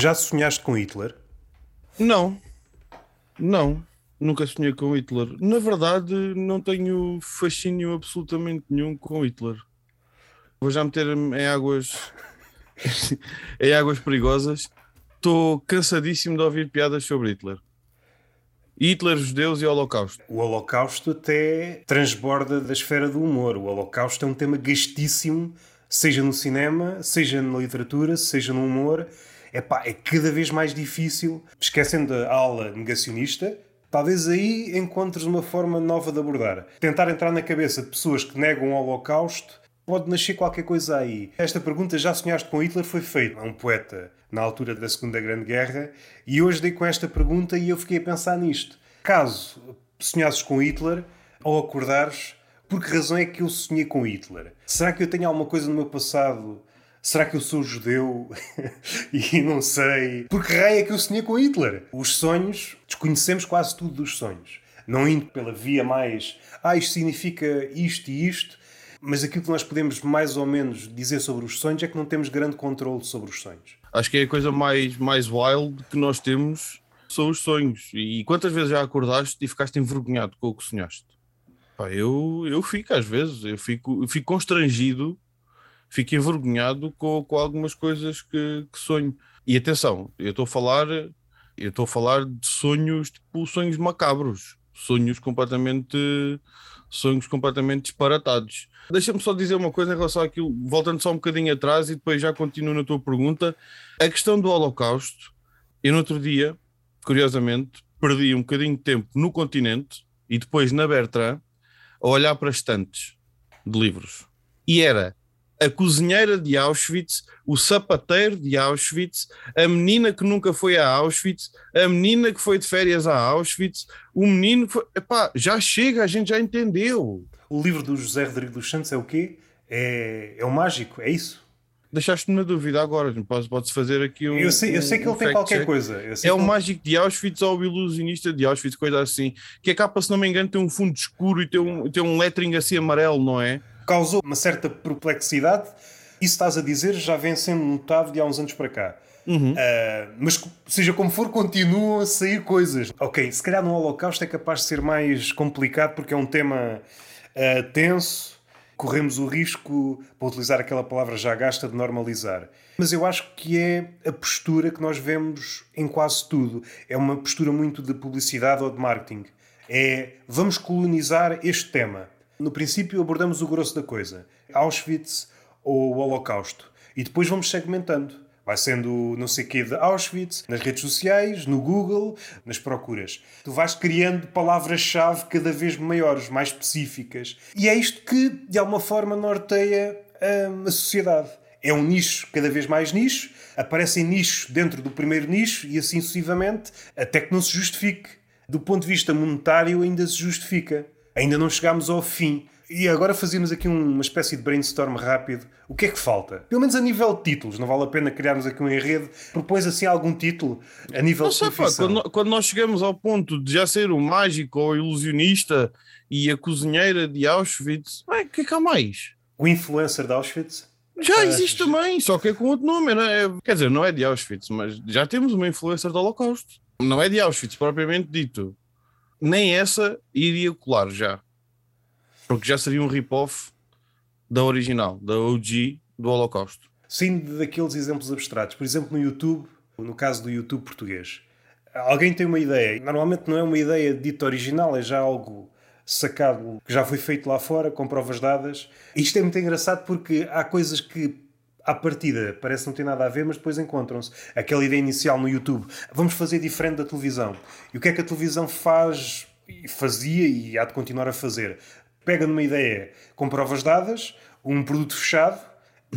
Já sonhaste com Hitler? Não. Não. Nunca sonhei com Hitler. Na verdade, não tenho fascínio absolutamente nenhum com Hitler. Vou já meter-me em águas em águas perigosas. Estou cansadíssimo de ouvir piadas sobre Hitler. Hitler, judeus e Holocausto. O Holocausto até transborda da esfera do humor. O Holocausto é um tema gastíssimo, seja no cinema, seja na literatura, seja no humor. É cada vez mais difícil, esquecendo a aula negacionista, talvez aí encontres uma forma nova de abordar. Tentar entrar na cabeça de pessoas que negam o Holocausto pode nascer qualquer coisa aí. Esta pergunta, já sonhaste com Hitler, foi feita a um poeta na altura da Segunda Grande Guerra e hoje dei com esta pergunta e eu fiquei a pensar nisto. Caso sonhasses com Hitler, ao acordares, por que razão é que eu sonhei com Hitler? Será que eu tenho alguma coisa no meu passado? Será que eu sou judeu? e não sei. Por que raio é que eu sonhei com Hitler? Os sonhos, desconhecemos quase tudo dos sonhos. Não indo pela via mais, ah, isto significa isto e isto, mas aquilo que nós podemos mais ou menos dizer sobre os sonhos é que não temos grande controle sobre os sonhos. Acho que é a coisa mais, mais wild que nós temos são os sonhos. E quantas vezes já acordaste e ficaste envergonhado com o que sonhaste? Pá, eu, eu fico às vezes, eu fico, eu fico constrangido, fico envergonhado com, com algumas coisas que, que sonho. E atenção, eu estou a falar, eu estou a falar de sonhos, tipo sonhos macabros, sonhos completamente sonhos completamente disparatados. Deixa-me só dizer uma coisa em relação àquilo, voltando só um bocadinho atrás e depois já continuo na tua pergunta. A questão do Holocausto, eu no outro dia, curiosamente, perdi um bocadinho de tempo no continente e depois na Bertrand a olhar para estantes de livros. E era a cozinheira de Auschwitz, o sapateiro de Auschwitz, a menina que nunca foi a Auschwitz, a menina que foi de férias a Auschwitz, o menino que foi. Epá, já chega, a gente já entendeu. O livro do José Rodrigo dos Santos é o quê? É, é o mágico, é isso? Deixaste-me na dúvida agora, pode-se fazer aqui um. Eu sei, eu sei que um ele tem qualquer check. coisa. É o mágico de Auschwitz ou o ilusionista de Auschwitz, coisa assim. Que a capa, se não me engano, tem um fundo escuro e tem um, tem um lettering assim amarelo, não é? Causou uma certa perplexidade. Isso estás a dizer já vem sendo notado de há uns anos para cá. Uhum. Uh, mas seja como for, continuam a sair coisas. Ok, se calhar no Holocausto é capaz de ser mais complicado porque é um tema uh, tenso. Corremos o risco, para utilizar aquela palavra já gasta, de normalizar. Mas eu acho que é a postura que nós vemos em quase tudo. É uma postura muito de publicidade ou de marketing. É vamos colonizar este tema. No princípio abordamos o grosso da coisa. Auschwitz ou o Holocausto. E depois vamos segmentando. Vai sendo não sei quê de Auschwitz, nas redes sociais, no Google, nas procuras. Tu vais criando palavras-chave cada vez maiores, mais específicas. E é isto que, de alguma forma, norteia hum, a sociedade. É um nicho cada vez mais nicho, aparecem nichos dentro do primeiro nicho e assim sucessivamente, até que não se justifique. Do ponto de vista monetário, ainda se justifica. Ainda não chegámos ao fim. E agora fazíamos aqui uma espécie de brainstorm rápido. O que é que falta? Pelo menos a nível de títulos. Não vale a pena criarmos aqui um enredo. Propões assim algum título a nível Não de sei, pá, quando, quando nós chegamos ao ponto de já ser o mágico ou o ilusionista e a cozinheira de Auschwitz, o que é que há mais? O influencer de Auschwitz? Já Ah, existe já- também, só que é com outro nome. Não é? Quer dizer, não é de Auschwitz, mas já temos uma influencer do Holocausto. Não é de Auschwitz, propriamente dito. Nem essa iria colar já. Porque já seria um rip-off da original, da OG do Holocausto. Sim, daqueles exemplos abstratos. Por exemplo, no YouTube, no caso do YouTube português, alguém tem uma ideia. Normalmente não é uma ideia dita original, é já algo sacado que já foi feito lá fora, com provas dadas. Isto é muito engraçado porque há coisas que à partida parece não ter nada a ver, mas depois encontram-se. Aquela ideia inicial no YouTube, vamos fazer diferente da televisão. E o que é que a televisão faz, fazia e há de continuar a fazer? Pega numa ideia com provas dadas, um produto fechado,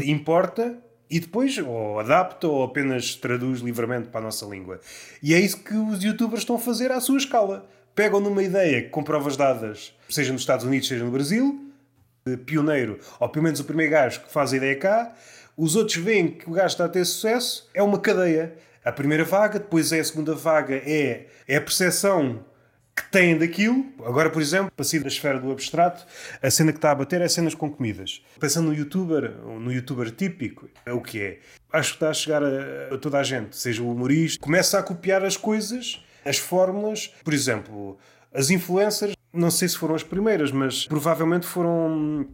importa e depois ou adapta ou apenas traduz livremente para a nossa língua. E é isso que os youtubers estão a fazer à sua escala. Pegam numa ideia com provas dadas, seja nos Estados Unidos, seja no Brasil, pioneiro, ou pelo menos o primeiro gajo que faz a ideia cá, os outros veem que o gajo está a ter sucesso, é uma cadeia. A primeira vaga, depois é a segunda vaga, é, é a percepção que têm daquilo. Agora, por exemplo, para sair da esfera do abstrato, a cena que está a bater é cenas com comidas. Pensando no youtuber, no youtuber típico, é o que é. Acho que está a chegar a, a toda a gente, seja o humorista, começa a copiar as coisas, as fórmulas. Por exemplo, as influencers, não sei se foram as primeiras, mas provavelmente foram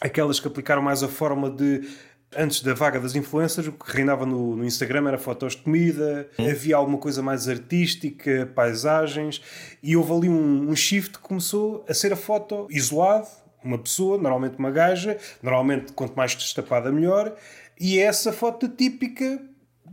aquelas que aplicaram mais a forma de Antes da vaga das influências, o que reinava no, no Instagram era fotos de comida, hum. havia alguma coisa mais artística, paisagens, e houve ali um, um shift que começou a ser a foto isolado, uma pessoa, normalmente uma gaja, normalmente quanto mais destapada melhor, e é essa foto típica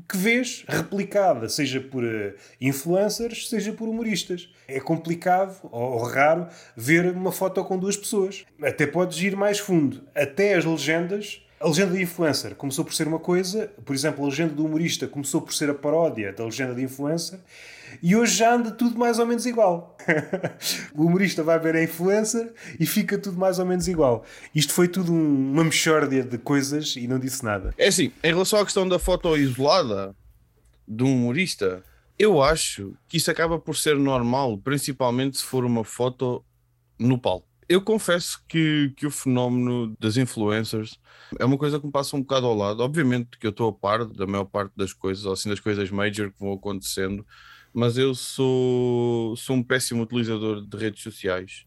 que vês replicada, seja por uh, influencers, seja por humoristas. É complicado ou, raro ver uma foto com duas pessoas. Até podes ir mais fundo. Até as legendas a legenda de influencer começou por ser uma coisa, por exemplo, a legenda do humorista começou por ser a paródia da legenda de influencer e hoje já anda tudo mais ou menos igual. o humorista vai ver a influencer e fica tudo mais ou menos igual. Isto foi tudo um, uma mexórdia de coisas e não disse nada. É assim, em relação à questão da foto isolada do humorista, eu acho que isso acaba por ser normal, principalmente se for uma foto no palco. Eu confesso que, que o fenómeno das influencers é uma coisa que me passa um bocado ao lado. Obviamente que eu estou a par da maior parte das coisas, ou assim das coisas major que vão acontecendo, mas eu sou, sou um péssimo utilizador de redes sociais.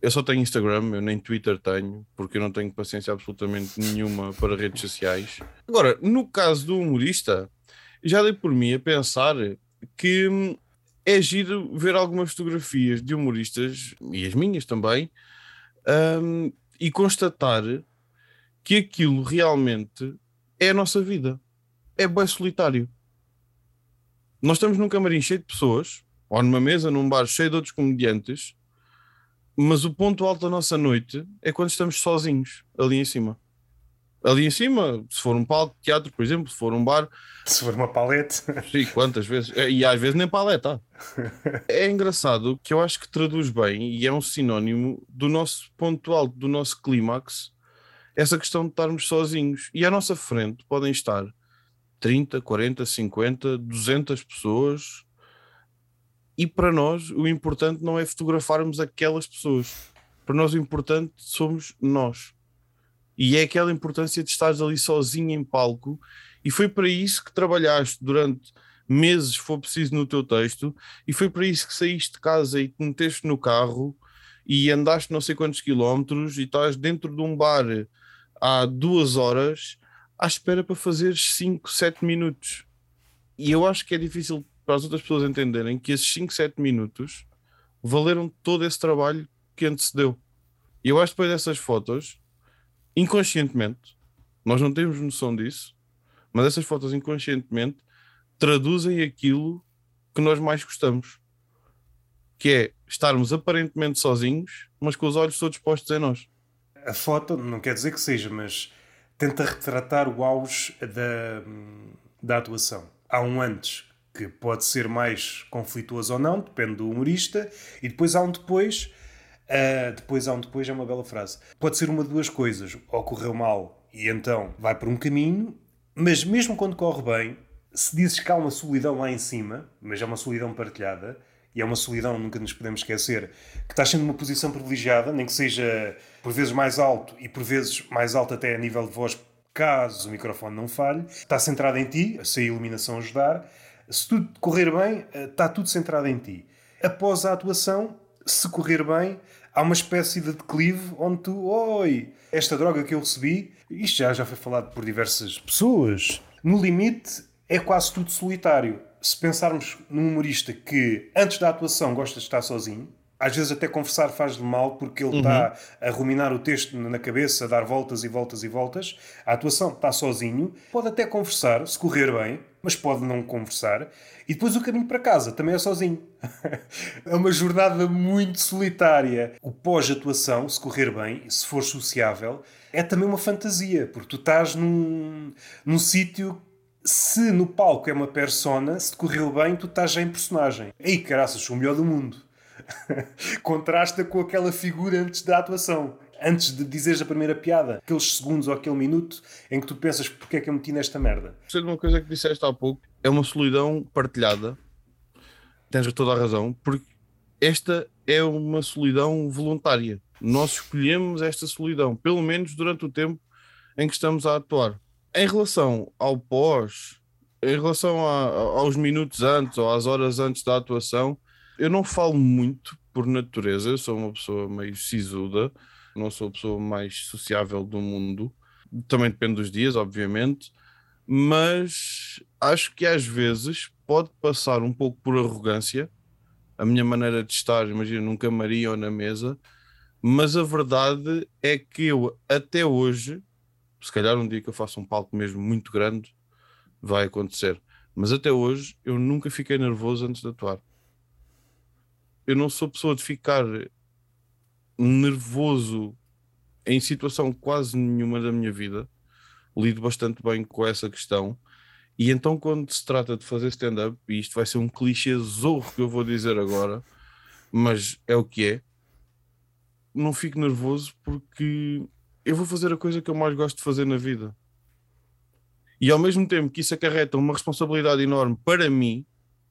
Eu só tenho Instagram, eu nem Twitter tenho, porque eu não tenho paciência absolutamente nenhuma para redes sociais. Agora, no caso do humorista, já dei por mim a pensar que hum, é giro ver algumas fotografias de humoristas, e as minhas também, um, e constatar que aquilo realmente é a nossa vida. É bem solitário. Nós estamos num camarim cheio de pessoas, ou numa mesa, num bar cheio de outros comediantes, mas o ponto alto da nossa noite é quando estamos sozinhos, ali em cima. Ali em cima, se for um palco de teatro, por exemplo, se for um bar. Se for uma palete. Sim, quantas vezes? É, e às vezes nem paleta. É engraçado que eu acho que traduz bem e é um sinónimo do nosso ponto alto, do nosso clímax, essa questão de estarmos sozinhos. E à nossa frente podem estar 30, 40, 50, 200 pessoas. E para nós, o importante não é fotografarmos aquelas pessoas. Para nós, o importante somos nós. E é aquela importância de estares ali sozinho em palco. E foi para isso que trabalhaste durante meses, se for preciso, no teu texto. E foi para isso que saíste de casa e te meteste no carro e andaste não sei quantos quilómetros e estás dentro de um bar há duas horas à espera para fazer 5, 7 minutos. E eu acho que é difícil para as outras pessoas entenderem que esses 5, 7 minutos valeram todo esse trabalho que antecedeu. E eu acho que depois dessas fotos, inconscientemente, nós não temos noção disso, mas essas fotos inconscientemente traduzem aquilo que nós mais gostamos, que é estarmos aparentemente sozinhos, mas com os olhos todos postos em nós a foto, não quer dizer que seja, mas tenta retratar o auge da, da atuação. Há um antes que pode ser mais conflituoso ou não, depende do humorista, e depois há um depois. Uh, depois há um depois, é uma bela frase. Pode ser uma de duas coisas. Ocorreu mal e então vai por um caminho, mas mesmo quando corre bem, se dizes que há uma solidão lá em cima, mas é uma solidão partilhada, e é uma solidão, nunca nos podemos esquecer, que estás sendo numa posição privilegiada, nem que seja por vezes mais alto e por vezes mais alto até a nível de voz, caso o microfone não falhe, está centrado em ti, se a iluminação ajudar. Se tudo correr bem, eh, está tudo centrado em ti. Após a atuação, se correr bem, há uma espécie de declive onde tu, oi, esta droga que eu recebi, isto já, já foi falado por diversas pessoas, no limite é quase tudo solitário se pensarmos num humorista que antes da atuação gosta de estar sozinho, às vezes até conversar faz-lhe mal porque ele uhum. está a ruminar o texto na cabeça, a dar voltas e voltas e voltas. A atuação está sozinho, pode até conversar, se correr bem, mas pode não conversar. E depois o caminho para casa também é sozinho. é uma jornada muito solitária. O pós-atuação, se correr bem, se for sociável, é também uma fantasia, porque tu estás num, num sítio se no palco é uma persona, se correu bem, tu estás já em personagem. Ei, caraças, sou o melhor do mundo. Contrasta com aquela figura antes da atuação. Antes de dizeres a primeira piada, aqueles segundos ou aquele minuto em que tu pensas porque é que eu meti nesta merda. Gostei de uma coisa que disseste há pouco, é uma solidão partilhada. Tens toda a razão, porque esta é uma solidão voluntária. Nós escolhemos esta solidão, pelo menos durante o tempo em que estamos a atuar. Em relação ao pós, em relação a, aos minutos antes ou às horas antes da atuação, eu não falo muito por natureza, eu sou uma pessoa meio sisuda, não sou a pessoa mais sociável do mundo. Também depende dos dias, obviamente, mas acho que às vezes pode passar um pouco por arrogância a minha maneira de estar, imagina, num camarim ou na mesa, mas a verdade é que eu até hoje, se calhar um dia que eu faça um palco mesmo muito grande, vai acontecer, mas até hoje eu nunca fiquei nervoso antes de atuar. Eu não sou pessoa de ficar nervoso em situação quase nenhuma da minha vida. Lido bastante bem com essa questão e então, quando se trata de fazer stand-up, e isto vai ser um clichê zorro que eu vou dizer agora, mas é o que é, não fico nervoso porque eu vou fazer a coisa que eu mais gosto de fazer na vida. E ao mesmo tempo que isso acarreta uma responsabilidade enorme para mim,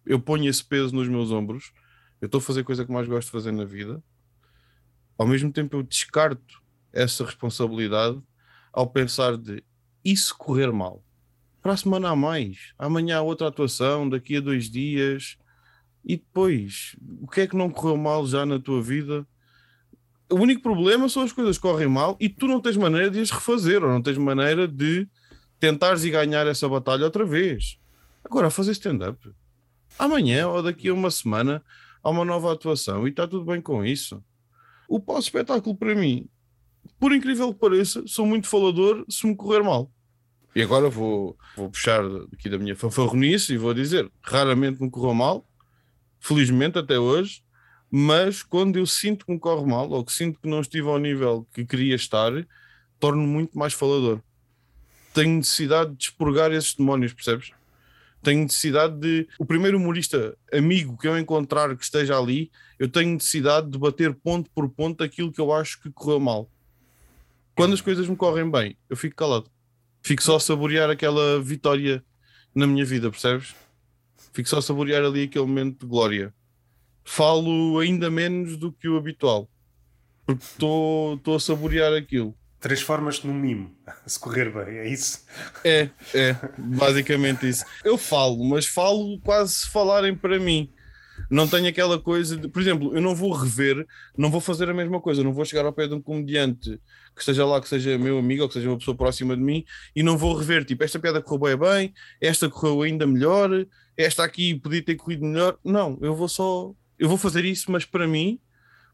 eu ponho esse peso nos meus ombros, eu estou a fazer a coisa que mais gosto de fazer na vida, ao mesmo tempo eu descarto essa responsabilidade ao pensar de se correr mal? para a semana há mais, amanhã há outra atuação, daqui a dois dias, e depois, o que é que não correu mal já na tua vida? O único problema são as coisas que correm mal e tu não tens maneira de as refazer, ou não tens maneira de tentares e ganhar essa batalha outra vez. Agora, fazer stand-up, amanhã ou daqui a uma semana há uma nova atuação e está tudo bem com isso. O pós-espetáculo, para mim, por incrível que pareça, sou muito falador se me correr mal. E agora vou, vou puxar aqui da minha fanfarronice e vou dizer: raramente me correu mal, felizmente até hoje, mas quando eu sinto que me corre mal ou que sinto que não estive ao nível que queria estar, torno-me muito mais falador. Tenho necessidade de expurgar esses demónios, percebes? Tenho necessidade de. O primeiro humorista amigo que eu encontrar que esteja ali, eu tenho necessidade de bater ponto por ponto aquilo que eu acho que correu mal. Quando as coisas me correm bem, eu fico calado fico só a saborear aquela vitória na minha vida, percebes? Fico só a saborear ali aquele momento de glória. Falo ainda menos do que o habitual, porque estou a saborear aquilo. Transformas-te num mimo, se correr bem, é isso? É, é, basicamente isso. Eu falo, mas falo quase se falarem para mim não tenho aquela coisa de, por exemplo, eu não vou rever, não vou fazer a mesma coisa, não vou chegar ao pé de um comediante que esteja lá, que seja meu amigo ou que seja uma pessoa próxima de mim e não vou rever, tipo, esta piada correu bem, bem esta correu ainda melhor, esta aqui podia ter corrido melhor. Não, eu vou só, eu vou fazer isso, mas para mim,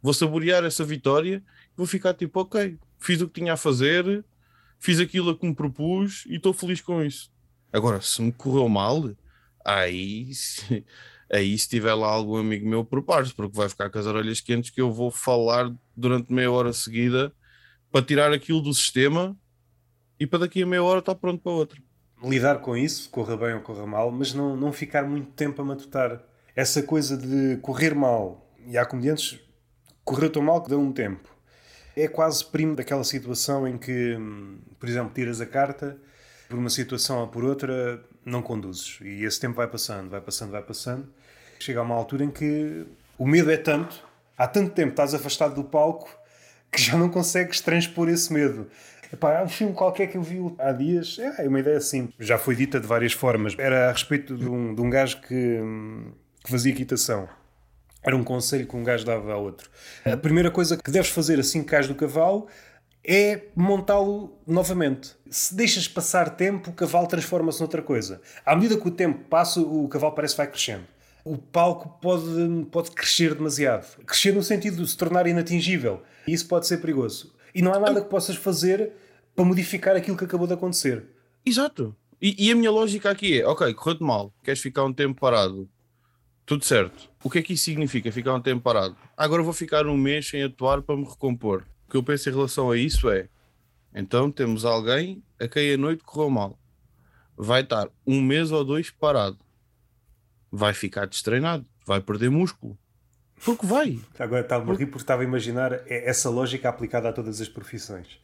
vou saborear essa vitória vou ficar tipo, ok, fiz o que tinha a fazer, fiz aquilo a que me propus e estou feliz com isso. Agora, se me correu mal, aí aí se tiver lá algum amigo meu, prepare-se, porque vai ficar com as orelhas quentes que eu vou falar durante meia hora seguida para tirar aquilo do sistema e para daqui a meia hora estar pronto para outro. Lidar com isso, corra bem ou corra mal, mas não, não ficar muito tempo a matutar. Essa coisa de correr mal, e há comediantes correu tão mal que deu um tempo. É quase primo daquela situação em que, por exemplo, tiras a carta, por uma situação ou por outra, não conduzes. E esse tempo vai passando, vai passando, vai passando. Chega a uma altura em que o medo é tanto, há tanto tempo estás afastado do palco que já não consegues transpor esse medo. Epá, há um filme qualquer que eu vi há dias, é, é uma ideia assim, já foi dita de várias formas. Era a respeito de um, de um gajo que, que fazia equitação. Era um conselho que um gajo dava a outro. A primeira coisa que deves fazer assim que cais do cavalo é montá-lo novamente. Se deixas passar tempo, o cavalo transforma-se noutra coisa. À medida que o tempo passa, o cavalo parece que vai crescendo. O palco pode, pode crescer demasiado. Crescer no sentido de se tornar inatingível. E isso pode ser perigoso. E não há nada que possas fazer para modificar aquilo que acabou de acontecer. Exato. E, e a minha lógica aqui é: ok, correu-te mal, queres ficar um tempo parado, tudo certo. O que é que isso significa, ficar um tempo parado? Agora vou ficar um mês sem atuar para me recompor. O que eu penso em relação a isso é: então temos alguém a quem a noite correu mal, vai estar um mês ou dois parado, vai ficar destreinado, vai perder músculo. Porque vai. Agora estava a rir porque estava a imaginar essa lógica aplicada a todas as profissões.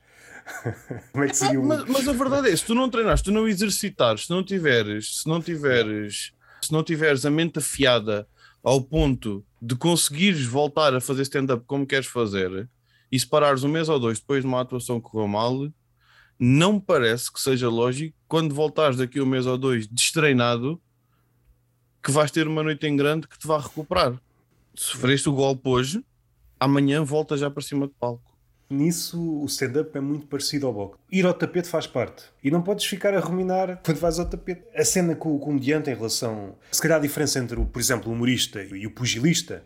Como é que seria um... mas, mas, a verdade é, se tu não treinares, se tu não exercitares, se não tiveres, se não tiveres, se não tiveres a mente afiada ao ponto de conseguires voltar a fazer stand-up como queres fazer e se parares um mês ou dois depois de uma atuação que correu mal, não parece que seja lógico quando voltares daqui um mês ou dois destreinado que vais ter uma noite em grande que te vai recuperar. Sofreste o golpe hoje, amanhã volta já para cima de palco. Nisso o stand-up é muito parecido ao boxe. Ir ao tapete faz parte. E não podes ficar a ruminar quando vais ao tapete. A cena com o comediante em relação. Se calhar a diferença entre, por exemplo, o humorista e o pugilista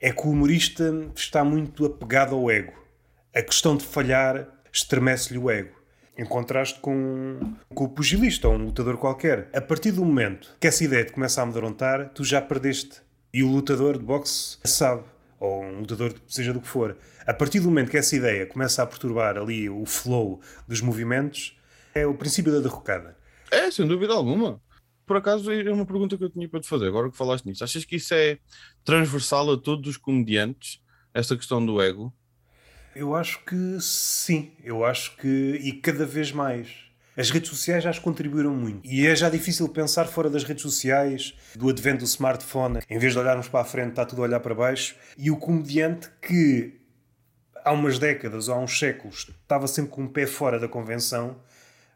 é que o humorista está muito apegado ao ego. A questão de falhar estremece-lhe o ego. Em contraste com, com o pugilista ou um lutador qualquer. A partir do momento que essa ideia te começa a amedrontar, tu já perdeste. E o lutador de boxe sabe ou um lutador, seja do que for, a partir do momento que essa ideia começa a perturbar ali o flow dos movimentos, é o princípio da derrocada. É, sem dúvida alguma. Por acaso, é uma pergunta que eu tinha para te fazer, agora que falaste nisso. Achas que isso é transversal a todos os comediantes, essa questão do ego? Eu acho que sim, eu acho que, e cada vez mais. As redes sociais já contribuíram muito. E é já difícil pensar fora das redes sociais, do advento do smartphone. Em vez de olharmos para a frente, está tudo a olhar para baixo. E o comediante que há umas décadas ou há uns séculos estava sempre com o um pé fora da convenção,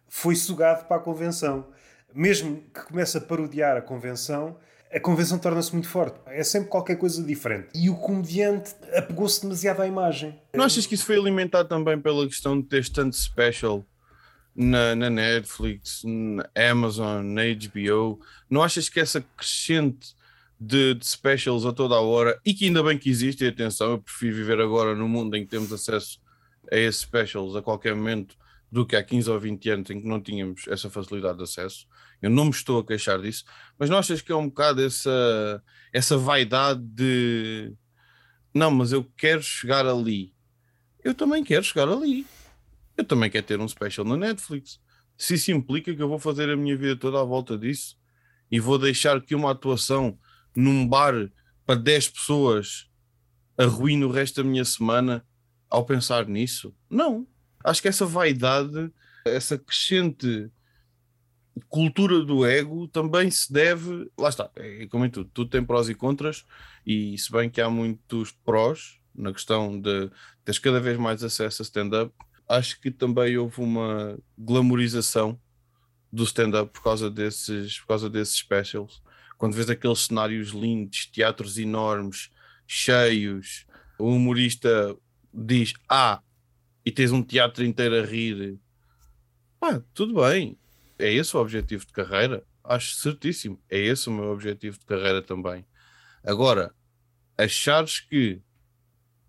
foi sugado para a convenção. Mesmo que comece a parodiar a convenção, a convenção torna-se muito forte. É sempre qualquer coisa diferente. E o comediante apegou-se demasiado à imagem. Não achas que isso foi alimentado também pela questão de ter tanto special na, na, Netflix, na Amazon, na HBO, não achas que essa crescente de, de, specials a toda a hora e que ainda bem que existe, atenção, eu prefiro viver agora no mundo em que temos acesso a esses specials a qualquer momento do que há 15 ou 20 anos em que não tínhamos essa facilidade de acesso. Eu não me estou a queixar disso, mas não achas que é um bocado essa, essa vaidade de não, mas eu quero chegar ali. Eu também quero chegar ali eu também quero ter um special na Netflix. Se isso implica que eu vou fazer a minha vida toda à volta disso e vou deixar que uma atuação num bar para 10 pessoas arruine o resto da minha semana ao pensar nisso? Não. Acho que essa vaidade, essa crescente cultura do ego também se deve. Lá está, é como em tudo, tudo tem prós e contras, e se bem que há muitos prós na questão de teres cada vez mais acesso a stand-up, acho que também houve uma glamorização do stand-up por causa desses, por causa desses specials. Quando vês aqueles cenários lindos, teatros enormes, cheios, o humorista diz ah, e tens um teatro inteiro a rir. Pá, tudo bem. É esse o objetivo de carreira? Acho certíssimo. É esse o meu objetivo de carreira também. Agora, achares que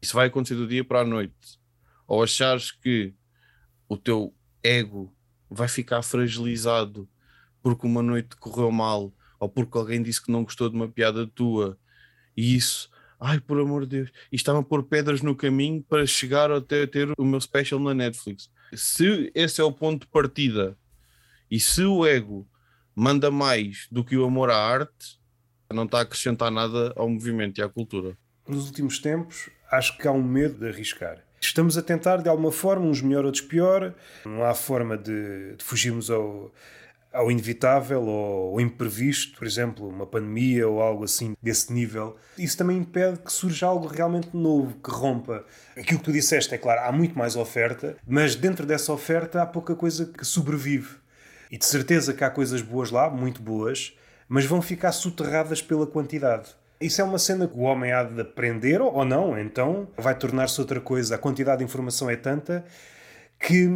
isso vai acontecer do dia para a noite ou achares que o teu ego vai ficar fragilizado porque uma noite correu mal ou porque alguém disse que não gostou de uma piada tua e isso, ai por amor de Deus, e estava a pôr pedras no caminho para chegar até ter o meu special na Netflix. Se esse é o ponto de partida e se o ego manda mais do que o amor à arte, não está a acrescentar nada ao movimento e à cultura. Nos últimos tempos, acho que há um medo de arriscar. Estamos a tentar, de alguma forma, uns melhor, outros pior. Não há forma de, de fugirmos ao, ao inevitável ou ao imprevisto, por exemplo, uma pandemia ou algo assim desse nível. Isso também impede que surja algo realmente novo, que rompa. Aquilo que tu disseste, é claro, há muito mais oferta, mas dentro dessa oferta há pouca coisa que sobrevive. E de certeza que há coisas boas lá, muito boas, mas vão ficar soterradas pela quantidade. Isso é uma cena que o homem há de aprender ou não, então vai tornar-se outra coisa. A quantidade de informação é tanta que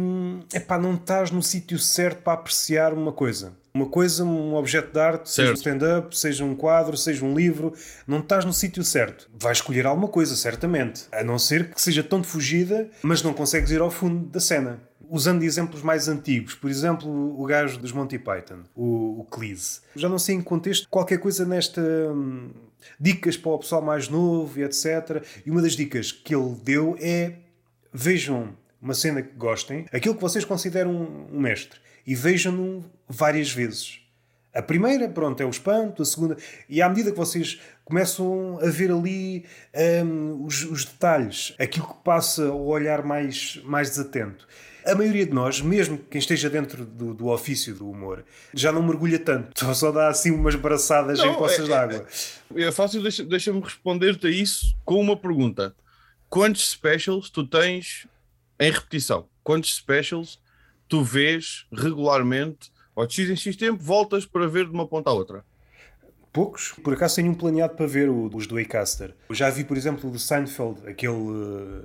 epá, não estás no sítio certo para apreciar uma coisa. Uma coisa, um objeto de arte, certo. seja um stand-up, seja um quadro, seja um livro, não estás no sítio certo. Vais escolher alguma coisa, certamente. A não ser que seja tão de fugida, mas não consegues ir ao fundo da cena. Usando exemplos mais antigos, por exemplo, o gajo dos Monty Python, o, o Cleese. Já não sei em contexto qualquer coisa nesta. Hum, dicas para o pessoal mais novo e etc. E uma das dicas que ele deu é vejam uma cena que gostem, aquilo que vocês consideram um mestre, e vejam-no várias vezes. A primeira, pronto, é o espanto, a segunda, e à medida que vocês começam a ver ali um, os, os, detalhes, aquilo que passa ao olhar mais, mais desatento. A maioria de nós, mesmo quem esteja dentro do, do ofício do humor, já não mergulha tanto. Só dá assim umas braçadas não, em poças é, d'água. É, é fácil, deixa-me deixa responder-te a isso com uma pergunta. Quantos specials tu tens em repetição? Quantos specials tu vês regularmente, ou de X em X tempo, voltas para ver de uma ponta à outra? Poucos. Por acaso tenho um planeado para ver os do Acaster. Já vi, por exemplo, o do Seinfeld, aquele. Uh,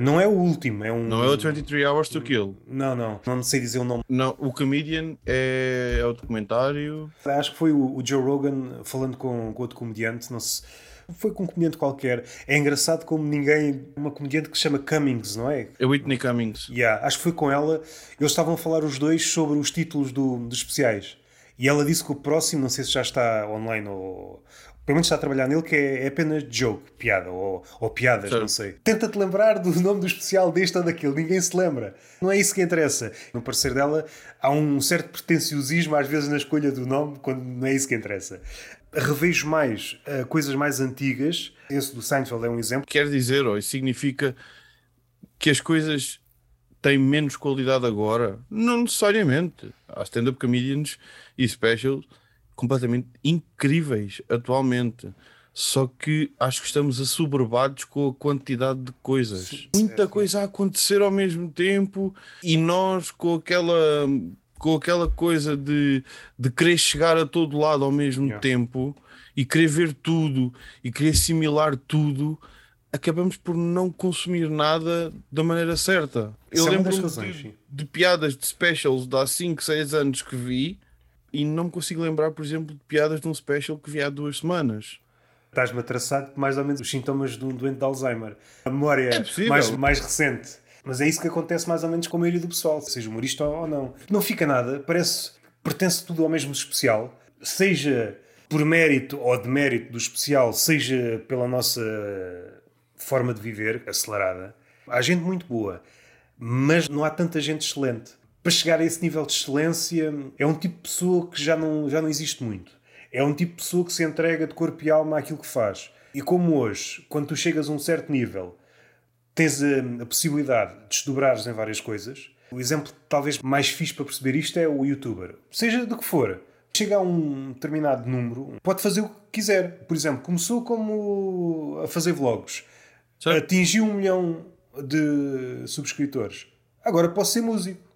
não é o último, é um. Não é o 23 Hours to Kill. Não, não. Não sei dizer o nome. Não, o Comedian é, é o documentário. Acho que foi o, o Joe Rogan falando com, com outro comediante, não sei. Foi com um comediante qualquer. É engraçado como ninguém. Uma comediante que se chama Cummings, não é? É Whitney Cummings. Yeah, acho que foi com ela. Eles estavam a falar os dois sobre os títulos do, dos especiais. E ela disse que o próximo, não sei se já está online ou. Pelo menos está a trabalhar nele, que é, é apenas joke, piada, ou, ou piadas, não sei. Tenta-te lembrar do nome do especial deste ou daquele, ninguém se lembra. Não é isso que interessa. No parecer dela, há um certo pretenciosismo às vezes na escolha do nome, quando não é isso que interessa. Revejo mais uh, coisas mais antigas, esse do Seinfeld é um exemplo. Quer dizer, ou isso significa que as coisas têm menos qualidade agora? Não necessariamente. Há stand-up comedians e specials completamente incríveis atualmente. Só que acho que estamos assoberbados com a quantidade de coisas. Sim, Muita coisa a acontecer ao mesmo tempo e nós com aquela com aquela coisa de, de querer chegar a todo lado ao mesmo yeah. tempo e querer ver tudo e querer assimilar tudo, acabamos por não consumir nada da maneira certa. Eu é lembro de, de, piadas de specials de há 5, 6 anos que vi e não me consigo lembrar, por exemplo, de piadas de um special que vi há duas semanas. Estás-me a traçar mais ou menos os sintomas de um doente de Alzheimer. A memória é mais, mais recente. Mas é isso que acontece mais ou menos com a maioria do pessoal, seja humorista ou não. Não fica nada, parece pertence tudo ao mesmo especial, seja por mérito ou demérito do especial, seja pela nossa forma de viver acelerada. Há gente muito boa, mas não há tanta gente excelente para chegar a esse nível de excelência, é um tipo de pessoa que já não, já não existe muito. É um tipo de pessoa que se entrega de corpo e alma àquilo que faz. E como hoje, quando tu chegas a um certo nível, tens a, a possibilidade de desdobrares em várias coisas, o exemplo talvez mais fixe para perceber isto é o youtuber. Seja do que for, chega a um determinado número, pode fazer o que quiser. Por exemplo, começou como a fazer vlogs, Sim. atingiu um milhão de subscritores. Agora posso ser músico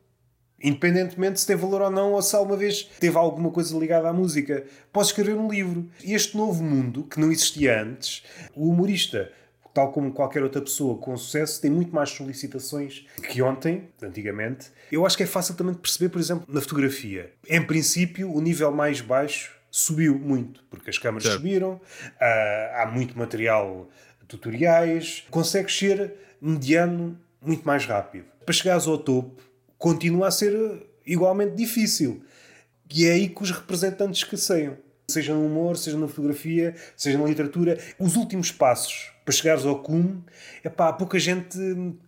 Independentemente se tem valor ou não, ou se alguma vez teve alguma coisa ligada à música. Posso escrever um livro. Este novo mundo, que não existia antes, o humorista, tal como qualquer outra pessoa com sucesso, tem muito mais solicitações que ontem, antigamente. Eu acho que é fácil também de perceber, por exemplo, na fotografia. Em princípio, o nível mais baixo subiu muito, porque as câmaras certo. subiram, há, há muito material, tutoriais, consegues ser mediano muito mais rápido. Para chegares ao topo, continua a ser igualmente difícil. E é aí que os representantes escasseiam. Seja no humor, seja na fotografia, seja na literatura. Os últimos passos para chegares ao cume, é pá, há pouca gente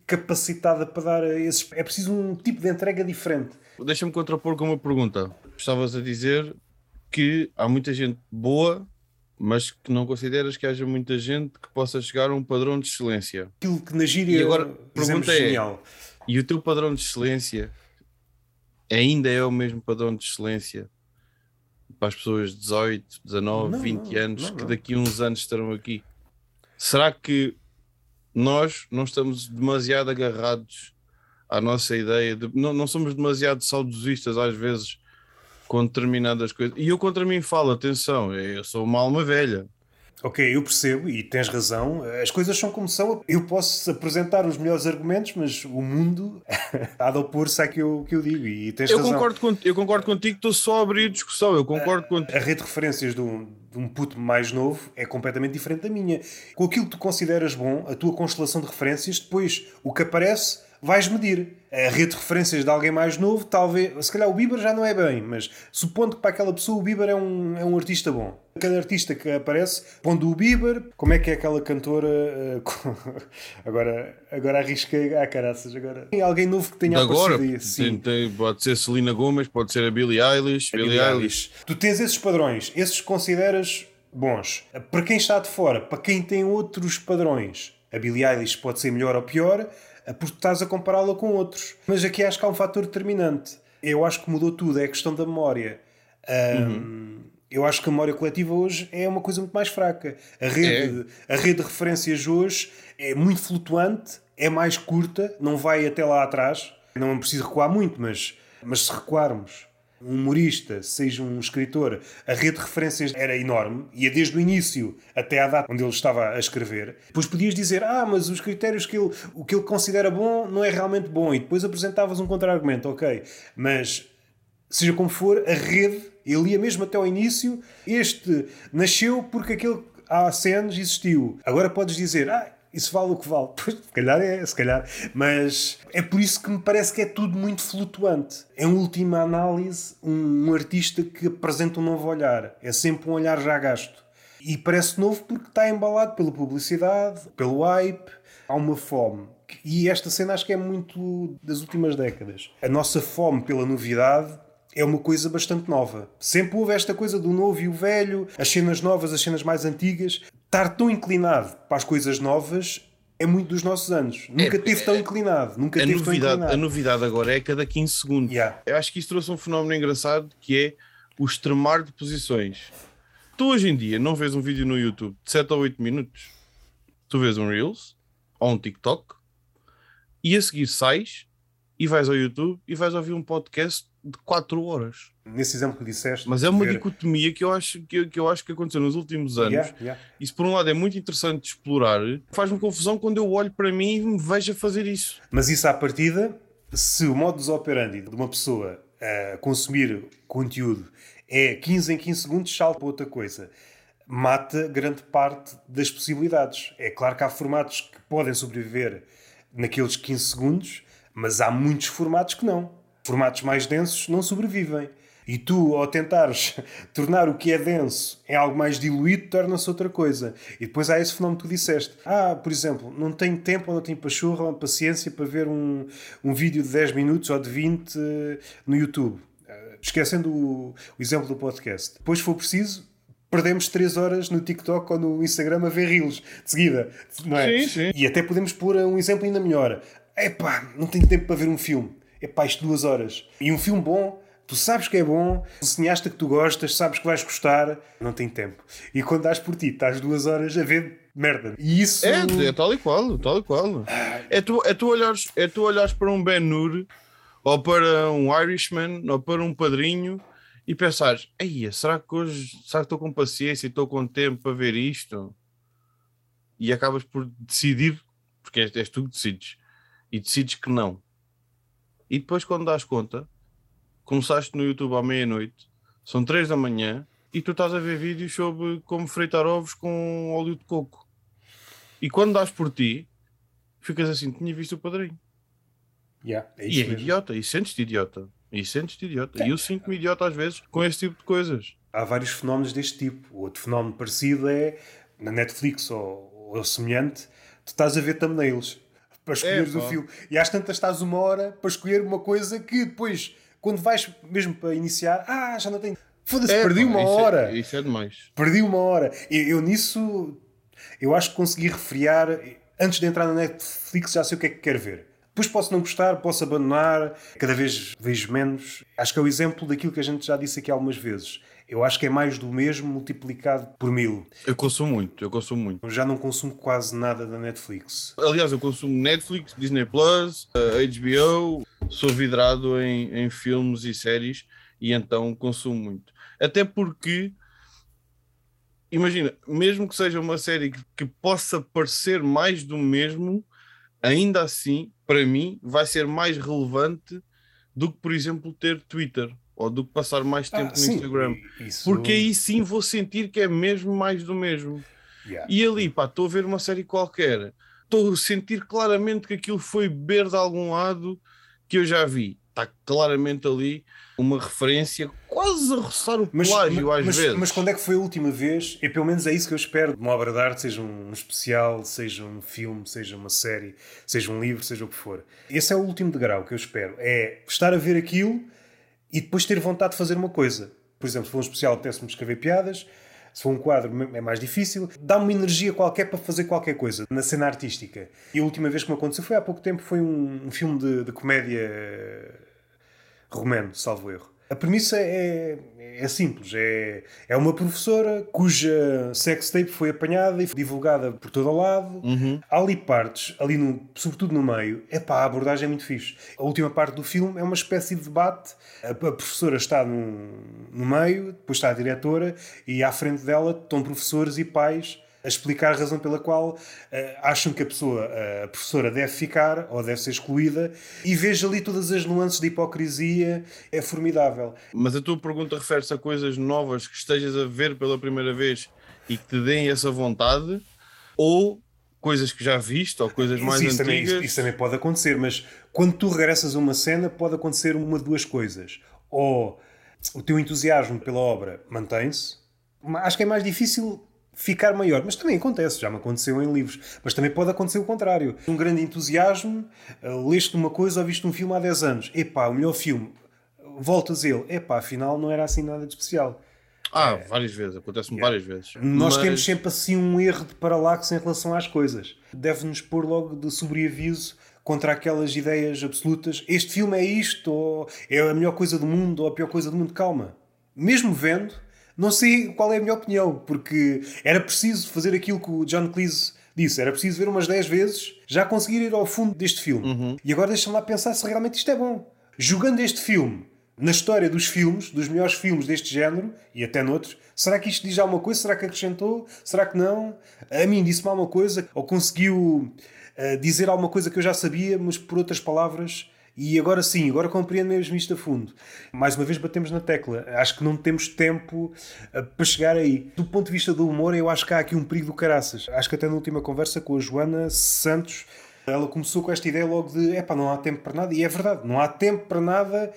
capacitada para dar esses. É preciso um tipo de entrega diferente. Deixa-me contrapor com uma pergunta. Estavas a dizer que há muita gente boa, mas que não consideras que haja muita gente que possa chegar a um padrão de excelência. Aquilo que na gíria e agora, pergunta é, genial. E o teu padrão de excelência ainda é o mesmo padrão de excelência para as pessoas de 18, 19, não, 20 não, anos não, que daqui a uns anos estarão aqui? Será que nós não estamos demasiado agarrados à nossa ideia de. Não, não somos demasiado saudosistas às vezes com determinadas coisas. E eu contra mim falo, atenção, eu sou uma alma velha. Ok, eu percebo e tens razão. As coisas são como são. Eu posso apresentar os melhores argumentos, mas o mundo há de opor-se a que eu, que eu digo. E tens eu razão. Concordo com, eu concordo contigo, estou só a abrir discussão. Eu concordo a, contigo. A rede de referências de um, de um puto mais novo é completamente diferente da minha. Com aquilo que tu consideras bom, a tua constelação de referências, depois o que aparece vais medir. A rede de referências de alguém mais novo, talvez. Se calhar o Bieber já não é bem, mas supondo que para aquela pessoa o Bieber é um, é um artista bom. Cada artista que aparece, pondo o Bieber, como é que é aquela cantora. Uh, agora, agora arrisquei. Ah, caraças, agora. Tem alguém novo que tenha agora, aparecido aí. Sim. Tem, pode ser Selena Gomez, pode ser a Billie Eilish. A Billie, Billie Eilish. Eilish. Tu tens esses padrões, esses consideras bons. Para quem está de fora, para quem tem outros padrões, a Billie Eilish pode ser melhor ou pior porque estás a compará-la com outros. Mas aqui acho que há um fator determinante. Eu acho que mudou tudo, é a questão da memória. Um, uhum. Eu acho que a memória coletiva hoje é uma coisa muito mais fraca. A rede, é. a rede de referências hoje é muito flutuante, é mais curta, não vai até lá atrás. Não é preciso recuar muito, mas, mas se recuarmos um humorista, seja um escritor, a rede de referências era enorme, ia desde o início até à data onde ele estava a escrever. Depois podias dizer, ah, mas os critérios que ele, o que ele considera bom não é realmente bom, e depois apresentavas um contra-argumento, ok. Mas, seja como for, a rede, ele ia mesmo até ao início, este nasceu porque aquele há 100 anos existiu. Agora podes dizer, ah, isso vale o que vale. Pois, se calhar é, se calhar. Mas é por isso que me parece que é tudo muito flutuante. Em última análise, um, um artista que apresenta um novo olhar. É sempre um olhar já gasto. E parece novo porque está embalado pela publicidade, pelo hype. Há uma fome. E esta cena acho que é muito das últimas décadas. A nossa fome pela novidade é uma coisa bastante nova. Sempre houve esta coisa do novo e o velho, as cenas novas, as cenas mais antigas. Estar tão inclinado para as coisas novas é muito dos nossos anos. Nunca é, teve tão inclinado. Nunca a teve novidade, tão inclinado. A novidade agora é cada 15 segundos. Yeah. Eu acho que isso trouxe um fenómeno engraçado que é o extremar de posições. Tu hoje em dia não vês um vídeo no YouTube de 7 ou 8 minutos. Tu vês um Reels ou um TikTok e a seguir sais e vais ao YouTube e vais ouvir um podcast de 4 horas. Nesse exemplo que disseste. Mas é uma ver... dicotomia que eu, acho, que, que eu acho que aconteceu nos últimos anos. Yeah, yeah. Isso, por um lado, é muito interessante de explorar. Faz-me confusão quando eu olho para mim e me vejo a fazer isso. Mas isso, à partida, se o modus operandi de uma pessoa a consumir conteúdo é 15 em 15 segundos, salta para outra coisa. Mata grande parte das possibilidades. É claro que há formatos que podem sobreviver naqueles 15 segundos, mas há muitos formatos que não formatos mais densos não sobrevivem. E tu, ao tentares tornar o que é denso em algo mais diluído, torna-se outra coisa. E depois há esse fenómeno que tu disseste. Ah, por exemplo, não tenho tempo ou não tenho pachorra ou paciência para ver um, um vídeo de 10 minutos ou de 20 uh, no YouTube. Uh, esquecendo o, o exemplo do podcast. Depois, se for preciso, perdemos 3 horas no TikTok ou no Instagram a ver reels de seguida. Não é? Sim, sim. E até podemos pôr um exemplo ainda melhor. Epá, não tenho tempo para ver um filme é pá, isto duas horas. E um filme bom, tu sabes que é bom, um cineasta que tu gostas, sabes que vais gostar, não tem tempo. E quando dás por ti, estás duas horas a ver merda. E isso. É, é tal e qual, tal e qual. É tu, é tu, olhares, é tu olhares para um Ben Nur, ou para um Irishman, ou para um padrinho. E pensares, Eia, será que hoje será que estou com paciência e estou com tempo para ver isto? E acabas por decidir, porque és, és tu que decides, e decides que não. E depois, quando dás conta, começaste no YouTube à meia-noite, são três da manhã, e tu estás a ver vídeos sobre como fritar ovos com óleo de coco. E quando dás por ti, ficas assim, tinha visto o padrinho. Yeah, é e é mesmo. idiota, e sentes-te idiota. E sentes-te idiota. É. E eu sinto-me idiota às vezes com esse tipo de coisas. Há vários fenómenos deste tipo. Outro fenómeno parecido é na Netflix ou, ou semelhante, tu estás a ver thumbnails para escolheres é, o filme. E às tantas estás uma hora para escolher uma coisa que depois, quando vais mesmo para iniciar, ah, já não tenho. Foda-se, é, perdi uma isso é- hora. É, isso é demais. Perdi uma hora. Eu, eu, nisso, eu acho que consegui refriar. Antes de entrar na Netflix, já sei o que é que quero ver. Depois posso não gostar, posso abandonar, cada vez vejo menos. Acho que é o exemplo daquilo que a gente já disse aqui algumas vezes. Eu acho que é mais do mesmo multiplicado por mil. Eu consumo muito, eu consumo muito. Eu já não consumo quase nada da Netflix. Aliás, eu consumo Netflix, Disney Plus, HBO, sou vidrado em, em filmes e séries e então consumo muito. Até porque imagina, mesmo que seja uma série que, que, possa parecer mais do mesmo, ainda assim, para mim, vai ser mais relevante do que, por exemplo, ter Twitter ou do que passar mais tempo ah, no sim, Instagram. Isso... Porque aí sim vou sentir que é mesmo mais do mesmo. Yeah. E ali, pá, estou a ver uma série qualquer, estou a sentir claramente que aquilo foi beber de algum lado que eu já vi. Está claramente ali uma referência quase a roçar o mas, plágio às mas, vezes. Mas quando é que foi a última vez? E pelo menos é isso que eu espero de uma obra de arte, seja um especial, seja um filme, seja uma série, seja um livro, seja o que for. Esse é o último degrau que eu espero. É estar a ver aquilo e depois ter vontade de fazer uma coisa. Por exemplo, se for um especial, apetece-me escrever piadas, Se for um quadro, é mais difícil. Dá uma energia qualquer para fazer qualquer coisa na cena artística. E a última vez que me aconteceu foi há pouco tempo, foi um, um filme de, de comédia romano, salvo erro. A premissa é, é simples. É, é uma professora cuja sextape foi apanhada e divulgada por todo o lado. Uhum. Há ali partes, ali no, sobretudo no meio, é pá, a abordagem é muito fixe. A última parte do filme é uma espécie de debate. A, a professora está no, no meio, depois está a diretora, e à frente dela estão professores e pais a explicar a razão pela qual uh, acham que a pessoa, a professora, deve ficar ou deve ser excluída e vejo ali todas as nuances de hipocrisia, é formidável. Mas a tua pergunta refere-se a coisas novas que estejas a ver pela primeira vez e que te deem essa vontade ou coisas que já viste ou coisas mais isso, antigas? Também, isso, isso também pode acontecer, mas quando tu regressas a uma cena pode acontecer uma de duas coisas. Ou o teu entusiasmo pela obra mantém-se, acho que é mais difícil ficar maior. Mas também acontece, já me aconteceu em livros. Mas também pode acontecer o contrário. Um grande entusiasmo, uh, leste uma coisa ou viste um filme há 10 anos. Epá, o melhor filme. Voltas ele. Epá, afinal não era assim nada de especial. Ah, é. várias vezes, acontece-me yeah. várias vezes. Nós Mas... temos sempre assim um erro de paralaxe em relação às coisas. Deve-nos pôr logo de sobreaviso contra aquelas ideias absolutas. Este filme é isto, ou é a melhor coisa do mundo, ou a pior coisa do mundo. Calma. Mesmo vendo, não sei qual é a minha opinião, porque era preciso fazer aquilo que o John Cleese disse. Era preciso ver umas 10 vezes, já conseguir ir ao fundo deste filme. Uhum. E agora deixa-me lá pensar se realmente isto é bom. Jogando este filme na história dos filmes, dos melhores filmes deste género, e até noutros, será que isto diz alguma coisa? Será que acrescentou? Será que não? A mim disse-me alguma coisa? Ou conseguiu uh, dizer alguma coisa que eu já sabia, mas por outras palavras e agora sim, agora compreendo mesmo isto a fundo. Mais uma vez batemos na tecla. Acho que não temos tempo uh, para chegar aí. Do ponto de vista do humor, eu acho que há aqui um perigo do caraças. Acho que até na última conversa com a Joana Santos, ela começou com esta ideia logo de epá, não há tempo para nada. E é verdade, não há tempo para nada,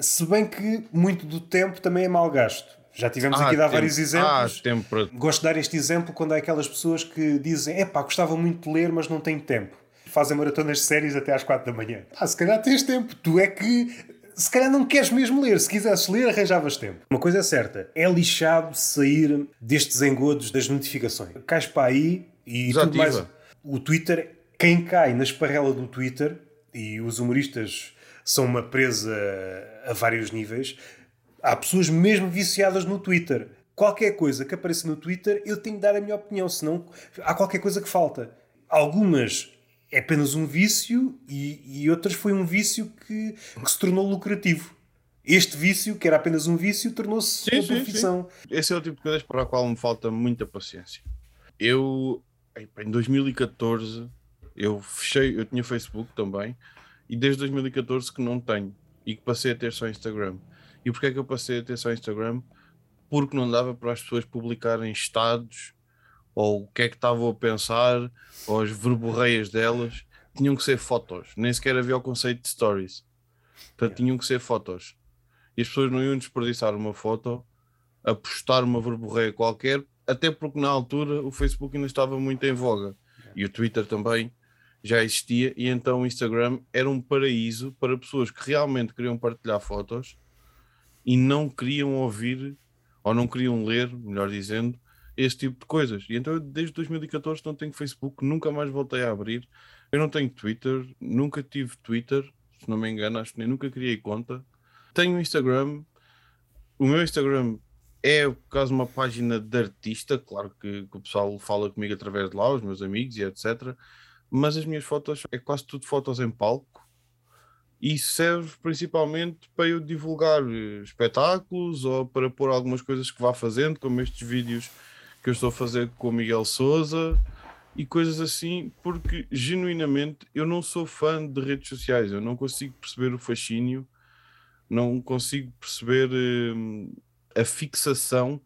se bem que muito do tempo também é mal gasto. Já tivemos ah, aqui a dar vários exemplos. Ah, tempo para... Gosto de dar este exemplo quando há aquelas pessoas que dizem: epá, gostava muito de ler, mas não tenho tempo fazem maratonas de séries até às 4 da manhã. Ah, se calhar tens tempo. Tu é que se calhar não queres mesmo ler. Se quisesses ler, arranjavas tempo. Uma coisa é certa: é lixado sair destes engodos das notificações. Cais para aí e Desativa. tudo mais. O Twitter, quem cai na esparrela do Twitter, e os humoristas são uma presa a vários níveis, há pessoas mesmo viciadas no Twitter. Qualquer coisa que apareça no Twitter, eu tenho de dar a minha opinião, senão há qualquer coisa que falta. Algumas é apenas um vício e, e outras foi um vício que, que, se tornou lucrativo. Este vício, que era apenas um vício, tornou-se uma profissão. Sim. Esse é o tipo de coisas para a qual me falta muita paciência. Eu, em 2014, eu fechei, eu tinha Facebook também, e desde 2014 que não tenho, e que passei a ter só Instagram. E porquê é que eu passei a ter só Instagram? Porque não dava para as pessoas publicarem estados ou o que é que estavam a pensar, ou as verborreias delas, tinham que ser fotos, nem sequer havia o conceito de stories. Portanto, tinham que ser fotos. E as pessoas não iam desperdiçar uma foto a postar uma verborreia qualquer, até porque na altura o Facebook ainda estava muito em voga. E o Twitter também já existia, e então o Instagram era um paraíso para pessoas que realmente queriam partilhar fotos e não queriam ouvir ou não queriam ler, melhor dizendo, esse tipo de coisas. E então, desde 2014, não tenho Facebook, nunca mais voltei a abrir. Eu não tenho Twitter, nunca tive Twitter, se não me engano, acho que nem nunca criei conta. Tenho Instagram. O meu Instagram é, por causa uma página de artista, claro que, que, o pessoal fala comigo através de lá, os meus amigos e etc. Mas as minhas fotos é quase tudo fotos em palco e serve principalmente para eu divulgar eh, espetáculos ou para pôr algumas coisas que vá fazendo, como estes vídeos que eu estou a fazer com o Miguel Souza e coisas assim, porque genuinamente eu não sou fã de redes sociais, eu não consigo perceber o fascínio, não consigo perceber hum, a fixação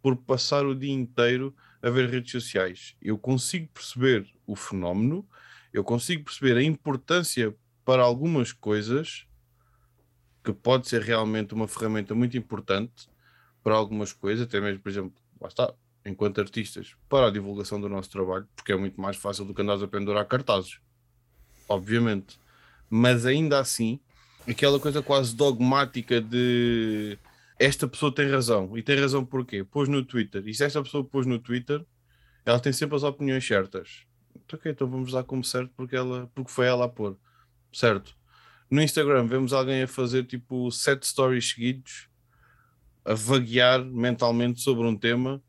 por passar o dia inteiro a ver redes sociais. Eu consigo perceber o fenómeno, eu consigo perceber a importância para algumas coisas, que pode ser realmente uma ferramenta muito importante para algumas coisas, até mesmo, por exemplo, lá está, enquanto artistas, para a divulgação do nosso trabalho, porque é muito mais fácil do que andares a pendurar cartazes, obviamente. Mas ainda assim, aquela coisa quase dogmática de esta pessoa tem razão. E tem razão porquê? Pôs no Twitter. E se esta pessoa pôs no Twitter, ela tem sempre as opiniões certas. Então, ok, então vamos dar como certo porque, ela, porque foi ela a pôr. Certo. No Instagram vemos alguém a fazer tipo sete stories seguidos, a vaguear mentalmente sobre um tema.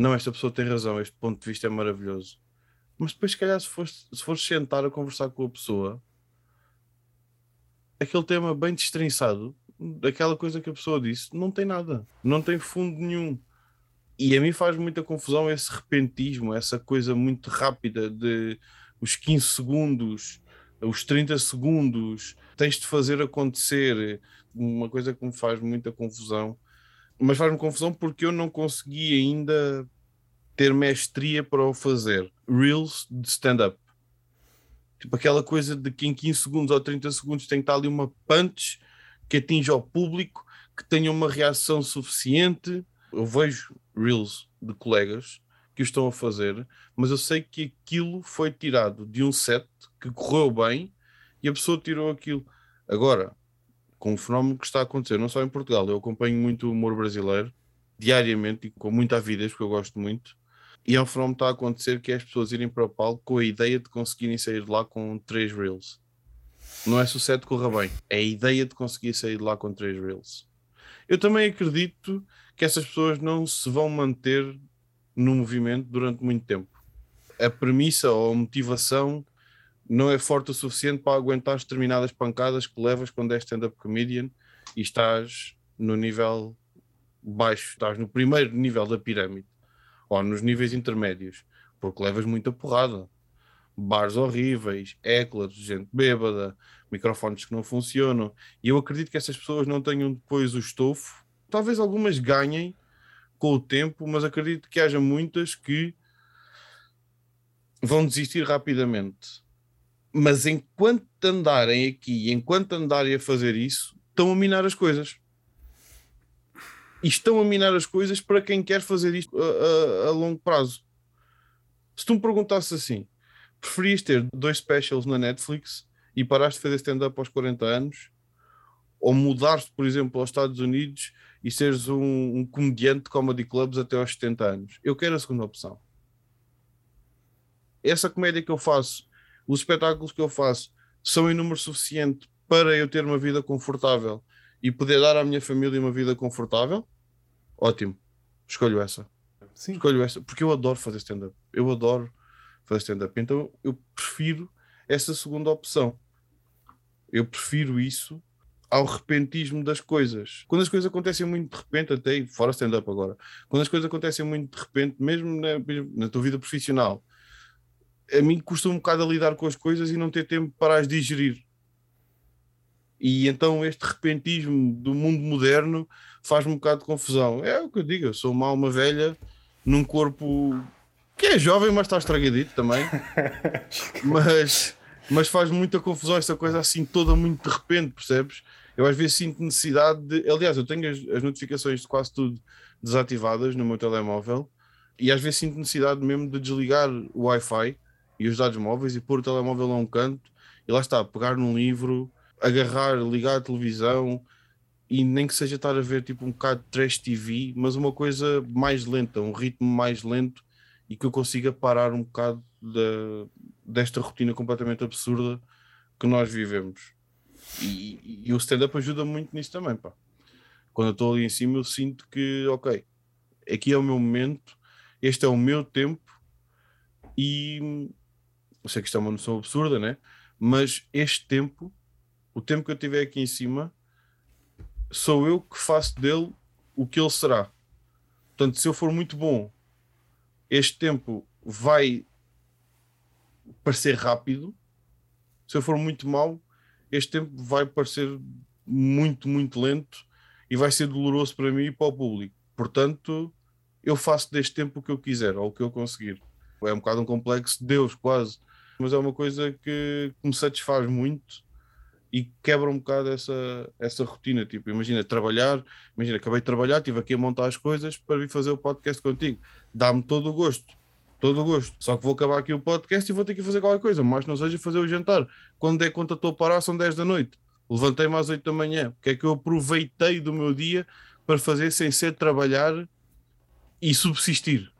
Não, esta pessoa tem razão, este ponto de vista é maravilhoso. Mas depois, se calhar, se fores, se sentar a conversar com a pessoa, aquele tema bem destrinçado, daquela coisa que a pessoa disse, não tem nada, não tem fundo nenhum. E a mim faz muita confusão esse repentismo, essa coisa muito rápida de os 15 segundos, os 30 segundos, tens de fazer acontecer. Uma coisa que me faz muita confusão, mas faz-me confusão porque eu não consegui ainda ter mestria para o fazer. Reels de stand-up. Tipo aquela coisa de que em 15 segundos ou 30 segundos tem que estar ali uma punch que atinja o público, que tenha uma reação suficiente. Eu vejo reels de colegas que o estão a fazer, mas eu sei que aquilo foi tirado de um set que correu bem e a pessoa tirou aquilo. Agora, com o fenómeno que está a acontecer, não só em Portugal, eu acompanho muito o humor brasileiro diariamente e com muita avidez, porque eu gosto muito. E é um fenómeno que está a acontecer que é as pessoas irem para o palco com a ideia de conseguirem sair de lá com três reels. Não é sucesso corra bem, é a ideia de conseguir sair de lá com três reels. Eu também acredito que essas pessoas não se vão manter no movimento durante muito tempo. A premissa ou a motivação não é forte o suficiente para aguentar determinadas pancadas que levas quando és stand-up comedian e estás no nível baixo, estás no primeiro nível da pirâmide ou nos níveis intermédios, porque levas muita porrada. Bares horríveis, eclas, gente bêbada, microfones que não funcionam. E eu acredito que essas pessoas não tenham depois o estofo. Talvez algumas ganhem com o tempo, mas acredito que haja muitas que vão desistir rapidamente. Mas enquanto andarem aqui, enquanto andarem a fazer isso, estão a minar as coisas e estão a minar as coisas para quem quer fazer isto a, a, a longo prazo. Se tu me perguntasses assim, preferias ter dois specials na Netflix e paraste de fazer stand-up aos 40 anos, ou mudar-te, por exemplo, aos Estados Unidos e seres um, um, comediante de comedy clubs até aos 70 anos? Eu quero a segunda opção. Essa comédia que eu faço, os espetáculos que eu faço, são em número suficiente para eu ter uma vida confortável e poder dar à minha família uma vida confortável, ótimo. Escolho essa. Sim. Escolho essa, porque eu adoro fazer stand-up. Eu adoro fazer stand-up. Então eu prefiro essa segunda opção. Eu prefiro isso ao repentismo das coisas. Quando as coisas acontecem muito de repente, até fora stand-up agora, quando as coisas acontecem muito de repente, mesmo na, na tua vida profissional, a mim custa um bocado a lidar com as coisas e não ter tempo para as digerir. E então este repentismo do mundo moderno faz-me um bocado de confusão. É o que eu digo, eu sou uma alma velha num corpo que é jovem, mas está estragadito também. mas, mas faz muita confusão essa coisa assim toda muito de repente, percebes? Eu às vezes sinto necessidade de. Aliás, eu tenho as, as notificações de quase tudo desativadas no meu telemóvel e às vezes sinto necessidade mesmo de desligar o Wi-Fi e os dados móveis e pôr o telemóvel a um canto e lá está, pegar num livro agarrar, ligar a televisão e nem que seja estar a ver tipo um bocado de trash TV, mas uma coisa mais lenta, um ritmo mais lento e que eu consiga parar um bocado desta rotina completamente absurda que nós vivemos. E, e, e o stand-up ajuda muito nisso também, pá. Quando eu estou ali em cima, eu sinto que, ok, aqui é o meu momento, este é o meu tempo e eu sei que isto é uma noção absurda, né? Mas este tempo o tempo que eu tiver aqui em cima, sou eu que faço dele o que ele será. Portanto, se eu for muito bom, este tempo vai parecer rápido. Se eu for muito mau, este tempo vai parecer muito, muito lento e vai ser doloroso para mim e para o público. Portanto, eu faço deste tempo o que eu quiser ou o que eu conseguir. É um bocado um complexo de Deus, quase, mas é uma coisa que me satisfaz muito e quebra um bocado essa, essa rotina. Tipo, imagina trabalhar, imagina, acabei de trabalhar, estive aqui a montar as coisas para vir fazer o podcast contigo. Dá-me todo o gosto, todo o gosto. Só que vou acabar aqui o podcast e vou ter que fazer qualquer coisa, mas não seja fazer o jantar. Quando é conta estou a parar, são 10 da noite. Levantei-me às 8 da manhã. Que é que eu aproveitei do meu dia para fazer sem ser trabalhar e subsistir?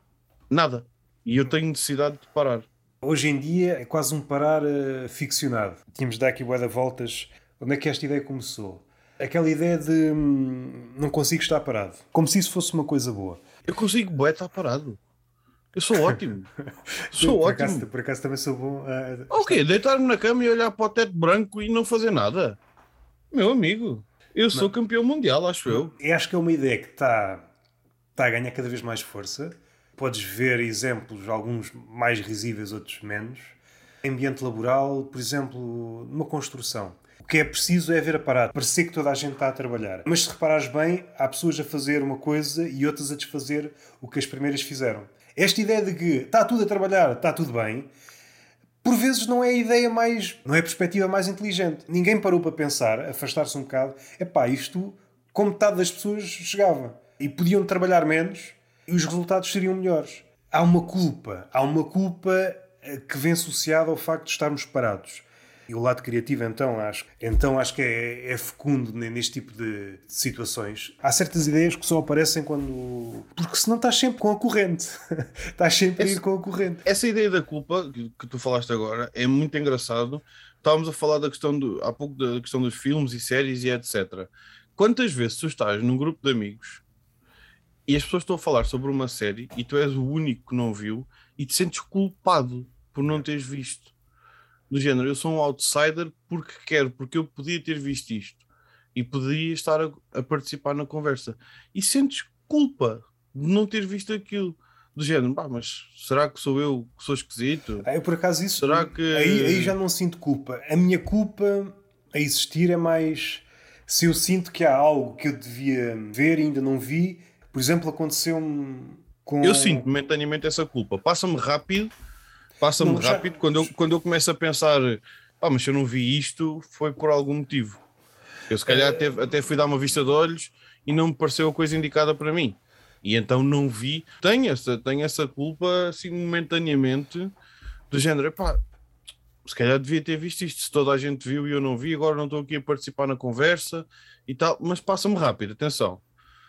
Nada. E eu tenho necessidade de parar. Hoje em dia é quase um parar uh, ficcionado. Tínhamos de dar aqui boa voltas. Onde é que esta ideia começou? Aquela ideia de hum, não consigo estar parado. Como se isso fosse uma coisa boa. Eu consigo, boé, estar parado. Eu sou ótimo. sou por ótimo. Acaso, por acaso também sou bom. Uh, ok, deitar-me na cama e olhar para o teto branco e não fazer nada. Meu amigo, eu sou não. campeão mundial, acho eu. Eu acho que é uma ideia que está, está a ganhar cada vez mais força. Podes ver exemplos, alguns mais risíveis, outros menos. Ambiente laboral, por exemplo, numa construção. O que é preciso é ver a parada. Parecer que toda a gente está a trabalhar. Mas se reparares bem, há pessoas a fazer uma coisa e outras a desfazer o que as primeiras fizeram. Esta ideia de que está tudo a trabalhar, está tudo bem, por vezes não é a ideia mais. não é a perspectiva mais inteligente. Ninguém parou para pensar, afastar-se um bocado, é pá, isto, com metade das pessoas chegava. E podiam trabalhar menos e os resultados seriam melhores. Há uma culpa, há uma culpa eh, que vem associada ao facto de estarmos parados. E o lado criativo, então, acho, então acho que é, é fecundo neste tipo de, de, situações. Há certas ideias que só aparecem quando. Porque senão estás sempre com a corrente. estás sempre essa, a ir com a corrente. Essa ideia da culpa que, que tu falaste agora é muito engraçado. Estávamos a falar da questão do, há pouco da questão dos filmes e séries e etc. Quantas vezes tu estás num grupo de amigos e as pessoas estão a falar sobre uma série e tu és o único que não viu e te sentes culpado por não teres visto? do género, eu sou um outsider porque quero, porque eu podia ter visto isto e poderia estar a, a participar na conversa. E sentes culpa de não ter visto aquilo. Do género, pá, mas será que sou eu que sou esquisito? Ah, eu por acaso isso. Será que... aí, aí já não sinto culpa. A minha culpa a existir é mais se eu sinto que há algo que eu devia ver e ainda não vi. Por exemplo, aconteceu-me com. Eu sinto momentaneamente essa culpa. Passa-me rápido Passa-me rápido já... quando, eu, quando eu começo a pensar, ah, mas se eu não vi isto, foi por algum motivo. Eu se calhar até, até fui dar uma vista de olhos e não me pareceu a coisa indicada para mim. E então não vi. Tenho essa, tenho essa culpa assim momentaneamente do género, pá, se calhar devia ter visto isto, se toda a gente viu e eu não vi, agora não estou aqui a participar na conversa e tal, mas passa-me rápido, atenção.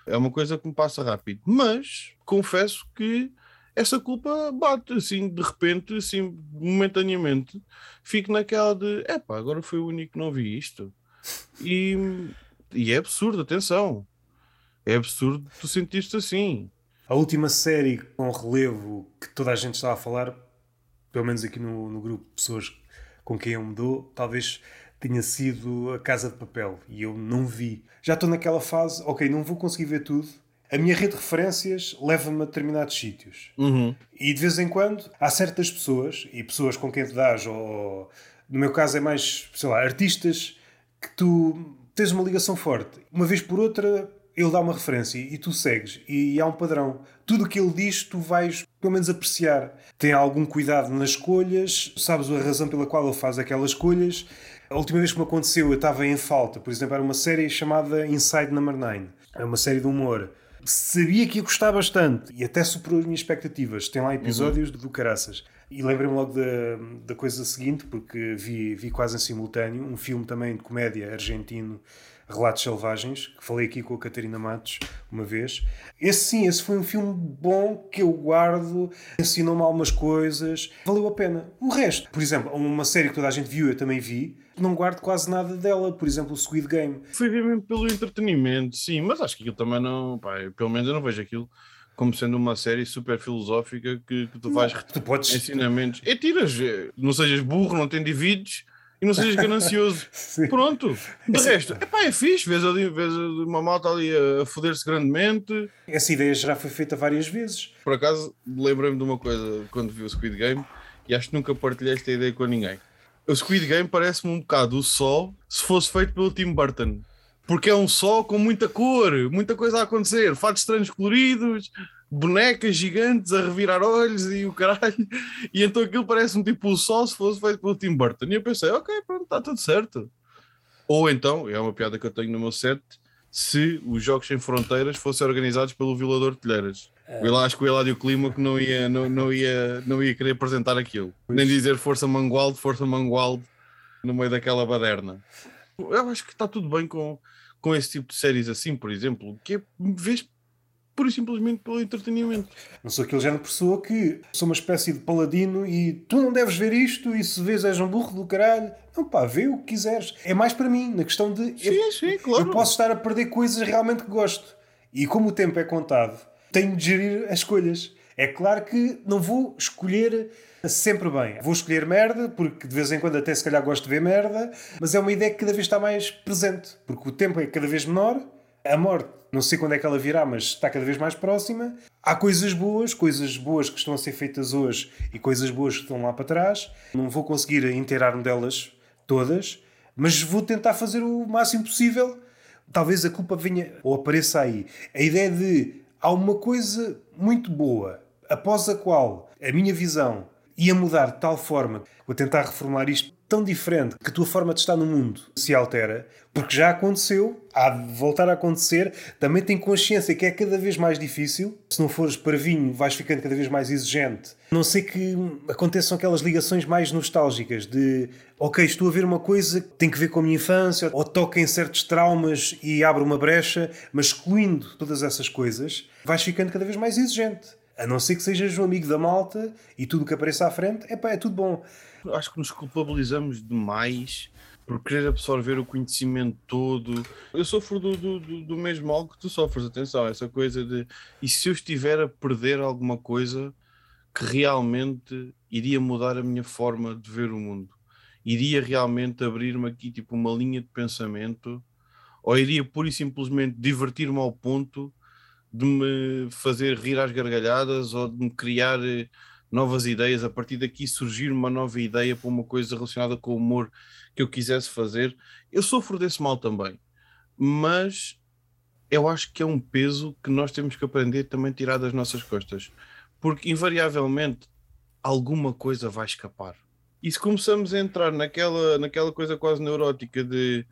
É uma coisa que me passa rápido. Mas confesso que essa culpa bate assim de repente, assim momentaneamente, fico naquela de epá, agora foi o único que não vi isto. E, e é absurdo, atenção. É absurdo tu sentiste assim. A última série com relevo que toda a gente estava a falar, pelo menos aqui no, no grupo de pessoas com quem eu me dou, talvez tenha sido A Casa de Papel e eu não vi. Já estou naquela fase, ok, não vou conseguir ver tudo, a minha rede de referências leva-me a determinados sítios. Uhum. E de vez em quando há certas pessoas, e pessoas com quem te dás, ou no meu caso é mais, sei lá, artistas que tu tens uma ligação forte. Uma vez por outra ele dá uma referência e tu segues, e há um padrão. Tudo o que ele diz, tu vais pelo menos apreciar. Tem algum cuidado nas escolhas, sabes a razão pela qual ele faz aquelas escolhas. A última vez que me aconteceu, eu estava em falta, por exemplo, era uma série chamada Inside Number 9. É uma série de humor sabia que ia gostar bastante e até superou as minhas expectativas. Tem lá episódios uhum. do Caraças. E lembrei-me logo da, da coisa seguinte, porque vi, vi quase em simultâneo um filme também de comédia argentino, Relatos Selvagens, que falei aqui com a Catarina Matos uma vez. Esse sim, esse foi um filme bom que eu guardo, ensinou-me algumas coisas, valeu a pena. O resto, por exemplo, uma série que toda a gente viu, eu também vi, não guardo quase nada dela, por exemplo, o Squid Game. Foi mesmo pelo entretenimento, sim, mas acho que aquilo também não, pá, pelo menos eu não vejo aquilo como sendo uma série super filosófica que, que tu vais tu podes... ensinamentos. É tiras, é, não sejas burro, não te endivides e não sejas ganancioso. Pronto. De resto, epá, é fixe, vês, ali, vês uma malta ali a, a foder-se grandemente. Essa ideia já foi feita várias vezes. Por acaso, lembrei-me de uma coisa quando vi o Squid Game e acho que nunca partilhei esta ideia com ninguém o Squid Game parece-me um bocado o Sol se fosse feito pelo Tim Burton. Porque é um sol com muita cor, muita coisa a acontecer, fatos estranhos coloridos, bonecas gigantes a revirar olhos e o caralho. E então aquilo parece-me tipo o sol se fosse feito pelo Tim Burton. E eu pensei, ok, pronto, está tudo certo. Ou então, é uma piada que eu tenho no meu set, se os Jogos Sem Fronteiras fossem organizados pelo Violador de Telheiras. É. Eu acho que o Eladio Clima que não ia, não, não, ia, não ia querer apresentar aquilo. Nem dizer Força Mangualde, Força Mangualde no meio daquela baderna. Eu acho que está tudo bem com, com esse tipo de séries assim, por exemplo, que é, vês pura e simplesmente pelo entretenimento. Não sou aquele género de pessoa que sou uma espécie de paladino e tu não deves ver isto e se vês és um burro do caralho. Não pá, vê o que quiseres. É mais para mim, na questão de. Sim, eu, sim, claro. Eu posso estar a perder coisas realmente que gosto. E como o tempo é contado, tenho de gerir as escolhas. É claro que não vou escolher sempre bem. Vou escolher merda, porque de vez em quando até se calhar gosto de ver merda, mas é uma ideia que cada vez está mais presente, porque o tempo é cada vez menor, a morte não sei quando é que ela virá, mas está cada vez mais próxima. Há coisas boas, coisas boas que estão a ser feitas hoje e coisas boas que estão lá para trás. Não vou conseguir inteirar-me delas todas, mas vou tentar fazer o máximo possível. Talvez a culpa venha ou apareça aí. A ideia de há uma coisa muito boa, após a qual a minha visão ia mudar de tal forma, vou tentar reformular isto tão diferente que a tua forma de estar no mundo se altera, porque já aconteceu, há de voltar a acontecer, também tem consciência que é cada vez mais difícil. Se não fores parvinho, vais ficando cada vez mais exigente. Não sei que aconteçam aquelas ligações mais nostálgicas de ok, estou a ver uma coisa que tem que ver com a minha infância, ou toca em certos traumas e abre uma brecha, mas excluindo todas essas coisas, vais ficando cada vez mais exigente. A não ser que sejas um amigo da malta e tudo o que apareça à frente, epá, é tudo bom. Acho que nos culpabilizamos demais por querer absorver o conhecimento todo. Eu sofro do, do, do mesmo mal que tu sofres, atenção, essa coisa de e se eu estiver a perder alguma coisa que realmente iria mudar a minha forma de ver o mundo, iria realmente abrir-me aqui tipo uma linha de pensamento, ou iria pura e simplesmente divertir-me ao ponto de me fazer rir às gargalhadas ou de me criar eh, novas ideias, a partir daqui surgir uma nova ideia para uma coisa relacionada com o humor que eu quisesse fazer. Eu sofro desse mal também, mas eu acho que é um peso que nós temos que aprender também tirar das nossas costas, porque invariavelmente alguma coisa vai escapar. E se começamos a entrar naquela, naquela coisa quase neurótica de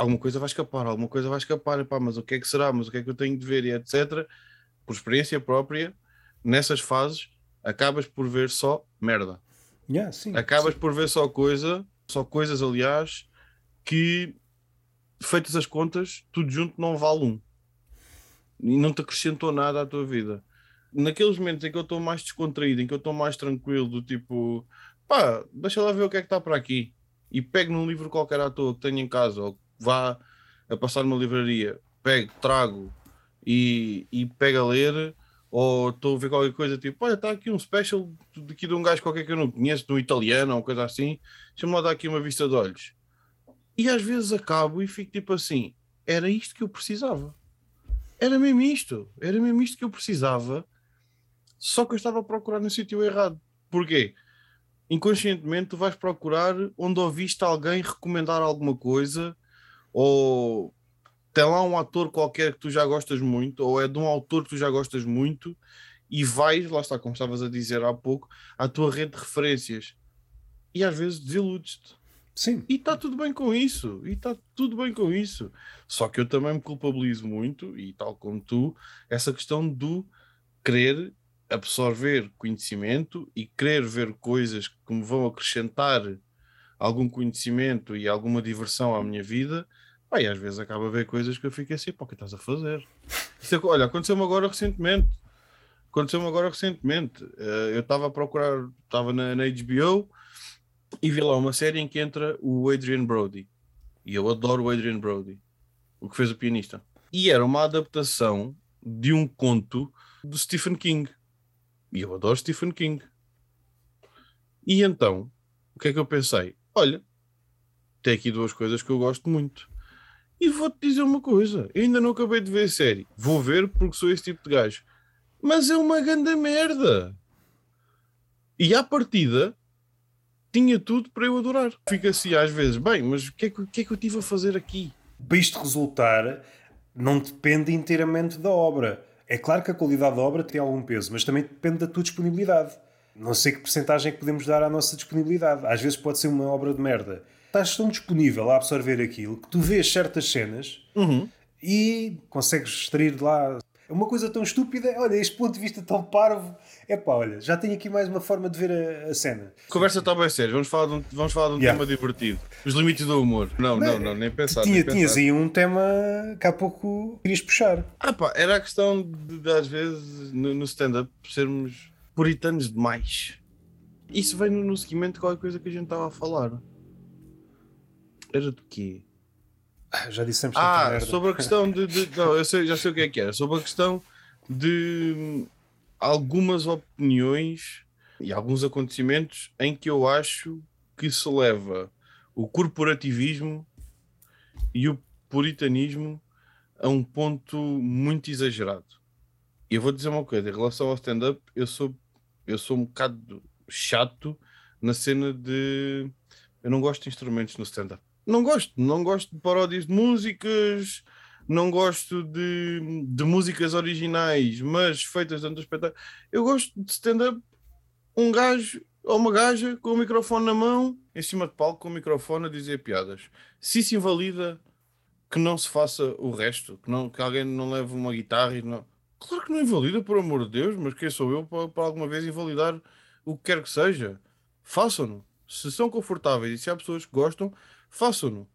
alguma coisa vai escapar, alguma coisa vai escapar, epá, mas o que é que será, mas o que é que eu tenho de ver e etc. Por experiência própria, nessas fases, acabas por ver só merda. Yeah, sim, acabas sim. por ver só coisa, só coisas, aliás, que feitas as contas, tudo junto não vale um. E não te acrescentou nada à tua vida. Naqueles momentos em que eu estou mais descontraído, em que eu estou mais tranquilo, do tipo, pá, deixa lá ver o que é que está para aqui. E pego num livro qualquer à toa que tenho em casa, ou vá a passar numa livraria, pego, trago e, e pego a ler, ou estou a ver qualquer coisa tipo, olha, está aqui um special daqui de um gajo qualquer que eu não conheço, de um italiano ou coisa assim, deixa-me lá dar aqui uma vista de olhos. E às vezes acabo e fico tipo assim, era isto que eu precisava. Era mesmo isto, era mesmo isto que eu precisava, só que eu estava a procurar no sítio errado. Porquê? Inconscientemente tu vais procurar onde ouviste alguém recomendar alguma coisa ou tem lá um ator qualquer que tu já gostas muito, ou é de um autor que tu já gostas muito, e vais, lá está, como estavas a dizer há pouco, à tua rede de referências. E às vezes desiludes-te. Sim. E está tudo bem com isso. E está tudo bem com isso. Só que eu também me culpabilizo muito, e tal como tu, essa questão do querer absorver conhecimento e querer ver coisas que me vão acrescentar algum conhecimento e alguma diversão à minha vida Pá, e às vezes acaba a ver coisas que eu fico assim, pá, o que estás a fazer? Isso é, olha, aconteceu-me agora recentemente. Aconteceu-me agora recentemente. Uh, eu estava a procurar, estava na, na, HBO e vi lá uma série em que entra o Adrian Brody. E eu adoro o Adrian Brody, o que fez o pianista. E era uma adaptação de um conto do Stephen King. E eu adoro Stephen King. E então, o que é que eu pensei? Olha, tem aqui duas coisas que eu gosto muito. E vou-te dizer uma coisa: ainda não acabei de ver a série. Vou ver porque sou esse tipo de gajo. Mas é uma grande merda. E à partida tinha tudo para eu adorar. Fica assim às vezes, bem, mas o que, é que, que é que eu tive a fazer aqui? Para isto resultar, não depende inteiramente da obra. É claro que a qualidade da obra tem algum peso, mas também depende da tua disponibilidade. Não sei que porcentagem é que podemos dar à nossa disponibilidade. Às vezes pode ser uma obra de merda estás tão disponível a absorver aquilo que tu vês certas cenas uhum. e consegues extrair de lá É uma coisa tão estúpida, olha, este ponto de vista tão parvo. É pá, olha, já tenho aqui mais uma forma de ver a, a cena. Conversa está bem séria, vamos falar de um, vamos falar de um Yeah. tema divertido. Os limites do humor. Não, não, não, nem pensar. Tinha, nem pensar. tinhas aí um tema que há pouco querias puxar. Ah pá, era a questão de, de, às vezes no, no stand-up sermos puritanos demais. Isso vem no, no seguimento de qualquer coisa que a gente estava a falar. Era de quê? Ah, Já dissemos Ah, merda. sobre a questão de. de- não, eu sei- já sei o que é que era. Sobre a questão de hum, algumas opiniões e alguns acontecimentos em que eu acho que se leva o corporativismo e o puritanismo a um ponto muito exagerado. E eu vou dizer uma coisa: em relação ao stand-up, eu sou, eu sou um bocado chato na cena de. Eu não gosto de instrumentos no stand-up. Não gosto, não gosto de paródias de músicas, não gosto de, de músicas originais, mas feitas dentro do espetáculo. Eu gosto de stand-up, um gajo ou uma gaja com o microfone na mão, em cima de palco, com o microfone a dizer piadas. Se isso invalida, que não se faça o resto, que, não, que alguém não leve uma guitarra e não. Claro que não invalida, por amor de Deus, mas quem sou eu para, para alguma vez invalidar o que quer que seja? Façam-no. Se são confortáveis e se há pessoas que gostam, façam-no.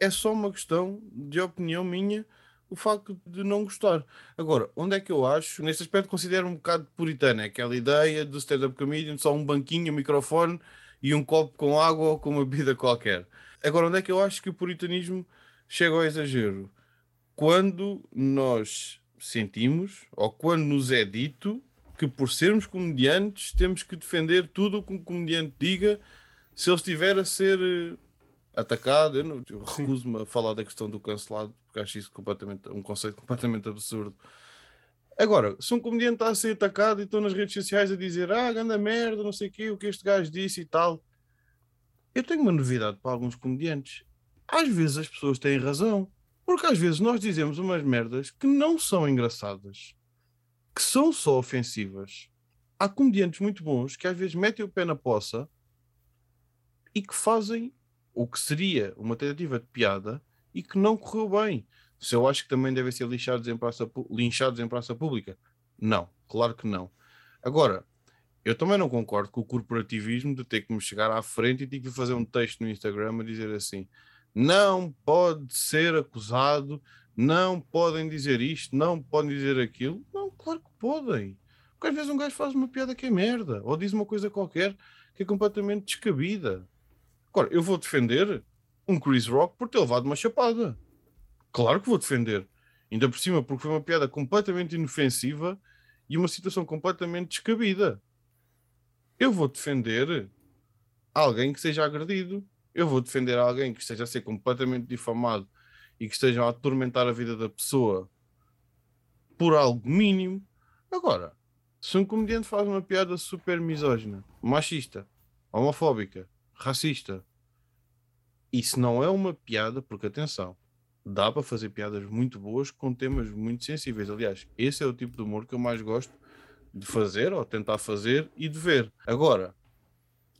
É só uma questão de opinião minha o facto de não gostar. Agora, onde é que eu acho? Neste aspecto considero um bocado puritano, é aquela ideia do stand-up comedian, só um banquinho, um microfone e um copo com água ou com uma bebida qualquer. Agora, onde é que eu acho que o puritanismo chega ao exagero? Quando nós sentimos, ou quando nos é dito, que por sermos comediantes temos que defender tudo o que um comediante diga se ele estiver a ser eh, atacado. Eu, não- eu recuso-me a falar da questão do cancelado, porque acho isso completamente, um conceito completamente absurdo. Agora, se um comediante está a ser atacado e estão nas redes sociais a dizer ah, ganda merda, não sei o quê, o que este gajo disse e tal, eu tenho uma novidade para alguns comediantes. Às vezes as pessoas têm razão, porque às vezes nós dizemos umas merdas que não são engraçadas, que são só ofensivas. Há comediantes muito bons que às vezes metem o pé na poça e que fazem o que seria uma tentativa de piada e que não correu bem. Se eu acho que também devem ser lixados em praça, linchados em praça pública, não, claro que não. Agora, eu também não concordo com o corporativismo de ter que me chegar à frente e ter que fazer um texto no Instagram a dizer assim: não pode ser acusado, não podem dizer isto, não podem dizer aquilo. Não, claro que podem. Porque às vezes um gajo faz uma piada que é merda, ou diz uma coisa qualquer que é completamente descabida. Agora, eu vou defender um Chris Rock por ter levado uma chapada. Claro que vou defender. Ainda por cima, porque foi uma piada completamente inofensiva e uma situação completamente descabida. Eu vou defender alguém que seja agredido. Eu vou defender alguém que esteja a ser completamente difamado e que esteja a atormentar a vida da pessoa por algo mínimo. Agora, se um comediante faz uma piada super misógina, machista, homofóbica, racista, isso não é uma piada, porque atenção, dá para fazer piadas muito boas com temas muito sensíveis. Aliás, esse é o tipo de humor que eu mais gosto de fazer ou tentar fazer e de ver. Agora,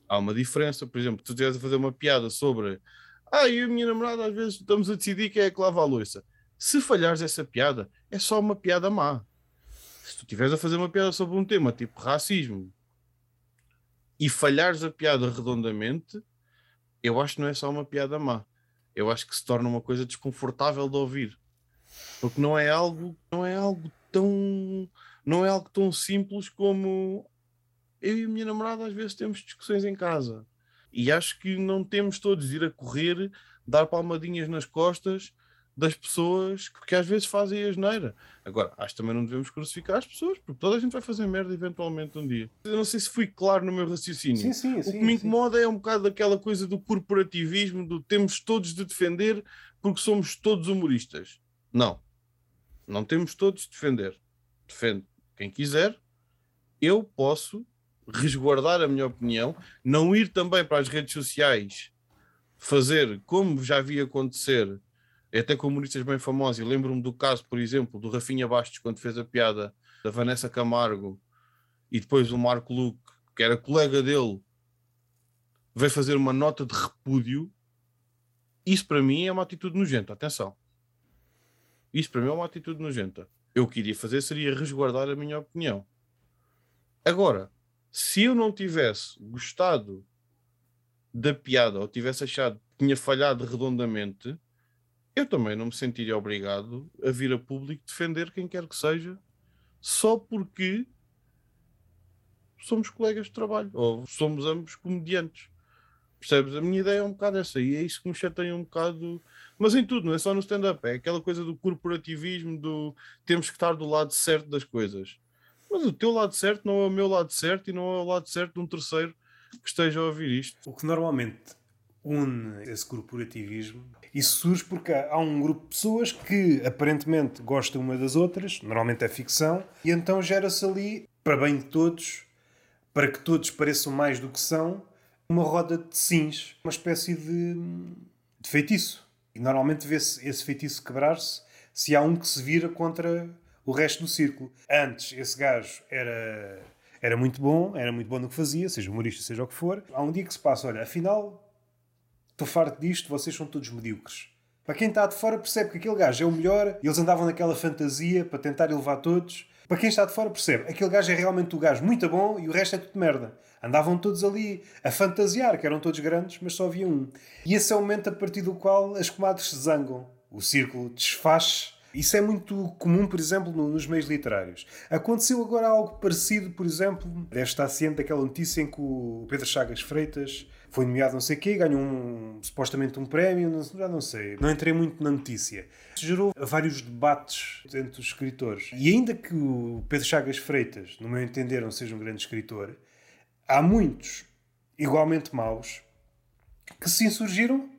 há uma diferença, por exemplo, tu estiveres a fazer uma piada sobre ah, eu e a minha namorada às vezes estamos a decidir quem é que lava a louça. Se falhares essa piada, é só uma piada má. Se tu estiveres a fazer uma piada sobre um tema tipo racismo e falhares a piada redondamente, eu acho que não é só uma piada má. Eu acho que se torna uma coisa desconfortável de ouvir. Porque não é algo, não é algo tão, não é algo tão simples como eu e a minha namorada às vezes temos discussões em casa. E acho que não temos todos de ir a correr, dar palmadinhas nas costas das pessoas que, que às vezes fazem a asneira. Agora, acho que também não devemos crucificar as pessoas, porque toda a gente vai fazer merda eventualmente um dia. Eu não sei se fui claro no meu raciocínio. Sim, sim, O sim. que me incomoda é um bocado daquela coisa do corporativismo, do temos todos de defender porque somos todos humoristas. Não. Não temos todos de defender. Defende quem quiser. Eu posso resguardar a minha opinião, não ir também para as redes sociais fazer como já vi acontecer, até com humoristas bem famosos. Eu lembro-me do caso, por exemplo, do Rafinha Bastos, quando fez a piada da Vanessa Camargo e depois o Marco Luque, que era colega dele, veio fazer uma nota de repúdio. Isso para mim é uma atitude nojenta. Atenção. Isso para mim é uma atitude nojenta. Eu o que iria fazer seria resguardar a minha opinião. Agora, se eu não tivesse gostado da piada ou tivesse achado que tinha falhado redondamente, eu também não me sentiria obrigado a vir a público defender quem quer que seja, só porque somos colegas de trabalho ou somos ambos comediantes. Percebes? A minha ideia é um bocado essa e é isso que me chateia um bocado. Mas em tudo, não é só no stand-up, é aquela coisa do corporativismo, do temos que estar do lado certo das coisas. Mas o teu lado certo não é o meu lado certo e não é o lado certo de um terceiro que esteja a ouvir isto. O que normalmente une esse corporativismo, isso surge porque há um grupo de pessoas que aparentemente gostam uma das outras, normalmente é ficção, e então gera-se ali, para bem de todos, para que todos pareçam mais do que são, uma roda de sims, uma espécie de, de feitiço. E normalmente vê-se esse feitiço quebrar-se se há um que se vira contra o resto do círculo. Antes, esse gajo era, era muito bom, era muito bom no que fazia, seja humorista, seja o que for. Há um dia que se passa, olha, afinal, estou farto disto, vocês são todos medíocres. Para quem está de fora percebe que aquele gajo é o melhor e eles andavam naquela fantasia para tentar elevar todos. Para quem está de fora percebe, aquele gajo é realmente o gajo muito bom e o resto é tudo merda. Andavam todos ali a fantasiar, que eram todos grandes, mas só havia um. E esse é o momento a partir do qual as comadres se zangam. O círculo desfaz. Isso é muito comum, por exemplo, nos meios literários. Aconteceu agora algo parecido, por exemplo, deve estar ciente daquela notícia em que o Pedro Chagas Freitas foi nomeado não sei o quê, ganhou um, supostamente um prémio, já não sei. Não entrei muito na notícia. Isso gerou vários debates entre os escritores. E ainda que o Pedro Chagas Freitas, no meu entender, não seja um grande escritor, há muitos igualmente maus que se insurgiram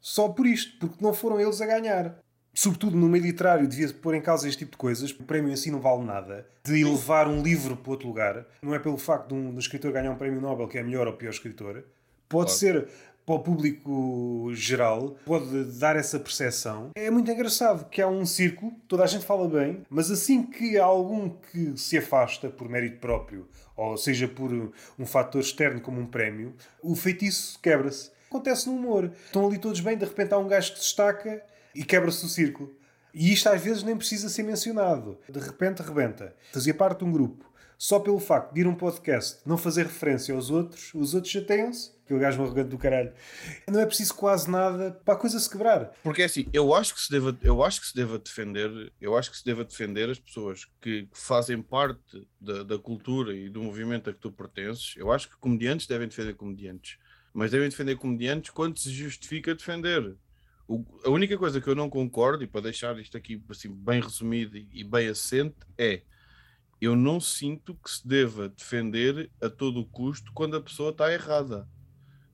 só por isto, porque não foram eles a ganhar. Sobretudo no meio literário, devia pôr em causa este tipo de coisas. O prémio si não vale nada. De elevar um livro para outro lugar. Não é pelo facto de um, de um escritor ganhar um prémio Nobel que é melhor ou pior escritor. Pode claro. ser para o público geral, pode dar essa percepção. É muito engraçado que há um círculo, toda a gente fala bem, mas assim que há algum que se afasta por mérito próprio, ou seja, por um fator externo como um prémio, o feitiço quebra-se. Acontece no humor. Estão ali todos bem, de repente há um gajo que se destaca e quebra-se o círculo. E isto às vezes nem precisa ser mencionado. De repente rebenta. Fazia parte de um grupo só pelo facto de ir um podcast não fazer referência aos outros, os outros chateiam-se. Aquele gajo arrogante do caralho. Não é preciso quase nada para a coisa se quebrar. Porque é assim, eu acho que se deva, eu acho que se deva defender, eu acho que se deva defender as pessoas que fazem parte da, da cultura e do movimento a que tu pertences. Eu acho que comediantes devem defender comediantes, mas devem defender comediantes quando se justifica defender. O, a única coisa que eu não concordo, e para deixar isto aqui assim, bem resumido e bem assente, é eu não sinto que se deva defender a todo o custo quando a pessoa está errada.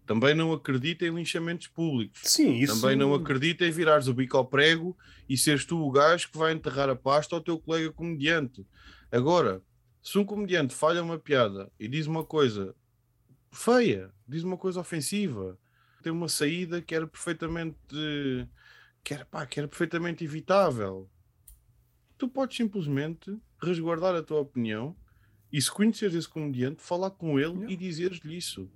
Também não acredito em linchamentos públicos. Sim, isso... Também não acredito em virares o bico ao prego e seres tu o gajo que vai enterrar a pasta ao teu colega comediante. Agora, se um comediante falha uma piada e diz uma coisa feia, diz uma coisa ofensiva, tem uma saída que era perfeitamente que era, pá, que era perfeitamente evitável, tu podes simplesmente resguardar a tua opinião e se conheceres esse comediante, falar com ele yeah. e dizeres-lhe isso.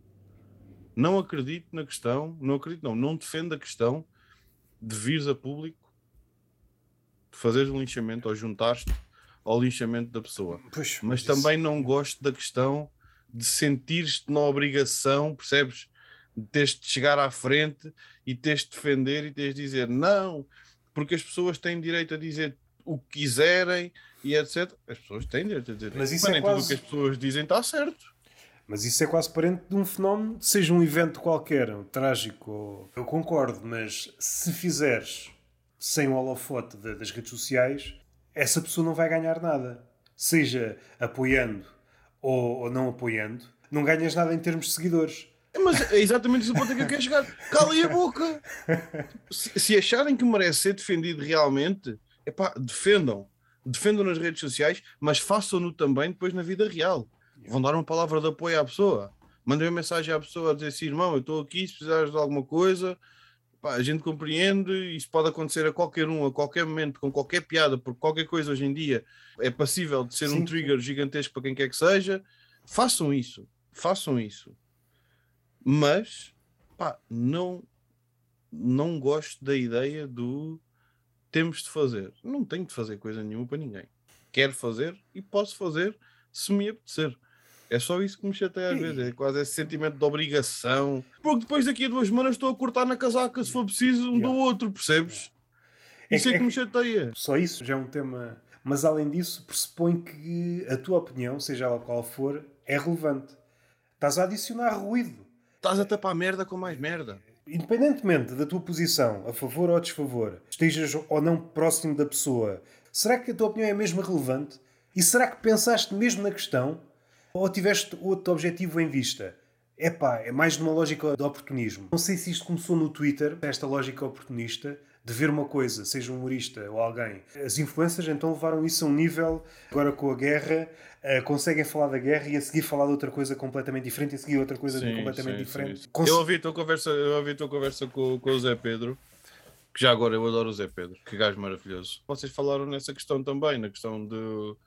Não acredito na questão, não acredito, não, não defendo a questão de vires a público, de fazeres um linchamento ou juntar-te ao linchamento da pessoa. Pois, mas isso... também não gosto da questão de sentir-te na obrigação, percebes? De teres de chegar à frente e teres de defender e teres de dizer não, porque as pessoas têm direito a dizer o que quiserem e etc. As pessoas têm direito a dizer Mas isso é quase... tudo o que as pessoas dizem está certo. Mas isso é quase parente de um fenómeno, seja um evento qualquer, um trágico. Eu concordo, mas se fizeres sem o holofote das redes sociais, essa pessoa não vai ganhar nada. Seja apoiando ou, ou não apoiando, não ganhas nada em termos de seguidores. Mas é exatamente esse o ponto que eu quero chegar. Calem a boca! Se, se acharem que merece ser defendido realmente, epá, defendam. Defendam nas redes sociais, mas façam-no também depois na vida real. Vão dar uma palavra de apoio à pessoa. Mandem uma mensagem à pessoa a dizer assim, irmão, eu estou aqui, se precisares de alguma coisa, pá, a gente compreende, isso pode acontecer a qualquer um, a qualquer momento, com qualquer piada, porque qualquer coisa hoje em dia é passível de ser Sim. um trigger gigantesco para quem quer que seja. Façam isso, façam isso. Mas, pá, não, não gosto da ideia do temos de fazer. Não tenho de fazer coisa nenhuma para ninguém. quero fazer e posso fazer se me apetecer. É só isso que me chateia às vezes, é quase esse sentimento de obrigação. Porque depois daqui a duas semanas estou a cortar na casaca se for preciso um do outro, percebes? Isso é, é que me chateia. Só isso já é um tema. Mas além disso, pressupõe que a tua opinião, seja ela qual for, é relevante. Estás a adicionar ruído. Estás a tapar merda com mais merda. Independentemente da tua posição, a favor ou a desfavor, estejas ou não próximo da pessoa, será que a tua opinião é mesmo relevante? E será que pensaste mesmo na questão? Ou tiveste outro objetivo em vista? Epá, é mais numa lógica de oportunismo. Não sei se isto começou no Twitter, esta lógica oportunista, de ver uma coisa, seja um humorista ou alguém. As influências então levaram isso a um nível, agora com a guerra, uh, conseguem falar da guerra e a seguir falar de outra coisa completamente diferente e a seguir outra coisa sim, completamente sim, diferente. Sim, Cons... Eu ouvi a tua conversa, eu ouvi tua conversa com, com o Zé Pedro, que já agora eu adoro o Zé Pedro, que gajo maravilhoso. Vocês falaram nessa questão também, na questão do,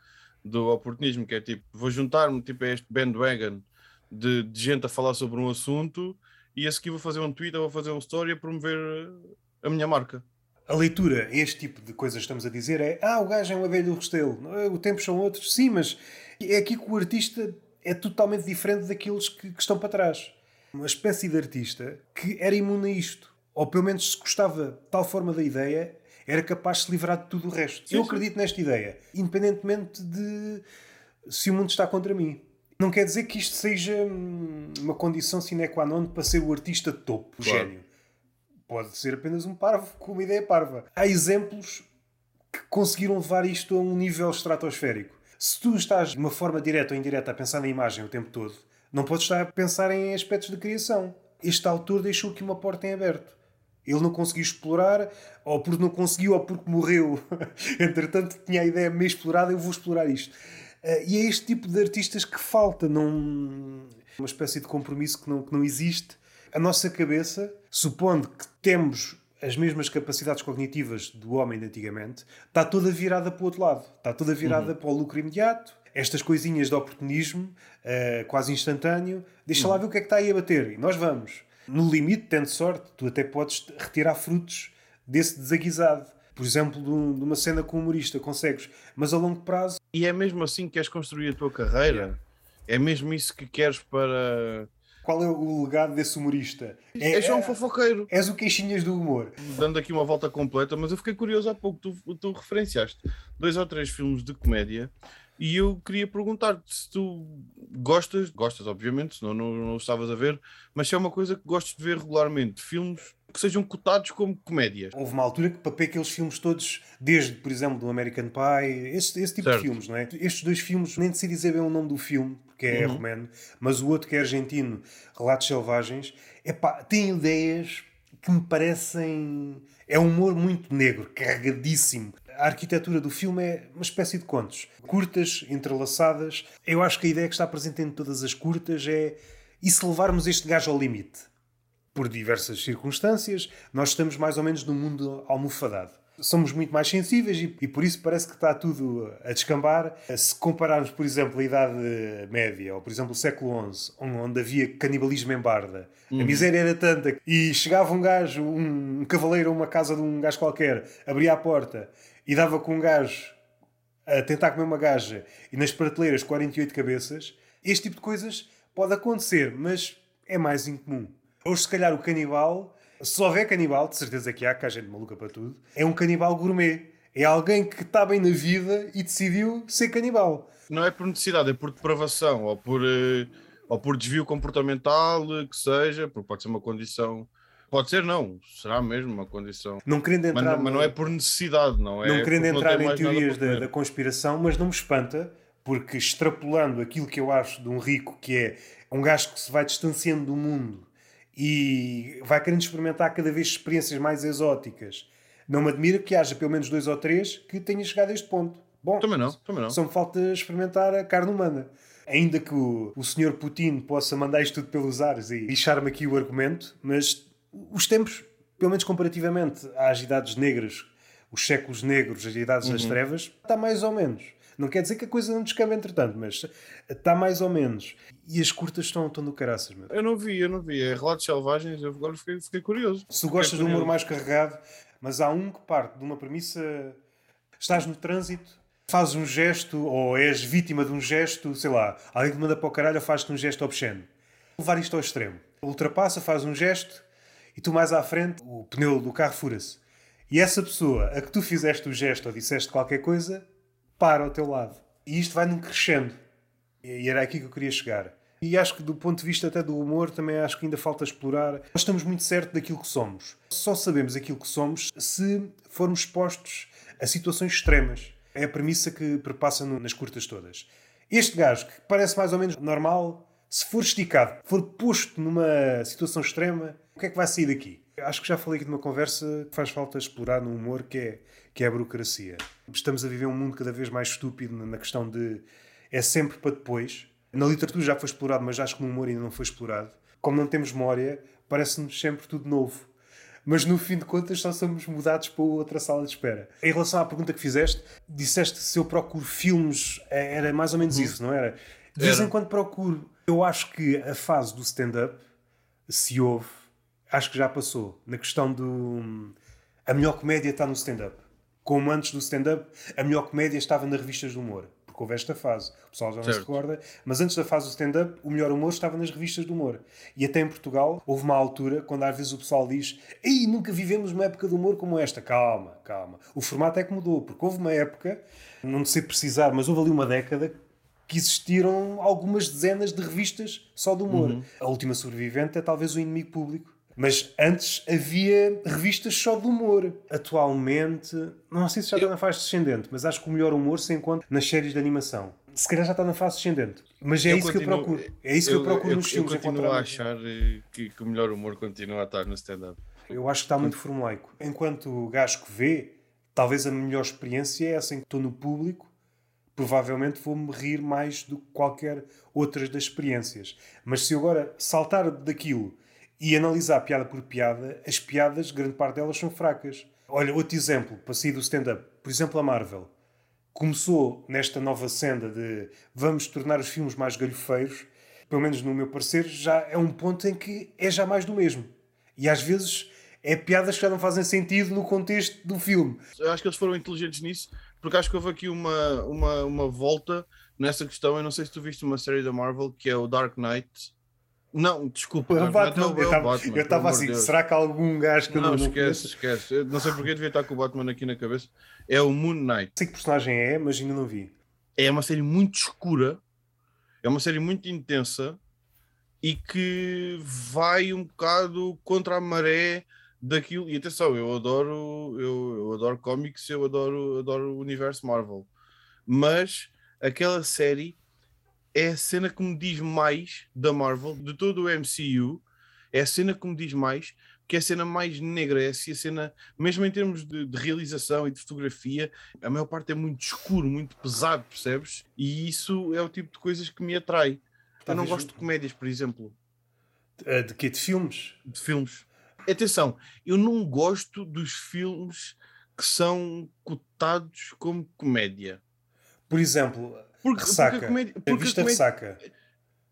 do oportunismo, que é tipo, vou juntar-me tipo, a este bandwagon de, de gente a falar sobre um assunto e a seguir vou fazer um tweet ou vou fazer uma story a promover a minha marca. A leitura, este tipo de coisas que estamos a dizer é ah, o gajo é um abelho do Restelo, o tempo são outros, sim, mas é aqui que o artista é totalmente diferente daqueles que, que, estão para trás. Uma espécie de artista que era imune a isto, ou pelo menos se gostava de tal forma da ideia, era capaz de se livrar de tudo o resto. Sim, Eu acredito sim. nesta ideia, independentemente de se o mundo está contra mim. Não quer dizer que isto seja hum, uma condição sine qua non para ser o artista de topo, o claro. gênio pode ser apenas um parvo com uma ideia parva. Há exemplos que conseguiram levar isto a um nível estratosférico. Se tu estás de uma forma direta ou indireta a pensar na imagem o tempo todo, não podes estar a pensar em aspectos de criação. Este autor deixou aqui uma porta em aberto. Ele não conseguiu explorar, ou porque não conseguiu, ou porque morreu. Entretanto, tinha a ideia meio explorada, eu vou explorar isto. Eh, e é este tipo de artistas que falta, num, uma espécie de compromisso que não, que não existe a nossa cabeça, supondo que temos as mesmas capacidades cognitivas do homem de antigamente, está toda virada para o outro lado. Está toda virada uhum. para o lucro imediato, estas coisinhas de oportunismo, uh, quase instantâneo. Deixa uhum. lá ver o que é que está aí a bater. E nós vamos. No limite, tendo sorte, tu até podes retirar frutos desse desaguisado. Por exemplo, de, um, uma cena com um humorista, consegues. Mas a longo prazo. E é mesmo assim que queres construir a tua carreira? É mesmo isso que queres para qual é o legado desse humorista? É, é João Fofoqueiro. És o queixinhas do humor. Dando aqui uma volta completa, mas eu fiquei curioso há pouco, tu, tu referenciaste dois ou três filmes de comédia e eu queria perguntar-te se tu gostas, gostas obviamente, senão não, não, não estavas a ver, mas se é uma coisa que gostas de ver regularmente, filmes que sejam cotados como comédias. Houve uma altura que papei aqueles filmes todos, desde, por exemplo, do American Pie, esse, esse tipo certo. de filmes, não é? Estes dois filmes, nem sei dizer bem o nome do filme, porque é uhum. romano, mas o outro que é argentino, Relatos Selvagens, epá, tem ideias que me parecem. É um humor muito negro, carregadíssimo. A arquitetura do filme é uma espécie de contos, curtas, entrelaçadas. Eu acho que a ideia que está presente em todas as curtas é. E se levarmos este gajo ao limite? por diversas circunstâncias, nós estamos mais ou menos num mundo almofadado. Somos muito mais sensíveis e, e, por isso parece que está tudo a descambar. Se compararmos, por exemplo, a Idade Média ou, por exemplo, o século XI, onde havia canibalismo em barda, uhum. a miséria era tanta e chegava um gajo, um, um cavaleiro a uma casa de um gajo qualquer, abria a porta e dava com um gajo a tentar comer uma gaja e nas prateleiras 48 cabeças, este tipo de coisas pode acontecer, mas é mais incomum. Ou se calhar o canibal, se houver canibal, de certeza que há, que há gente maluca para tudo, é um canibal gourmet. É alguém que está bem na vida e decidiu ser canibal. Não é por necessidade, é por depravação ou por, eh, ou por desvio comportamental, que seja, porque pode ser uma condição. Pode ser, não, será mesmo uma condição. Não querendo entrar. Mas, no... mas não é por necessidade, não é? Não querendo entrar não em teorias da, da conspiração, mas não me espanta, porque extrapolando aquilo que eu acho de um rico, que é um gajo que se vai distanciando do mundo e vai querendo experimentar cada vez experiências mais exóticas. Não me admira que haja pelo menos dois ou três que tenham chegado a este ponto. Bom, também não, também não. Só me falta experimentar a carne humana. Ainda que o, o senhor Putin possa mandar isto tudo pelos ares e lixar-me aqui o argumento, mas os tempos, pelo menos comparativamente às idades negras, os séculos negros, as idades uhum. das trevas, está mais ou menos. Não quer dizer que a coisa não descamba entretanto, mas está mais ou menos. E as curtas estão, estão do caraças, meu. Eu não vi, eu não vi. É Relatos Selvagens, eu agora fiquei, fiquei curioso. Se gostas de humor mais carregado, mas há um que parte de uma premissa. Estás no trânsito, fazes um gesto ou és vítima de um gesto, sei lá, alguém te manda para o caralho ou faz-te um gesto obsceno. Levar isto ao extremo. Ultrapassa, faz um gesto e tu mais à frente, o pneu do carro fura-se. E essa pessoa a que tu fizeste o gesto ou disseste qualquer coisa, para ao teu lado. E isto vai num crescendo. E era aqui que eu queria chegar. E acho que do ponto de vista até do humor, também acho que ainda falta explorar. Nós estamos muito certos daquilo que somos. Só sabemos aquilo que somos se formos expostos a situações extremas. É a premissa que perpassa nas curtas todas. Este gajo, que parece mais ou menos normal, se for esticado, for posto numa situação extrema, o que é que vai sair daqui? Acho que já falei aqui numa conversa que faz falta explorar no humor, que é, que é a burocracia. Estamos a viver um mundo cada vez mais estúpido na questão de é sempre para depois. Na literatura já foi explorado, mas acho que no humor ainda não foi explorado. Como não temos memória, parece-nos sempre tudo novo. Mas no fim de contas só somos mudados para outra sala de espera. Em relação à pergunta que fizeste, disseste se eu procuro filmes, é, era mais ou menos uhum. isso, não era? De vez em quando procuro. Eu acho que a fase do stand-up, se houve, acho que já passou. Na questão do. A melhor comédia está no stand-up. Como antes do stand-up, a melhor comédia estava nas revistas de humor porque houve esta fase. O pessoal já não se recorda, mas antes da fase do stand-up, o melhor humor estava nas revistas de humor. E até em Portugal houve uma altura quando às vezes o pessoal diz: Ei, nunca vivemos uma época de humor como esta. Calma, calma. O formato é que mudou, porque houve uma época, não sei precisar, mas houve ali uma década que existiram algumas dezenas de revistas só de humor. Uhum. A última sobrevivente é talvez o inimigo público. Mas antes havia revistas só de humor. Atualmente, não sei se já está na fase descendente, mas acho que o melhor humor se encontra nas séries de animação. Se calhar já está na fase descendente. Mas é eu isso continuo, que eu procuro. É isso eu, que eu procuro eu, nos filmes. Eu continuo a achar eh, que, que, o melhor humor continua a estar no stand-up. Eu acho que está muito formulaico. Enquanto o gajo que vê, talvez a melhor experiência é essa em que estou no público provavelmente vou-me rir mais do que qualquer outras das experiências. Mas se eu agora saltar daquilo e analisar piada por piada, as piadas, grande parte delas são fracas. Olha, outro exemplo, para sair do stand-up. Por exemplo, a Marvel. Começou nesta nova senda de vamos tornar os filmes mais galhofeiros, pelo menos no meu parecer, já é um ponto em que é já mais do mesmo. E às vezes é piadas que já não fazem sentido no contexto do filme. Eu acho que eles foram inteligentes nisso, porque acho que houve aqui uma, uma, uma volta nessa questão. Eu não sei se tu viste uma série da Marvel que é o Dark Knight não, desculpa. Eu estava assim, Deus. será que há algum gajo que não, não esquece, esquece. Eu não sei porque devia estar com o Batman aqui na cabeça. É o Moon Knight. Sei que personagem é, mas ainda não vi. É uma série muito escura, é uma série muito intensa e que vai um bocado contra a maré daquilo. E atenção, eu adoro, eu, eu adoro cómics, eu adoro, adoro o universo Marvel, mas aquela série é a cena que me diz mais da Marvel, de todo o MCU, é a cena que me diz mais, que é a cena mais negra, é assim a cena, mesmo em termos de, de, realização e de fotografia, a maior parte é muito escuro, muito pesado, percebes? E isso é o tipo de coisas que me atrai. eu não gosto de comédias, por exemplo. De, de quê? De filmes? De filmes. Atenção, eu não gosto dos filmes que são cotados como comédia. Por exemplo, porque, ressaca. Porque a comédia, porque a vista a comédia, ressaca.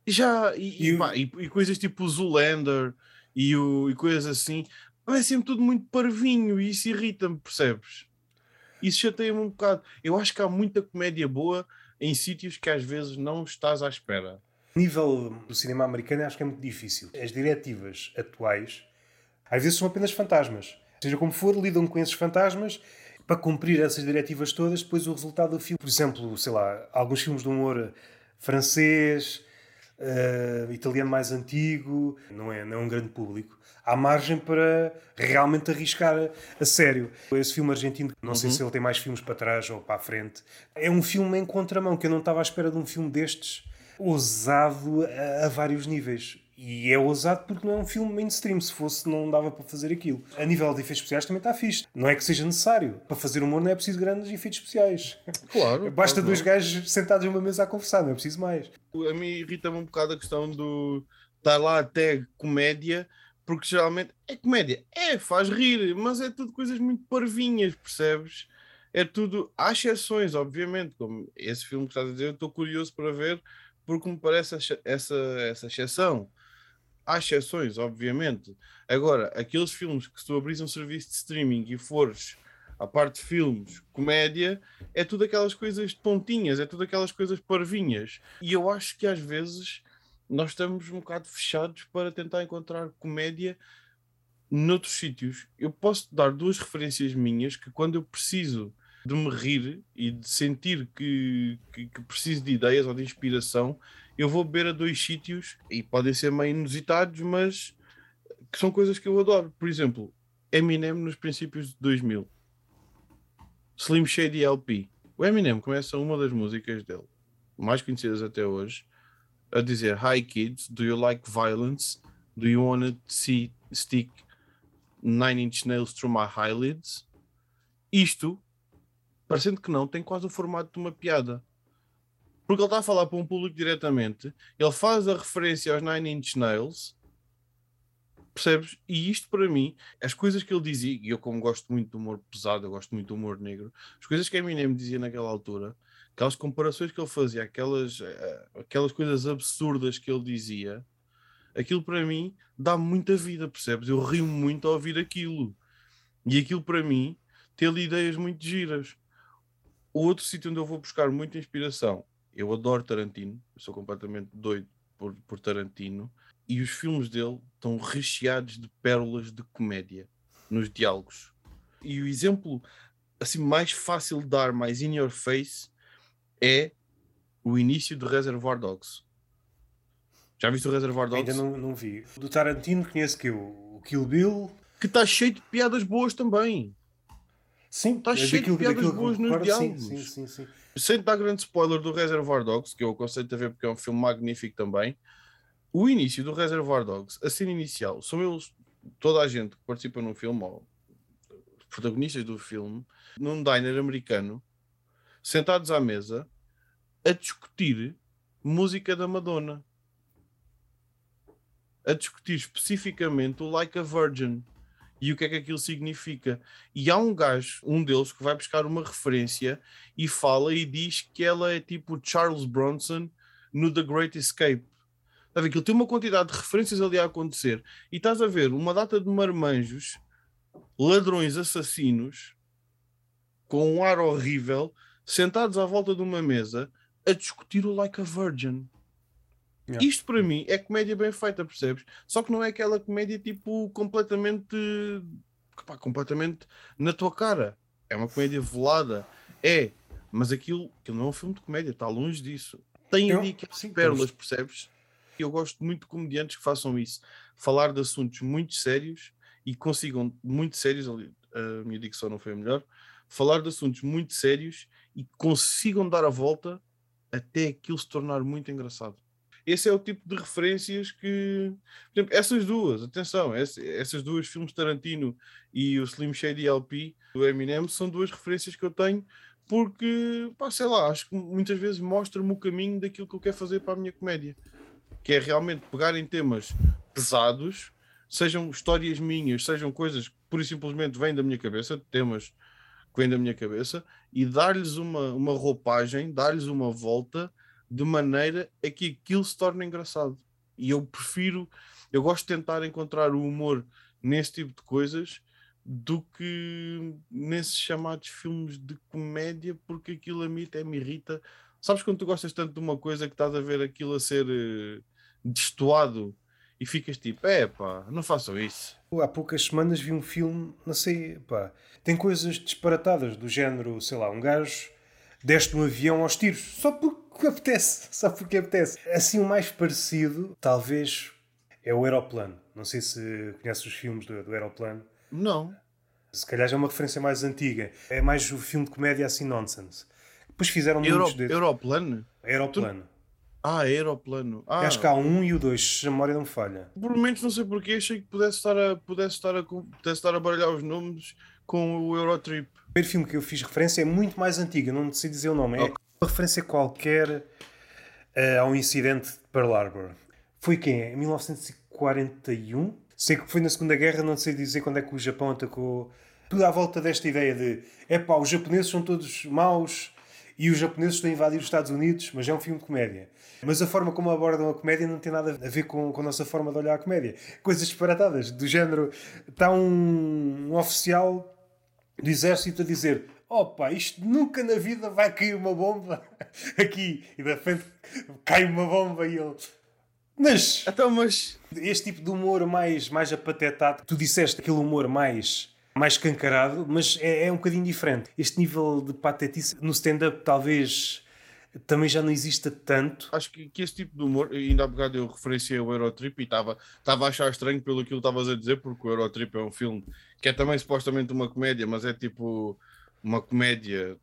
Já, e, e, pá, e, e, coisas tipo o Zoolander e, o, e coisas assim, é sempre tudo muito parvinho e isso irrita-me, percebes? Isso chateia-me um bocado. Eu acho que há muita comédia boa em sítios que às vezes não estás à espera. nível do cinema americano, acho que é muito difícil. As diretivas atuais às vezes são apenas fantasmas. Seja como for, lidam com esses fantasmas para cumprir essas diretivas todas, depois o resultado do filme, por exemplo, sei lá, alguns filmes de humor francês, uh, italiano mais antigo, não é, não é um grande público. Há margem para realmente arriscar a, a sério. Esse filme argentino, não uhum. sei se ele tem mais filmes para trás ou para a frente, é um filme em contramão, que eu não estava à espera de um filme destes, ousado a, a vários níveis. E é ousado porque não é um filme mainstream. Se fosse, não dava para fazer aquilo. A nível de efeitos especiais também está fixe. Não é que seja necessário. Para fazer humor não é preciso grandes efeitos especiais. Claro. Basta claro, dois gajos sentados numa mesa a conversar, não é preciso mais. A mim irrita-me um bocado a questão do estar lá até comédia, porque geralmente é comédia. É, faz rir, mas é tudo coisas muito parvinhas, percebes? É tudo. Há exceções, obviamente, como esse filme que estás a dizer, eu estou curioso para ver, porque me parece essa, essa exceção há exceções, obviamente. Agora, aqueles filmes que se tu abris um serviço de streaming e fores a parte de filmes, comédia, é tudo aquelas coisas de pontinhas, é tudo aquelas coisas parvinhas. E eu acho que às vezes nós estamos um bocado fechados para tentar encontrar comédia noutros sítios. Eu posso dar duas referências minhas que quando eu preciso de me rir e de sentir que, que, que, preciso de ideias ou de inspiração, eu vou beber a dois sítios e podem ser meio inusitados, mas que são coisas que eu adoro. Por exemplo, Eminem nos princípios de 2000, Slim Shady LP. O Eminem começa uma das músicas dele, mais conhecidas até hoje, a dizer: Hi kids, do you like violence? Do you want to see stick nine inch nails through my eyelids? Isto, parecendo que não, tem quase o formato de uma piada. Porque ele está a falar para um público diretamente, ele faz a referência aos Nine Inch Nails, percebes? E isto para mim, as coisas que ele dizia, e eu como gosto muito do humor pesado, eu gosto muito do humor negro, as coisas que a Eminem dizia naquela altura, aquelas comparações que ele fazia, aquelas, eh, aquelas coisas absurdas que ele dizia, aquilo para mim dá muita vida, percebes? Eu rio muito ao ouvir aquilo. E aquilo para mim tem ideias muito giras. O outro sítio onde eu vou buscar muita inspiração, eu adoro Tarantino, sou completamente doido por, por Tarantino, e os filmes dele estão recheados de pérolas de comédia nos diálogos. E o exemplo assim mais fácil de dar, mais in your face, é o início de Reservoir Dogs. Já viste o Reservoir Dogs? Ainda não, não vi. Do Tarantino conheço que o Kill Bill. Que está cheio de piadas boas também. Sim, está cheio de piadas boas nos diálogos. Sim, sim, sim, Sem dar grande spoiler do Reservoir Dogs, que eu aconselho a ver porque é um filme magnífico também. O início do Reservoir Dogs, a cena inicial, são eles, toda a gente que participa num filme, ou protagonistas do filme, num diner americano, sentados à mesa a discutir música da Madonna. A discutir especificamente o Like a Virgin e o que é que aquilo significa. E há um gajo, um deles, que vai buscar uma referência e fala e diz que ela é tipo Charles Bronson no The Great Escape. Está a ver? Aquilo tem uma quantidade de referências ali a acontecer e estás a ver uma data de marmanjos, ladrões assassinos, com um ar horrível, sentados à volta de uma mesa a discutir o Like a Virgin. Yeah. Isto para mim é comédia bem feita, percebes? Só que não é aquela comédia tipo completamente pá, completamente na tua cara. É uma comédia velada. É, mas aquilo, aquilo não é um filme de comédia, está longe disso. Tem ali aquelas pérolas, percebes? Eu gosto muito de comediantes que façam isso. Falar de assuntos muito sérios e consigam, muito sérios, a minha dicção não foi a melhor, falar de assuntos muito sérios e consigam dar a volta até aquilo se tornar muito engraçado. Esse é o tipo de referências que. Por exemplo, essas duas, atenção, essas duas filmes Tarantino e o Slim Shady LP do Eminem são duas referências que eu tenho porque, pá, sei lá, acho que muitas vezes mostra-me o caminho daquilo que eu quero fazer para a minha comédia. Que é realmente pegar em temas pesados, sejam histórias minhas, sejam coisas que pura e simplesmente vêm da minha cabeça, temas que vem da minha cabeça e dar-lhes uma, uma roupagem, dar-lhes uma volta de maneira a que aquilo se torne engraçado. E eu prefiro, eu gosto de tentar encontrar o humor nesse tipo de coisas do que nesses chamados filmes de comédia, porque aquilo a mim até me irrita. Sabes quando tu gostas tanto de uma coisa que estás a ver aquilo a ser uh, destoado e ficas tipo, é pá, não façam isso. Há poucas semanas vi um filme, não sei, pá, tem coisas disparatadas do género, sei lá, um gajo deste um avião aos tiros, só porque apetece, só porque apetece. Assim, o mais parecido, talvez, é o Aeroplano. Não sei se conheces os filmes do, do Aeroplano. Não. Se calhar já é uma referência mais antiga. É mais o filme de comédia assim nonsense. Depois fizeram Euro, muitos desses. Aeroplano? Aeroplano. Tu... Ah, aeroplano. Ah. Acho que há um e o dois, se a memória não falha. Por momentos não sei porque, achei que pudesse estar a, pudesse estar a, pudesse estar a baralhar os nomes com o Eurotrip. O primeiro filme que eu fiz referência é muito mais antigo, não sei dizer o nome. É okay. Uma referência qualquer uh, ao incidente de Pearl Harbor. Foi quem? Em 1941? Sei que foi na Segunda Guerra, não sei dizer quando é que o Japão atacou. Tudo à volta desta ideia de é os japoneses são todos maus e os japoneses estão a invadir os Estados Unidos, mas é um filme de comédia. Mas a forma como abordam a comédia não tem nada a ver com, com a nossa forma de olhar a comédia. Coisas disparatadas, do género: está um, um oficial do exército a dizer opa, isto nunca na vida vai cair uma bomba aqui. E da frente cai uma bomba e ele... Mas... Então, mas... Este tipo de humor mais, mais apatetado, tu disseste aquele humor mais mais escancarado, mas é, é, um bocadinho diferente. Este nível de patetice no stand-up talvez também já não exista tanto. Acho que, que esse tipo de humor, ainda há bocado eu referenciei o Eurotrip e estava a achar estranho pelo que estavas a dizer, porque o Eurotrip é um filme que é também supostamente uma comédia, mas é tipo uma comédia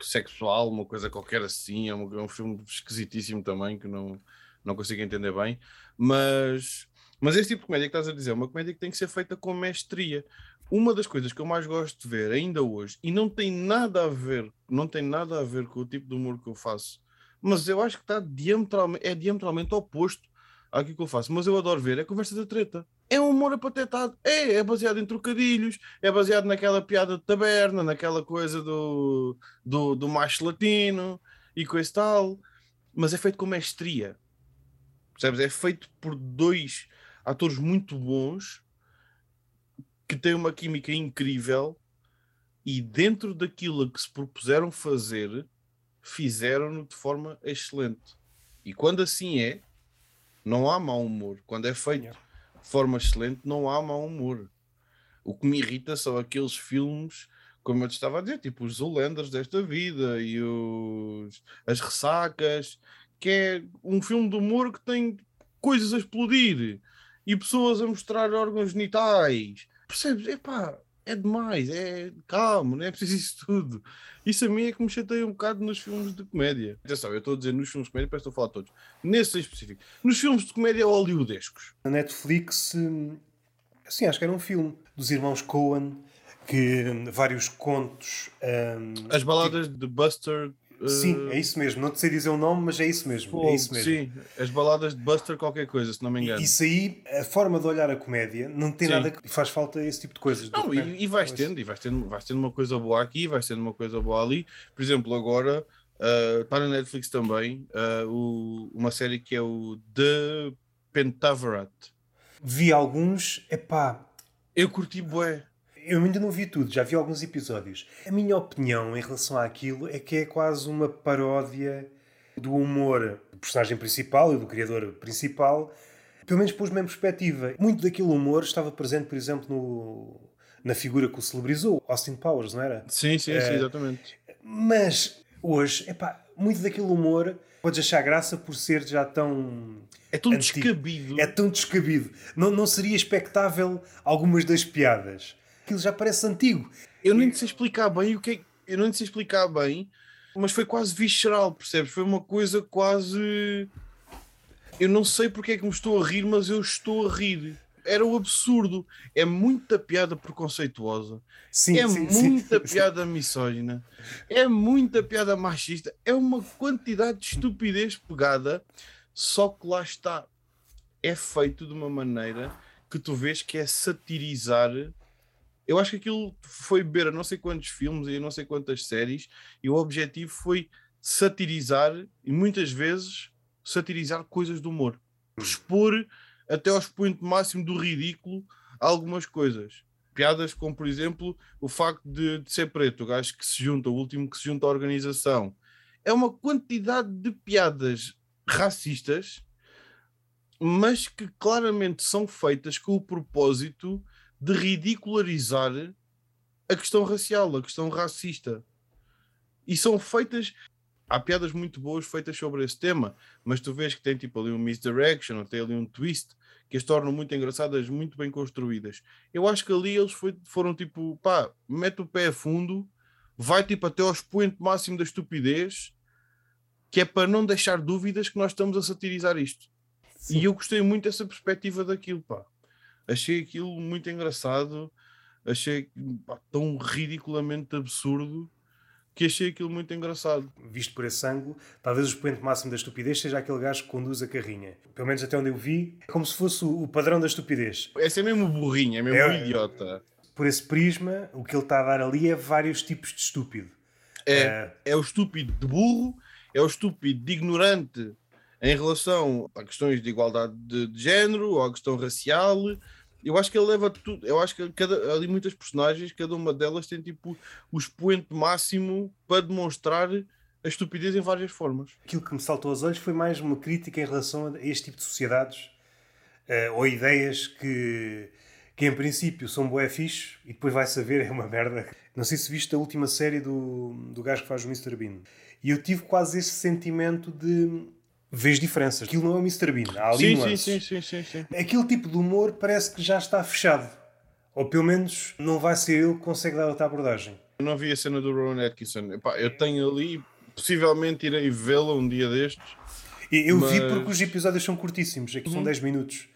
sexual, uma coisa qualquer assim, é um, é um filme esquisitíssimo também, que não, não consigo entender bem, mas, mas esse tipo de comédia que estás a dizer é uma comédia que tem que ser feita com mestria, uma das coisas que eu mais gosto de ver ainda hoje, e não tem nada a ver, não tem nada a ver com o tipo de humor que eu faço, mas eu acho que está diametralmente, é diametralmente oposto àquilo que eu faço, mas eu adoro ver, é conversa da treta. É um humor apatetado, é, é baseado em trocadilhos, é baseado naquela piada de taberna, naquela coisa do, do, do macho latino e coisa tal, mas é feito com mestria. Percebes? É feito por dois atores muito bons que têm uma química incrível e dentro daquilo que se propuseram fazer, fizeram-no de forma excelente. E quando assim é, não há mau humor. Quando é feito de forma excelente, não há mau humor. O que me irrita são aqueles filmes, como eu te estava a dizer, tipo os Zolanders desta vida e os, as ressacas, que é um filme de humor que tem coisas a explodir e pessoas a mostrar órgãos genitais Percebes? Epá, é demais, é calmo, não é preciso isso tudo. Isso a mim é que me chateia um bocado nos filmes de comédia. Atenção, eu estou a dizer nos filmes de comédia, parece que estou a falar todos. Nesse em específico. Nos filmes de comédia hollywoodescos. Na Netflix, hum, assim, acho que era um filme dos irmãos Coen, que hum, vários contos. Um, As baladas de Buster Sim, é isso mesmo. Não te sei dizer o nome, mas é isso mesmo. é isso mesmo. Sim, as baladas de Buster qualquer coisa, se não me engano. Isso aí, a forma de olhar a comédia, não tem sim. nada que faz falta esse tipo de coisas. Não, e, e vais tendo, e vais tendo, vais tendo uma coisa boa aqui, vais tendo uma coisa boa ali. Por exemplo, agora uh, está na Netflix também uh, o, uma série que é o The Pentaveret. Vi alguns, epá. Eu curti bué eu ainda não vi tudo, já vi alguns episódios. A minha opinião em relação àquilo é que é quase uma paródia do humor do personagem principal e do criador principal, pelo menos pôs-me em perspectiva. Muito daquele humor estava presente, por exemplo, no, na figura que o celebrizou, Austin Powers, não era? Sim, sim, sim, eh, exatamente. Mas hoje, epá, muito daquele humor podes achar graça por ser já tão. É tão antigo. descabido. É tão descabido. Não, não seria expectável algumas das piadas aquilo já parece antigo. Eu nem sei explicar bem o que é. Eu não sei explicar bem, mas foi quase visceral, percebes? Foi uma coisa quase. Eu não sei porque é que me estou a rir, mas eu estou a rir. Era o absurdo. É muita piada preconceituosa. Sim, é sim, muita sim. piada misógina. É muita piada machista. É uma quantidade de estupidez pegada. Só que lá está. É feito de uma maneira que tu vês que é satirizar eu acho que aquilo foi beber a não sei quantos filmes e a não sei quantas séries, e o objetivo foi satirizar, e muitas vezes satirizar coisas do humor. Expor até ao expoente máximo do ridículo algumas coisas. Piadas como, por exemplo, o facto de, de ser preto, o gajo que se junta, o último que se junta à organização. É uma quantidade de piadas racistas, mas que claramente são feitas com o propósito de ridicularizar a questão racial, a questão racista. E são feitas. Há piadas muito boas feitas sobre esse tema, mas tu vês que tem tipo ali um misdirection, ou tem ali um twist que as tornam muito engraçadas, muito bem construídas. Eu acho que ali eles foi, foram tipo, pá, mete o pé a fundo, vai tipo até ao expoente máximo da estupidez, que é para não deixar dúvidas que nós estamos a satirizar isto. Sim. E eu gostei muito dessa perspectiva daquilo, pá achei aquilo muito engraçado, achei pá, tão ridiculamente absurdo que achei aquilo muito engraçado. Visto por esse ângulo, talvez o expoente máximo da estupidez seja aquele gajo que conduz a carrinha. Pelo menos até onde eu vi, é como se fosse o padrão da estupidez. Esse é mesmo burrinho, é mesmo é, idiota. Por esse prisma, o que ele está a dar ali é vários tipos de estúpido. É, é o estúpido de burro, é o estúpido de ignorante em relação a questões de igualdade de, de género ou à questão racial, Eu acho que ele leva tudo. Eu acho que cada, ali muitas personagens, cada uma delas tem tipo o expoente máximo para demonstrar a estupidez em várias formas. Aquilo que me saltou aos olhos foi mais uma crítica em relação a este tipo de sociedades uh, ou ideias que, que em princípio são bué fixe e depois vai saber é uma merda. Não sei se viste a última série do, do gajo que faz o Mr. Bean. E eu tive quase esse sentimento de vês diferenças. Aquilo não é o Mr. Bean. Há ali sim, sim, sim, sim, sim. Aquele tipo de humor parece que já está fechado. Ou pelo menos não vai ser ele que consegue dar outra abordagem. Eu não vi a cena do Rowan Atkinson. Epá, eu tenho ali, possivelmente irei vê-la um dia destes. Eu mas... vi porque os episódios são curtíssimos, aqui são 10 uhum. minutos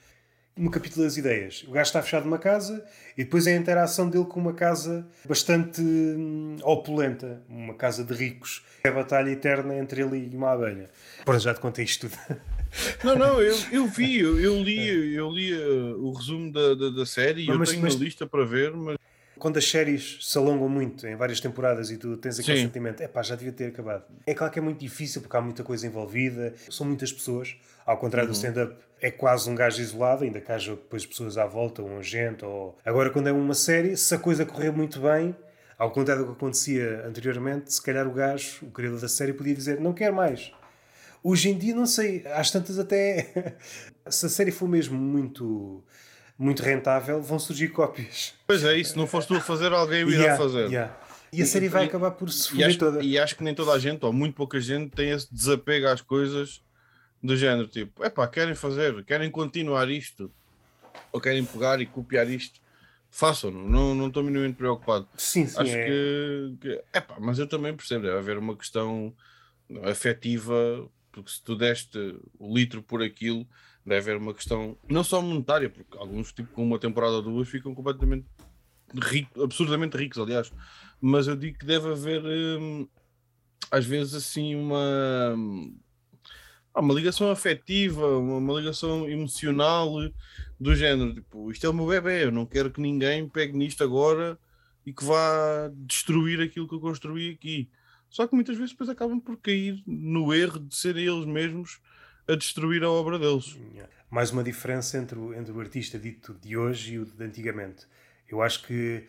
no capítulo das ideias. O gajo está fechado numa casa e depois é a interação dele com uma casa bastante hum, opulenta, uma casa de ricos. É a batalha eterna entre ele e uma abelha. Pronto, já te contei isto tudo. Não, não, eu, eu vi, eu, eu li, eu li uh, o resumo da, da, da série e eu tenho mas, uma lista para ver, mas quando as séries se alongam muito em várias temporadas e tu tens aquele Sim. sentimento, é pá, já devia ter acabado. É claro que é muito difícil porque há muita coisa envolvida, são muitas pessoas, ao contrário uhum. do stand-up, é quase um gajo isolado, ainda que haja depois pessoas à volta, um agente. Ou... Agora, quando é uma série, se a coisa correr muito bem, ao contrário do que acontecia anteriormente, se calhar o gajo, o criador da série, podia dizer: não quer mais. Hoje em dia, não sei, às tantas até. se a série for mesmo muito muito rentável, vão surgir cópias. Pois é, isso. Se não foste tu a fazer, alguém o irá yeah, fazer. Yeah. E a série vai acabar por se acho, toda. E acho que nem toda a gente, ou muito pouca gente, tem esse desapego às coisas do género. Tipo, é pá, querem fazer, querem continuar isto, ou querem pegar e copiar isto. Façam, não, não estou minimamente preocupado. Sim, sim. Acho é... que, que. É pá, mas eu também percebo, deve haver uma questão afetiva, porque se tu deste o litro por aquilo deve haver uma questão não só monetária, porque alguns, tipo, com uma temporada ou duas, ficam completamente ricos, absurdamente ricos, aliás. Mas eu digo que deve haver, hum, às vezes, assim, uma, uma ligação afetiva, uma, uma, ligação emocional do género. Tipo, isto é o meu bebê, eu não quero que ninguém pegue nisto agora e que vá destruir aquilo que eu construí aqui. Só que muitas vezes depois acabam por cair no erro de serem eles mesmos a destruir a obra deles. Mais uma diferença entre o, entre o artista dito de hoje e o de antigamente. Eu acho que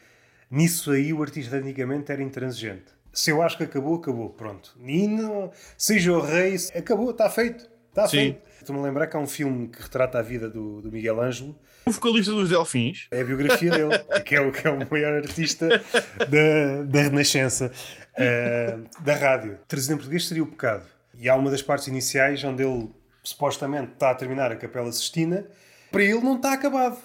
nisso aí o artista de antigamente era intransigente. Se eu acho que acabou, acabou, pronto. E não, seja o rei, acabou, está feito. Está feito. Estou-me a lembrar que há um filme que retrata a vida do, do Miguel Ângelo. O vocalista dos Delfins. É a biografia dele, que, é o, que é o maior artista da, da Renascença, uh, da rádio. Traduzir em português seria o pecado. E há uma das partes iniciais onde ele supostamente está a terminar a Capela Sistina, para ele não está acabado.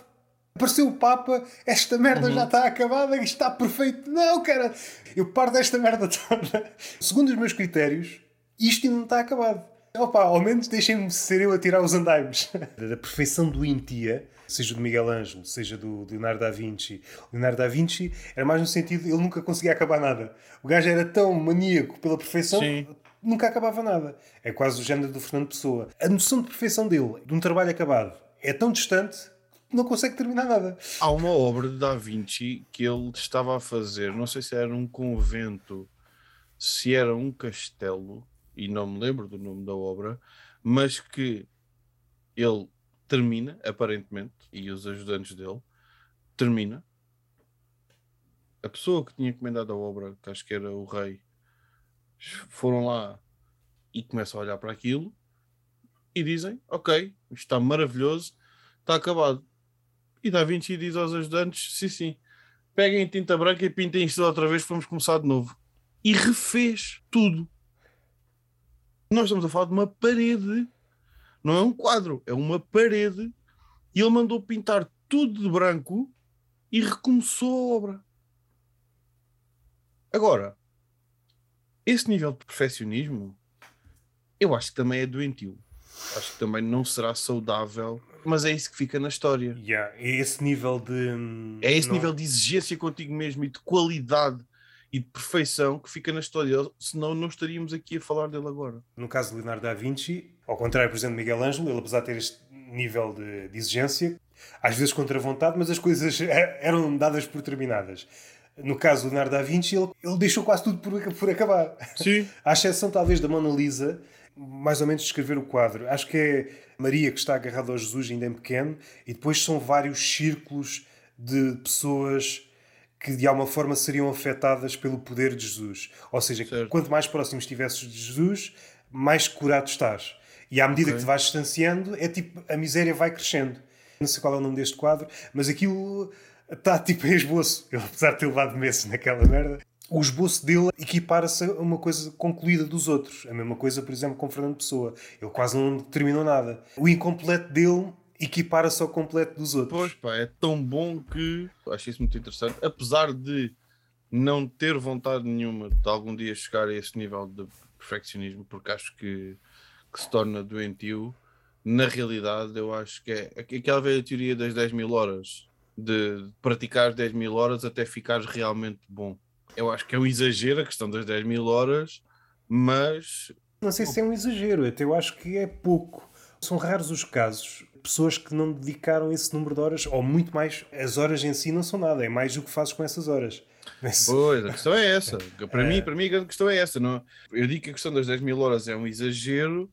Apareceu o Papa, esta merda uhum. já está acabada, isto está perfeito. Não, cara, eu paro desta merda toda. Segundo os meus critérios, isto ainda não está acabado. Opa, ao menos deixem-me ser eu a tirar os andaimes. da perfeição do Intia, seja do Miguel Ângelo, seja do Leonardo da Vinci. Leonardo da Vinci era mais no sentido, ele nunca conseguia acabar nada. O gajo era tão maníaco pela perfeição, Sim nunca acabava nada. É quase o género do Fernando Pessoa. A noção de perfeição dele, de um trabalho acabado, é tão distante que não consegue terminar nada. Há uma obra de Da Vinci que ele estava a fazer, não sei se era um convento, se era um castelo, e não me lembro do nome da obra, mas que ele termina, aparentemente, e os ajudantes dele, termina. A pessoa que tinha encomendado a obra, que acho que era o rei, foram lá e começam a olhar para aquilo e dizem: Ok, isto está maravilhoso, está acabado. E Da Vinci diz aos ajudantes: Sim, sim, peguem tinta branca e pintem isto outra vez, vamos começar de novo. E refez tudo. Nós estamos a falar de uma parede, não é um quadro, é uma parede. E ele mandou pintar tudo de branco e recomeçou a obra. Agora, esse nível de perfeccionismo, eu acho que também é doentio. Acho que também não será saudável, mas é isso que fica na história. Yeah, é esse nível de. É esse não... nível de exigência contigo mesmo e de qualidade e de perfeição que fica na história, senão não estaríamos aqui a falar dele agora. No caso de Leonardo da Vinci, ao contrário, por exemplo, de Miguel Ângelo, ele apesar de ter este nível de, de exigência, às vezes contra a vontade, mas as coisas eram dadas por terminadas. No caso do Leonardo da Vinci, ele, ele deixou quase tudo por, por acabar. Sim. À exceção, talvez, da Mona Lisa, mais ou menos descrever o quadro. Acho que é Maria que está agarrada ao Jesus ainda em pequeno e depois são vários círculos de pessoas que de alguma forma seriam afetadas pelo poder de Jesus. Ou seja, certo. quanto mais próximo estivesses de Jesus, mais curado estás. E à medida okay. que te vais distanciando, é tipo, a miséria vai crescendo. Não sei qual é o nome deste quadro, mas aquilo está tipo em esboço. Ele, apesar de ter levado meses naquela merda, o esboço dele equipara-se a uma coisa concluída dos outros. A mesma coisa, por exemplo, com Fernando Pessoa. Ele quase não terminou nada. O incompleto dele equipara-se ao completo dos outros. Pois pá, é tão bom que acho isso muito interessante. Apesar de não ter vontade nenhuma de algum dia chegar a esse nível de perfeccionismo, porque acho que, que se torna doentio, na realidade eu acho que é aquela velha teoria das 10 mil horas, de praticar 10 mil horas até ficares realmente bom. Eu acho que é um exagero a questão das 10 mil horas, mas. Não sei se é um exagero, até eu acho que é pouco. São raros os casos pessoas que não dedicaram esse número de horas, ou muito mais. As horas em si não são nada, é mais o que fazes com essas horas. Pois, a questão é essa. Para, é. mim, para mim, a grande questão é essa. Não? Eu digo que a questão das 10 mil horas é um exagero,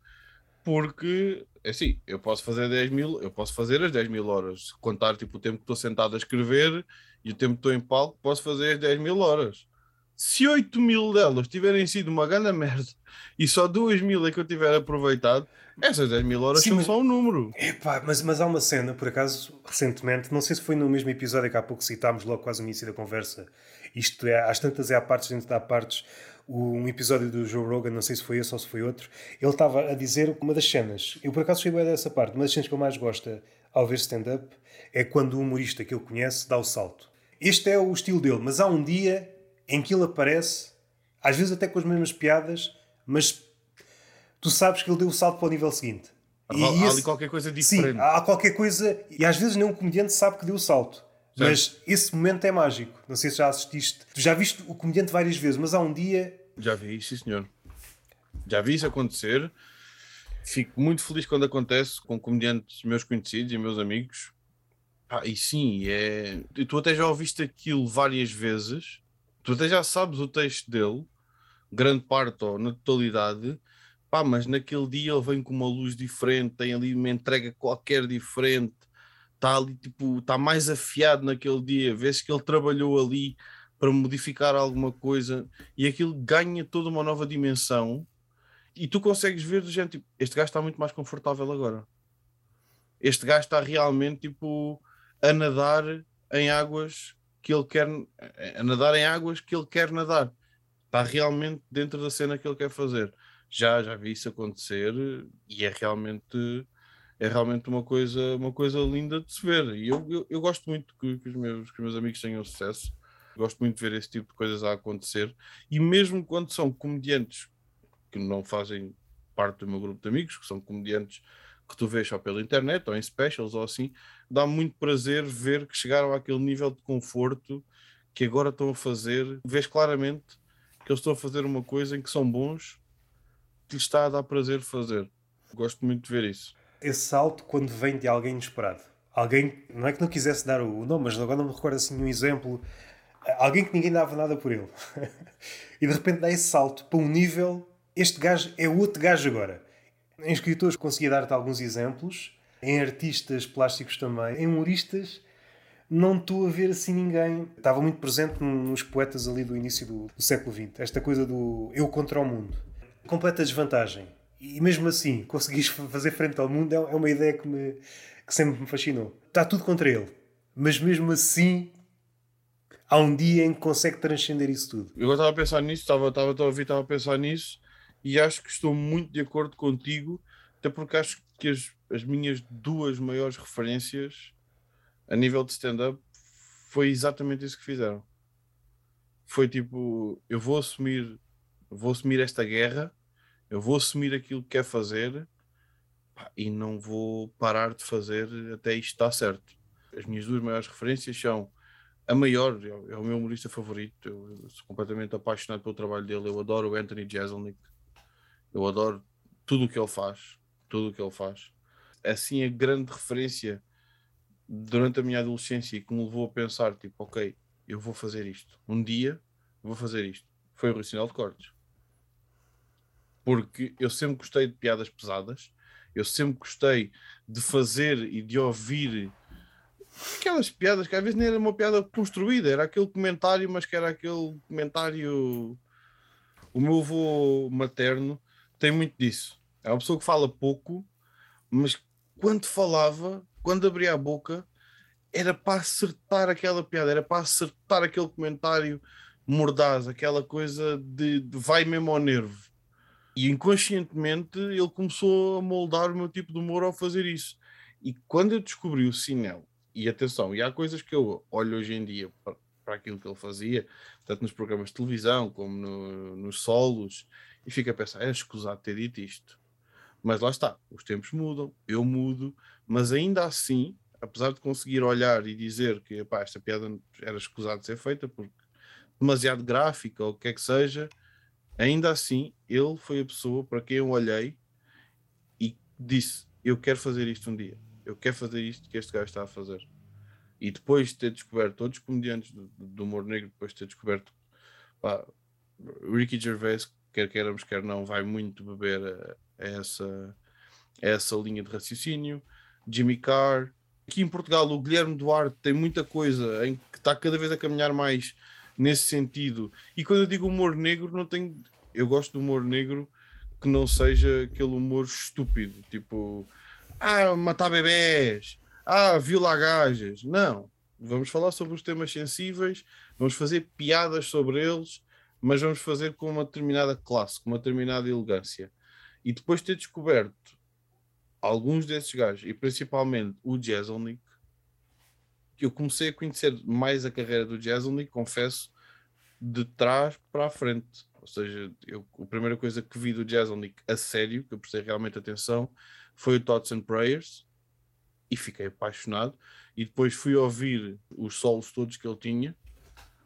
porque, é assim, eu posso fazer 10 mil, eu posso fazer as 10 mil horas. Contar tipo, o tempo que estou sentado a escrever e o tempo que estou em palco, posso fazer as 10 mil horas. Se 8 mil delas tiverem sido uma grande merda e só 2 mil é que eu tiver aproveitado, essas 10 mil horas Sim, são mas, só um número. Epá, mas, mas há uma cena, por acaso, recentemente, não sei se foi no mesmo episódio que há pouco citámos, logo quase no início da conversa. Isto é, às tantas é a partes dentro da partes. Um episódio do Joe Rogan, não sei se foi esse ou se foi outro, ele estava a dizer uma das cenas. Eu por acaso fui bem dessa parte. Uma das cenas que ele mais gosta ao ver stand-up é quando o humorista que ele conhece dá o salto. Este é o estilo dele, mas há um dia em que ele aparece, às vezes até com as mesmas piadas, mas tu sabes que ele deu o salto para o nível seguinte. Há, e há esse, ali qualquer coisa diferente. Sim, há qualquer coisa, e às vezes nem um comediante sabe que deu o salto. Certo. Mas esse momento é mágico. Não sei se já assististe. Tu já viste o comediante várias vezes, mas há um dia. Já vi, sim senhor. Já vi isso acontecer. Fico muito feliz quando acontece com comediantes meus conhecidos e meus amigos. Ah, e sim, é... tu até já ouviste aquilo várias vezes, tu até já sabes o texto dele, grande parte ou na totalidade, pá, mas naquele dia ele vem com uma luz diferente, tem ali uma entrega qualquer diferente, está ali tipo, está mais afiado naquele dia, vê-se que ele trabalhou ali para modificar alguma coisa e aquilo ganha toda uma nova dimensão e tu consegues ver, gente, tipo, este gajo está muito mais confortável agora. Este gajo está realmente tipo a nadar em águas que ele quer a nadar em águas que ele quer nadar. Está realmente dentro da cena que ele quer fazer já, já vi isso acontecer e é realmente é realmente uma coisa, uma coisa linda de se ver. E eu, eu, eu gosto muito que, que, os meus, que os meus amigos tenham sucesso. Gosto muito de ver esse tipo de coisas a acontecer. E mesmo quando são comediantes que não fazem parte do meu grupo de amigos, que são comediantes que tu vês só pela internet ou em specials ou assim, dá muito prazer ver que chegaram àquele nível de conforto que agora estão a fazer. Vês claramente que eles estão a fazer uma coisa em que são bons que lhe está a dar prazer fazer. Gosto muito de ver isso. Esse salto quando vem de alguém inesperado. Alguém, não é que não quisesse dar o nome, mas agora não me recordo assim um exemplo. Alguém que ninguém dava nada por ele. e de repente dá esse salto para um nível. Este gajo é outro gajo agora. Em escritores conseguia dar-te alguns exemplos, em artistas plásticos também, em humoristas não estou a ver assim ninguém. Estava muito presente nos poetas ali do início do, do século XX. Esta coisa do eu contra o mundo completa desvantagem. E mesmo assim, conseguires fazer frente ao mundo é, é uma ideia que, me, que sempre me fascinou. Está tudo contra ele. Mas mesmo assim, há um dia em que consegue transcender isso tudo. Eu estava a pensar nisso, estava, estava a ouvir, estava a pensar nisso e acho que estou muito de acordo contigo, até porque acho que as, as minhas duas maiores referências a nível de stand-up foi exatamente isso que fizeram. Foi tipo, eu vou assumir vou assumir esta guerra, eu vou assumir aquilo que quer fazer e não vou parar de fazer até isto estar certo. As minhas duas maiores referências são a maior, é, é o meu humorista favorito, eu, sou completamente apaixonado pelo trabalho dele, eu adoro o Anthony Jeselnik, eu adoro tudo o que ele faz, tudo o que ele faz. Assim, a grande referência durante a minha adolescência que me levou a pensar, tipo, ok, eu vou fazer isto, um dia vou fazer isto, foi o Rui Sinal de Cortes porque eu sempre gostei de piadas pesadas, eu sempre gostei de fazer e de ouvir aquelas piadas que às vezes nem era uma piada construída, era aquele comentário, mas que era aquele comentário. O meu avô materno tem muito disso. É uma pessoa que fala pouco, mas quando falava, quando abria a boca, era para acertar aquela piada, era para acertar aquele comentário mordaz, aquela coisa de, de vai mesmo ao nervo. E inconscientemente ele começou a moldar o meu tipo de humor ao fazer isso. E quando eu descobri o Sinel, e atenção, e há coisas que eu olho hoje em dia para, para aquilo que ele fazia, tanto nos programas de televisão como no, nos solos, e fico a pensar, é escusado ter dito isto. Mas lá está, os tempos mudam, eu mudo, mas ainda assim, apesar de conseguir olhar e dizer que epá, esta piada era escusado de ser feita porque demasiado gráfica ou o que é que seja, ainda assim, ele foi a pessoa para quem eu olhei e disse: Eu quero fazer isto um dia, eu quero fazer isto que este gajo está a fazer. E depois de ter descoberto todos os comediantes do, do humor negro, depois de ter descoberto pá, Ricky Gervais, quer queiramos, quer não, vai muito beber a, a essa, a essa linha de raciocínio. Jimmy Carr. Aqui em Portugal, o Guilherme Duarte tem muita coisa em que está cada vez a caminhar mais nesse sentido. E quando eu digo humor negro, não tenho. Eu gosto do humor negro que não seja aquele humor estúpido, tipo, ah, matar bebés, ah, violar gajas. Não. Vamos falar sobre os temas sensíveis, vamos fazer piadas sobre eles, mas vamos fazer com uma determinada classe, com uma determinada elegância. E depois de ter descoberto alguns desses gajos, e principalmente o Jezelnik, eu comecei a conhecer mais a carreira do Jezelnik, confesso, de trás para a frente. Ou seja, eu, a primeira coisa que vi do Jezelnik a sério, que eu prestei realmente atenção, foi o Thoughts and Prayers e fiquei apaixonado. E depois fui ouvir os solos todos que ele tinha,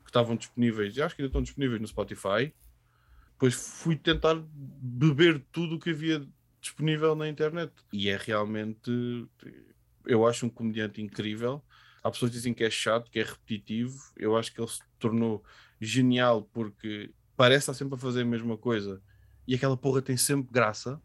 que estavam disponíveis, e acho que ainda estão disponíveis no Spotify. Depois fui tentar beber tudo o que havia disponível na internet. E é realmente, eu acho um comediante incrível. Há pessoas que dizem que é chato, que é repetitivo. Eu acho que ele se tornou genial porque parece estar sempre a fazer a mesma coisa e aquela porra tem sempre graça.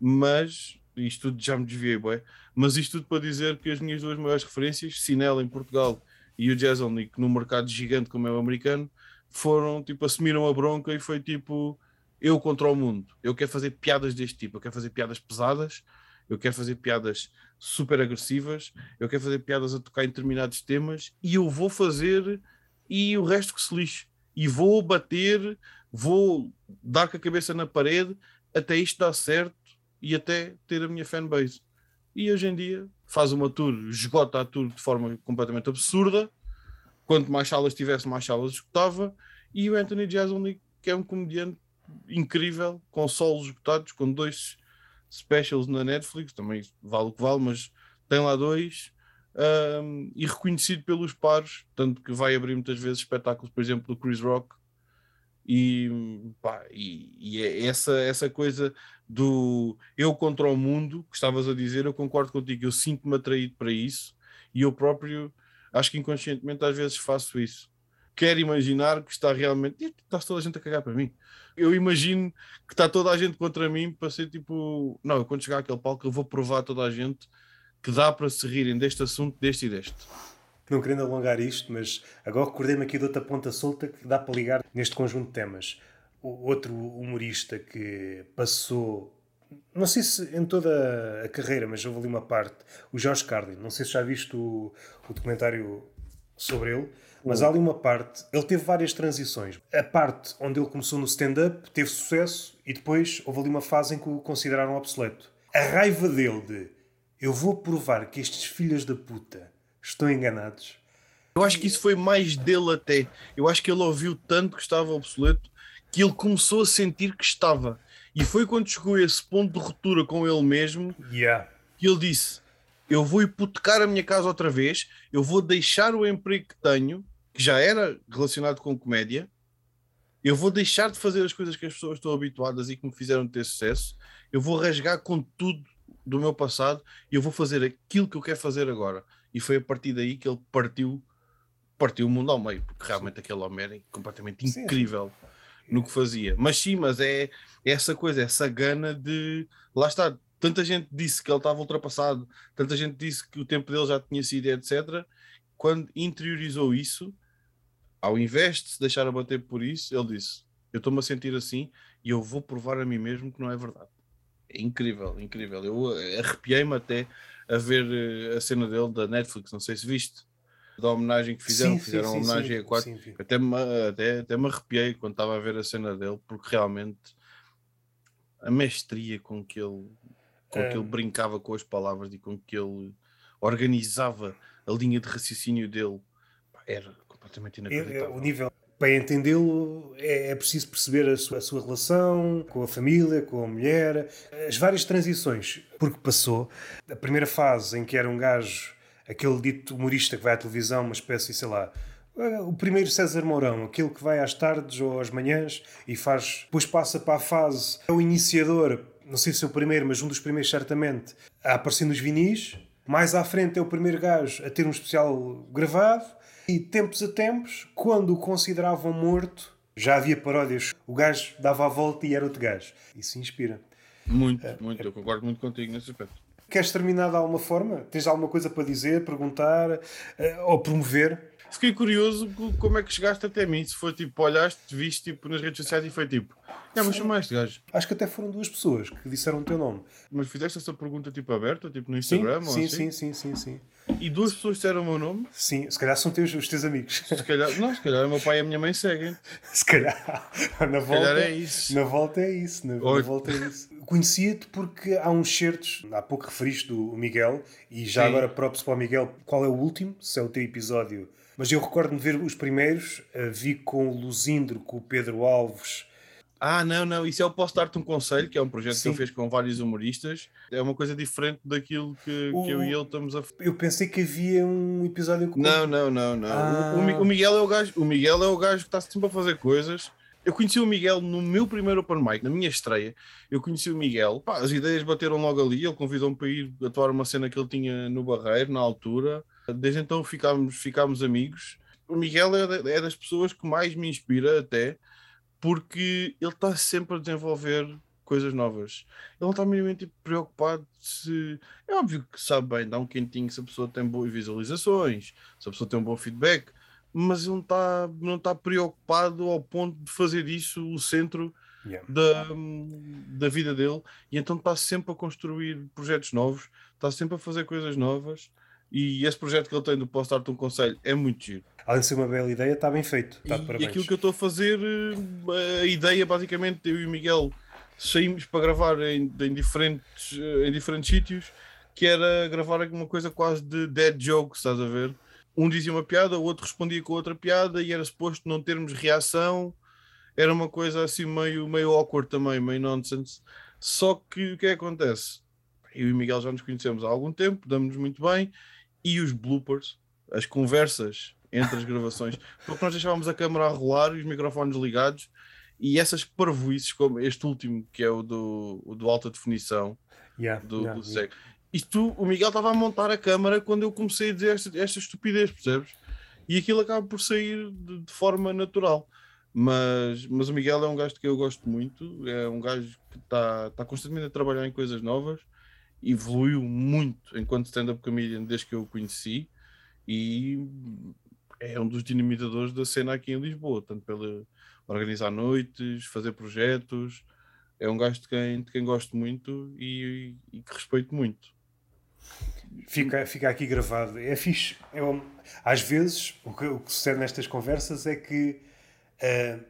Mas isto tudo já me desviei, bué. Mas isto tudo para dizer que as minhas duas maiores referências, Sinela em Portugal e o Jazzonic no mercado gigante como é o americano, foram tipo, assumiram a bronca e foi tipo eu contra o mundo. Eu quero fazer piadas deste tipo, eu quero fazer piadas pesadas, eu quero fazer piadas super agressivas, eu quero fazer piadas a tocar em determinados temas e eu vou fazer e o resto que se lixe. E vou bater, vou dar com a cabeça na parede até isto dar certo e até ter a minha fanbase. E hoje em dia faz uma tour, esgota a tour de forma completamente absurda. Quanto mais salas tivesse, mais salas esgotava. E o Anthony Jeselnik, que é um comediante incrível, com solos esgotados, com dois specials na Netflix, também vale o que vale, mas tem lá dois, um, e reconhecido pelos pares, tanto que vai abrir muitas vezes espetáculos, por exemplo, do Chris Rock, e, pá, e, e é essa, essa coisa do eu contra o mundo que estavas a dizer, eu concordo contigo, eu sinto-me atraído para isso, e eu próprio acho que inconscientemente às vezes faço isso. Quero imaginar que está realmente. Está toda a gente a cagar para mim eu imagino que está toda a gente contra mim para ser tipo, não, eu quando chegar àquele palco eu vou provar a toda a gente que dá para se rirem deste assunto, deste e deste. Não querendo alongar isto, mas agora recordei-me aqui de outra ponta solta que dá para ligar neste conjunto de temas. O outro humorista que passou, não sei se em toda a carreira, mas houve ali uma parte, o Jorge Carlin. Não sei se já viste o, o documentário sobre ele mas há ali uma parte, ele teve várias transições. A parte onde ele começou no stand-up teve sucesso e depois houve ali uma fase em que o consideraram obsoleto. A raiva dele de eu vou provar que estes filhos da puta estão enganados. Eu acho que isso foi mais dele até. Eu acho que ele ouviu tanto que estava obsoleto que ele começou a sentir que estava. E foi quando chegou a esse ponto de ruptura com ele mesmo yeah. que ele disse: Eu vou hipotecar a minha casa outra vez, eu vou deixar o emprego que tenho que já era relacionado com comédia, eu vou deixar de fazer as coisas que as pessoas estão habituadas e que me fizeram ter sucesso, eu vou rasgar com tudo do meu passado e eu vou fazer aquilo que eu quero fazer agora. E foi a partir daí que ele partiu, partiu o mundo ao meio, porque realmente aquele homem era completamente incrível. Sim. no que fazia. Mas sim, mas é, é essa coisa, essa gana de. Lá está, tanta gente disse que ele estava ultrapassado, tanta gente disse que o tempo dele já tinha sido, etc. Quando interiorizou isso, ao invés de se deixar abater por isso, ele disse: Eu estou-me a sentir assim e eu vou provar a mim mesmo que não é verdade. É incrível, incrível. Eu eh, arrepiei-me até a ver eh, a cena dele da Netflix, não sei se viste, da homenagem que fizeram, sim, fizeram sim, homenagem sim, a quatro. Até, me, até, até me arrepiei quando estava a ver a cena dele, porque realmente a mestria com que ele, com que ele brincava com as palavras e com que ele organizava a linha de raciocínio dele era completamente inacreditável. o nível para entendê-lo é, é, preciso perceber a sua, a sua, relação com a família, com a mulher, as várias transições porque passou. A primeira fase em que era um gajo, aquele dito humorista que vai à televisão, uma espécie, sei lá, o primeiro César Mourão, aquele que vai às tardes ou às manhãs e faz, depois passa para a fase, é o iniciador, não sei se é o primeiro, mas um dos primeiros certamente, a aparecer nos vinis. Mais à frente é o primeiro gajo a ter um especial gravado e tempos a tempos, quando o consideravam morto, já havia paródias. O gajo dava a volta e era outro gajo. Isso inspira. Muito, uh, muito. Eu concordo muito contigo nesse aspecto. Queres terminar de alguma forma? Tens alguma coisa para dizer, perguntar uh, ou promover? Fiquei curioso como é que chegaste até mim. Se foi tipo, olhaste, viste tipo, nas redes sociais e foi tipo, é, mas chamaste este gajo. Acho que até foram duas pessoas que disseram o teu nome. Mas fizeste essa pergunta tipo aberta, tipo no Instagram? Sim, sim, assim? sim, sim, sim, sim. E duas pessoas disseram o meu nome? Sim, se calhar são teus, os teus amigos. Se calhar, não, se calhar o meu pai e a minha mãe seguem. Se calhar, na se volta, calhar é isso. Na volta é isso, na, na volta é isso. Conhecia-te porque há uns certos, há pouco referiste do Miguel, e já Sim. agora próprio para o Miguel, qual é o último? Se é o teu episódio mas eu recordo-me ver os primeiros, uh, vi com o Luzindro, com o Pedro Alves. Ah, não, não, isso é o Posso Dar-te um Conselho, que é um projeto Sim. que eu fiz com vários humoristas. É uma coisa diferente daquilo que, o... que eu e ele estamos a Eu pensei que havia um episódio com Não, não, não, não. Ah. O, o, Miguel é o gajo, o Miguel é o gajo que está sempre a fazer coisas. Eu conheci o Miguel no meu primeiro open mic, na minha estreia. Eu conheci o Miguel, pá, as ideias bateram logo ali. Ele convidou-me para ir atuar uma cena que ele tinha no Barreiro, na altura. Desde então ficámos, ficámos amigos. O Miguel é, é das pessoas que mais me inspira, até porque ele está sempre a desenvolver coisas novas. Ele não está minimamente preocupado se. É óbvio que sabe bem, dá um quentinho se a pessoa tem boas visualizações, se a pessoa tem um bom feedback, mas ele não está, não está preocupado ao ponto de fazer isso o centro yeah. da, da vida dele. E então está sempre a construir projetos novos, está sempre a fazer coisas novas. E esse projeto que ele tem do Posso Dar-te um Conselho é muito giro. Além de ser uma bela ideia, está bem feito. Está e, e aquilo que eu estou a fazer, eh, a ideia basicamente, eu e o Miguel saímos para gravar em, em diferentes, eh, em diferentes sítios, que era gravar alguma coisa quase de dead joke, estás a ver? Um dizia uma piada, o outro respondia com outra piada e era suposto não termos reação. Era uma coisa assim meio, meio awkward também, meio nonsense. Só que o que é que acontece? Eu e o Miguel já nos conhecemos há algum tempo, damos-nos muito bem e os bloopers, as conversas entre as gravações, porque nós deixávamos a câmera a rolar e os microfones ligados e essas parvoices, como este último, que é o do, o do alta definição, yeah, do, yeah, do yeah. Isto, o Miguel estava a montar a câmera quando eu comecei a dizer esta, esta estupidez, percebes? E aquilo acaba por sair de, de, forma natural. Mas, mas o Miguel é um gajo que eu gosto muito, é um gajo que está tá constantemente a trabalhar em coisas novas evoluiu muito enquanto stand-up comedian desde que eu o conheci e é um dos dinamitadores da cena aqui em Lisboa, tanto pela organizar noites, fazer projetos. É um gajo de quem, de quem gosto muito e, e, e que respeito muito. Fica, fica aqui gravado. É fixe. É às vezes, o que, o que, sucede nestas conversas é que uh,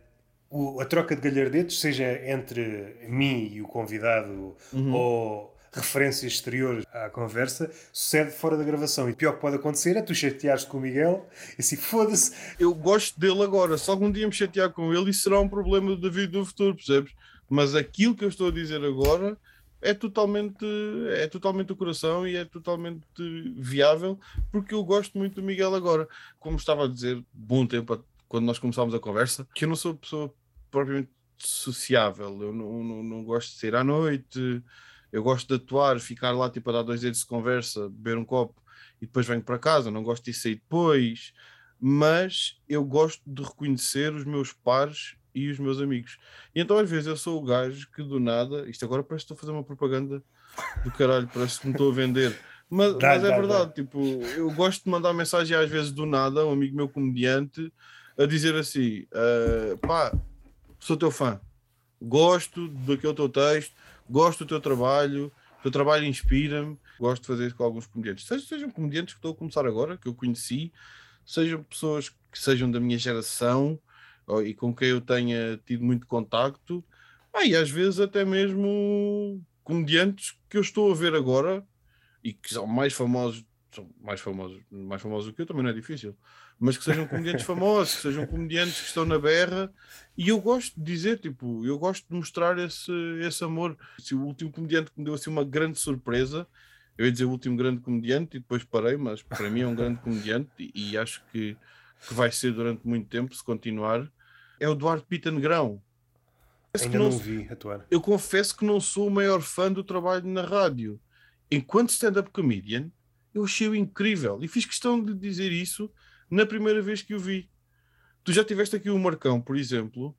o, a troca de galhardetes, seja entre mim e o convidado uhum. ou referências exteriores à conversa, sucede fora da gravação. E o pior que pode acontecer é tu chateares com o Miguel e assim, foda-se. Eu gosto dele agora, se algum dia me chatear com ele, isso será um problema do David do futuro, percebes? Mas aquilo que eu estou a dizer agora é totalmente, é totalmente o coração e é totalmente viável, porque eu gosto muito do Miguel agora. Como estava a dizer, bom tempo quando nós começámos a conversa, que eu não sou pessoa propriamente sociável, eu não, não, não gosto de sair à noite eu gosto de atuar, ficar lá tipo a dar dois dedos de conversa, beber um copo e depois venho para casa. Não gosto de sair depois, mas eu gosto de reconhecer os meus pares e os meus amigos. E então às vezes eu sou o gajo que do nada, isto agora parece que estou a fazer uma propaganda do caralho, parece que me estou a vender. Mas, dá, mas é dá, verdade, dá. tipo, eu gosto de mandar mensagem às vezes do nada, um amigo meu comediante, a dizer assim: uh, pá, sou teu fã, gosto daquele teu texto, gosto do teu trabalho, o teu trabalho inspira-me, gosto de fazer isso com alguns comediantes. Sejam, sejam comediantes que estou a começar agora, que eu conheci, sejam pessoas que sejam da minha geração ou, e com quem eu tenha tido muito contacto, ah, e às vezes até mesmo comediantes que eu estou a ver agora e que são mais famosos, são mais famosos, mais famosos do que eu, também não é difícil, mas que sejam comediantes famosos, que sejam comediantes que estão na berra, e eu gosto de dizer, tipo, eu gosto de mostrar esse, esse amor. Se o último comediante que me deu assim uma grande surpresa, eu ia dizer o último grande comediante e depois parei, mas para mim é um grande comediante e, e acho que, que vai ser durante muito tempo, se continuar, é o Duarte Pita Negrão. Ainda não, não vi atuar. Eu confesso que não sou o maior fã do trabalho na rádio. Enquanto stand-up comedian, eu achei-o incrível e fiz questão de dizer isso na primeira vez que o vi. Tu já tiveste aqui o Marcão, por exemplo,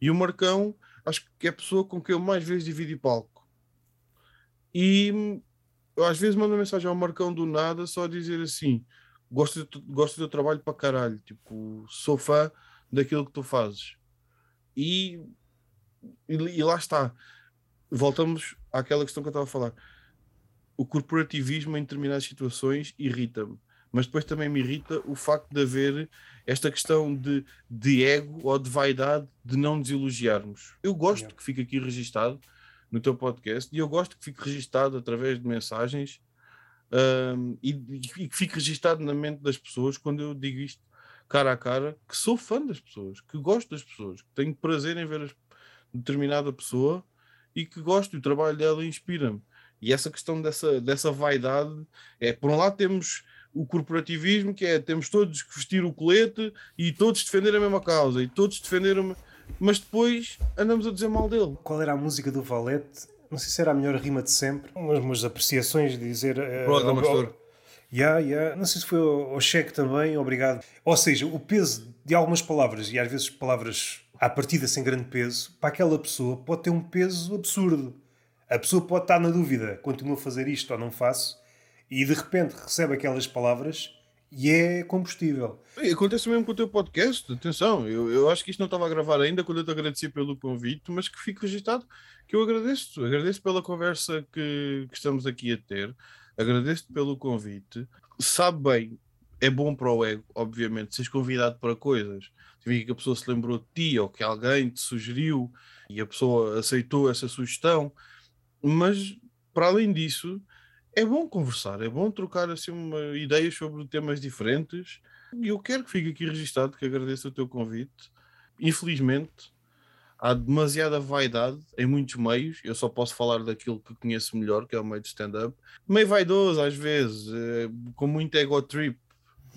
e o Marcão acho que é a pessoa com quem eu mais vezes dividi palco. E eu às vezes mando mensagem ao Marcão do nada só a dizer assim: gosto, de, gosto do teu trabalho para caralho, tipo, sou fã daquilo que tu fazes. E, e, e lá está. Voltamos àquela questão que eu estava a falar. O corporativismo em determinadas situações irrita-me mas depois também me irrita o facto de haver esta questão de, de ego ou de vaidade de não nos elogiarmos. Eu gosto que fique aqui registado no teu podcast e eu gosto que fique registado através de mensagens um, e, e que fique registado na mente das pessoas quando eu digo isto cara a cara, que sou fã das pessoas, que gosto das pessoas, que tenho prazer em ver as, determinada pessoa e que gosto do trabalho dela inspira-me. E essa questão dessa, dessa vaidade é, por um lado, temos o corporativismo, que é temos todos que vestir o colete e todos defender a mesma causa e todos defender uma mas depois andamos a dizer mal dele. Qual era a música do Valete? Não sei se era a melhor rima de sempre, umas, umas apreciações de dizer. Uh, Yeah, yeah. Não sei se foi o cheque também, obrigado. Ou seja, o peso de algumas palavras, e às vezes palavras à partida sem grande peso, para aquela pessoa pode ter um peso absurdo. A pessoa pode estar na dúvida, continuo a fazer isto ou não faço, e de repente recebe aquelas palavras e é combustível. E acontece mesmo com o teu podcast, atenção, eu, eu acho que isto não estava a gravar ainda quando eu te agradeci pelo convite, mas que fique registrado que eu agradeço, agradeço pela conversa que, que estamos aqui a ter, agradeço-te pelo convite, sabe bem, é bom para o ego, obviamente, seres convidado para coisas, significa que a pessoa se lembrou de ti ou que alguém te sugeriu e a pessoa aceitou essa sugestão, mas para além disso é bom conversar, é bom trocar assim uma, ideias sobre temas diferentes. E eu quero que fique aqui registado que agradeço o teu convite. Infelizmente, há demasiada vaidade em muitos meios. Eu só posso falar daquilo que conheço melhor, que é o meio de stand-up. Meio vaidoso, às vezes, é, com muito ego trip.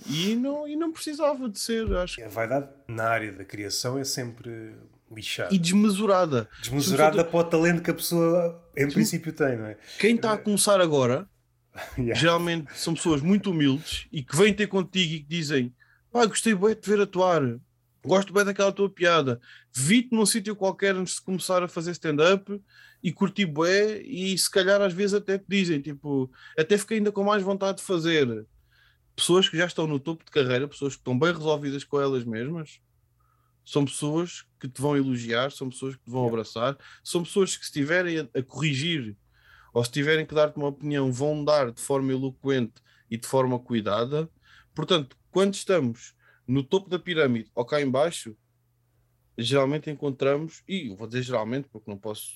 E não, e não precisava de ser, acho. A vaidade na área da criação é sempre E desmesurada. Desmesurada para o talento que a pessoa, em princípio, tem, não é? Quem está a começar agora, yeah. geralmente são pessoas muito humildes e que vêm ter contigo e que dizem: Pá, gostei bem de te ver atuar, gosto bem daquela tua piada. Vi-te num sítio qualquer antes de começar a fazer stand-up e curti bué e se calhar às vezes até te dizem, tipo, até fiquei ainda com mais vontade de fazer. Pessoas que já estão no topo de carreira, pessoas que estão bem resolvidas com elas mesmas, são pessoas que te vão elogiar, são pessoas que te vão abraçar, são pessoas que se estiverem a, a corrigir ou se tiverem que dar-te uma opinião, vão dar de forma eloquente e de forma cuidada. Portanto, quando estamos no topo da pirâmide ou cá embaixo, geralmente encontramos, e vou dizer geralmente porque não posso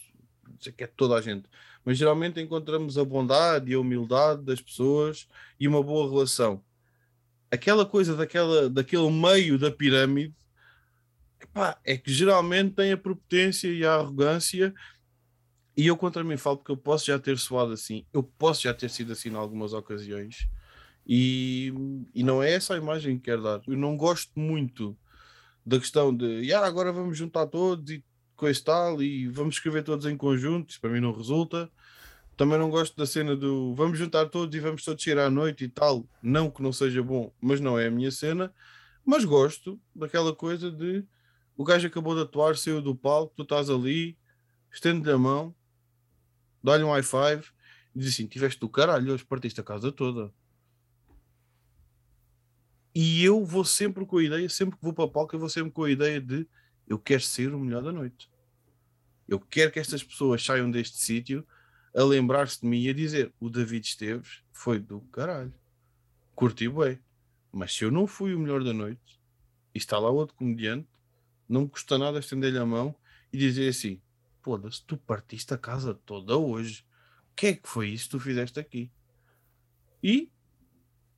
dizer que é toda a gente, mas geralmente encontramos a bondade e a humildade das pessoas e uma boa relação. Aquela coisa daquela, daquele meio da pirâmide Epá, é que geralmente tem a prepotência e a arrogância e eu contra mim falo porque eu posso já ter soado assim, eu posso já ter sido assim em algumas ocasiões e, e não é essa a imagem que quero dar. Eu não gosto muito da questão de ah, agora vamos juntar todos e coisa tal e vamos escrever todos em conjunto, isso para mim não resulta. Também não gosto da cena do vamos juntar todos e vamos todos sair à noite e tal. Não que não seja bom, mas não é a minha cena. Mas gosto daquela coisa de O gajo acabou de atuar, saiu do palco, tu estás ali, estende-lhe a mão, dá-lhe um high five e diz assim: Tiveste do caralho, hoje partiste a casa toda. E eu vou sempre com a ideia, sempre que vou para a palco, eu vou sempre com a ideia de eu quero ser o melhor da noite. Eu quero que estas pessoas saiam deste sítio a lembrar-se de mim e a dizer: o David Esteves foi do caralho. Curti bem. Mas se eu não fui o melhor da noite e está lá outro comediante, não me custa nada estender-lhe a mão e dizer assim: foda-se, tu partiste a casa toda hoje. O que é que foi isso que tu fizeste aqui? E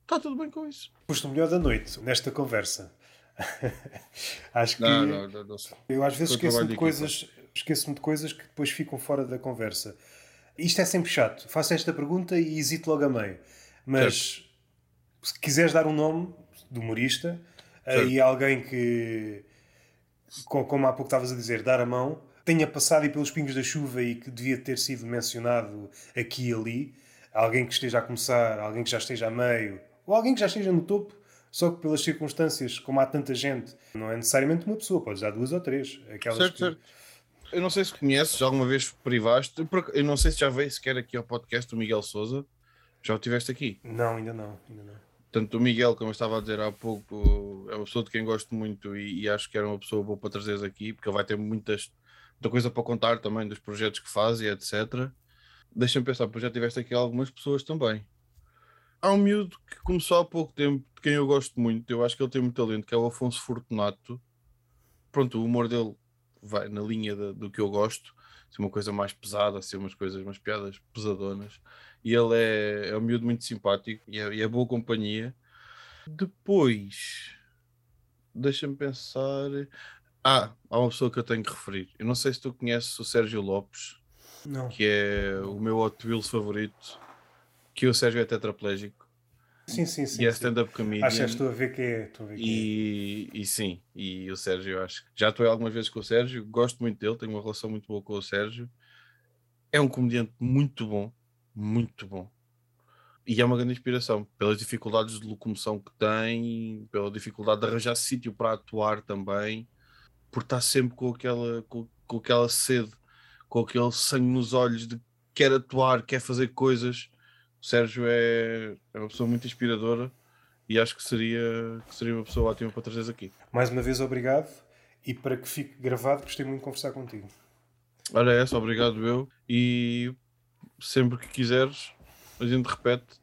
está tudo bem com isso. Foste o melhor da noite nesta conversa. Acho que Não, não, não, eu às vezes esqueço-me de coisas, esqueço-me de coisas que depois ficam fora da conversa. Isto é sempre chato. Faço esta pergunta e hesito logo a meio. Mas se quiseres dar um nome de humorista Certo. e alguém que, como há pouco estavas a dizer, dar a mão, tenha passado aí pelos pingos da chuva e que devia ter sido mencionado aqui e ali, alguém que esteja a começar, alguém que já esteja a meio, ou alguém que já esteja no topo, só que pelas circunstâncias, como há tanta gente, não é necessariamente uma pessoa, podes dar duas ou três. Aquelas Certo, que- certo. Eu não sei se conheces, alguma vez privaste. Eu não sei se já veio sequer aqui ao podcast do Miguel Souza. Já o tiveste aqui. Não, ainda não, ainda não. Tanto o Miguel, como eu estava a dizer há pouco, é uma pessoa de quem gosto muito e, e acho que era uma pessoa boa para trazeres aqui, porque ele vai ter muitas, muita coisa para contar também dos projetos que faz e etc. Deixa-me pensar, pois já tiveste aqui algumas pessoas também. Há um miúdo que começou há pouco tempo, de quem eu gosto muito, eu acho que ele tem muito talento, que é o Afonso Fortunato. Pronto, o humor dele vai na linha da- do que eu gosto, ser uma coisa mais pesada, ser umas coisas, umas piadas pesadonas. E ele é, é um miúdo muito simpático e é, e é boa companhia. Depois, deixa-me pensar. Ah, há uma pessoa que eu tenho que referir. Eu não sei se tu conheces o Sérgio Lopes, Não. que é o meu Hot Wheels favorito, que o Sérgio é tetraplégico Sim, sim, sim. e é stand-up comedian. Que estou a ver que é. Ver que é. E, e sim, e o Sérgio, eu acho. Já estou algumas vezes com o Sérgio, gosto muito dele, tenho uma relação muito boa com o Sérgio. É um comediante muito bom, muito bom. E é uma grande inspiração, pelas dificuldades de locomoção que tem, pela dificuldade de arranjar sítio para atuar também, por estar sempre com aquela, com, com aquela sede, com aquele sangue nos olhos de quer atuar, quer fazer coisas. O Sérgio é, é uma pessoa muito inspiradora e acho que seria, que seria uma pessoa ótima para trazeres aqui. Mais uma vez, obrigado. E para que fique gravado, gostei muito de conversar contigo. Olha essa, obrigado eu. E sempre que quiseres, a gente repete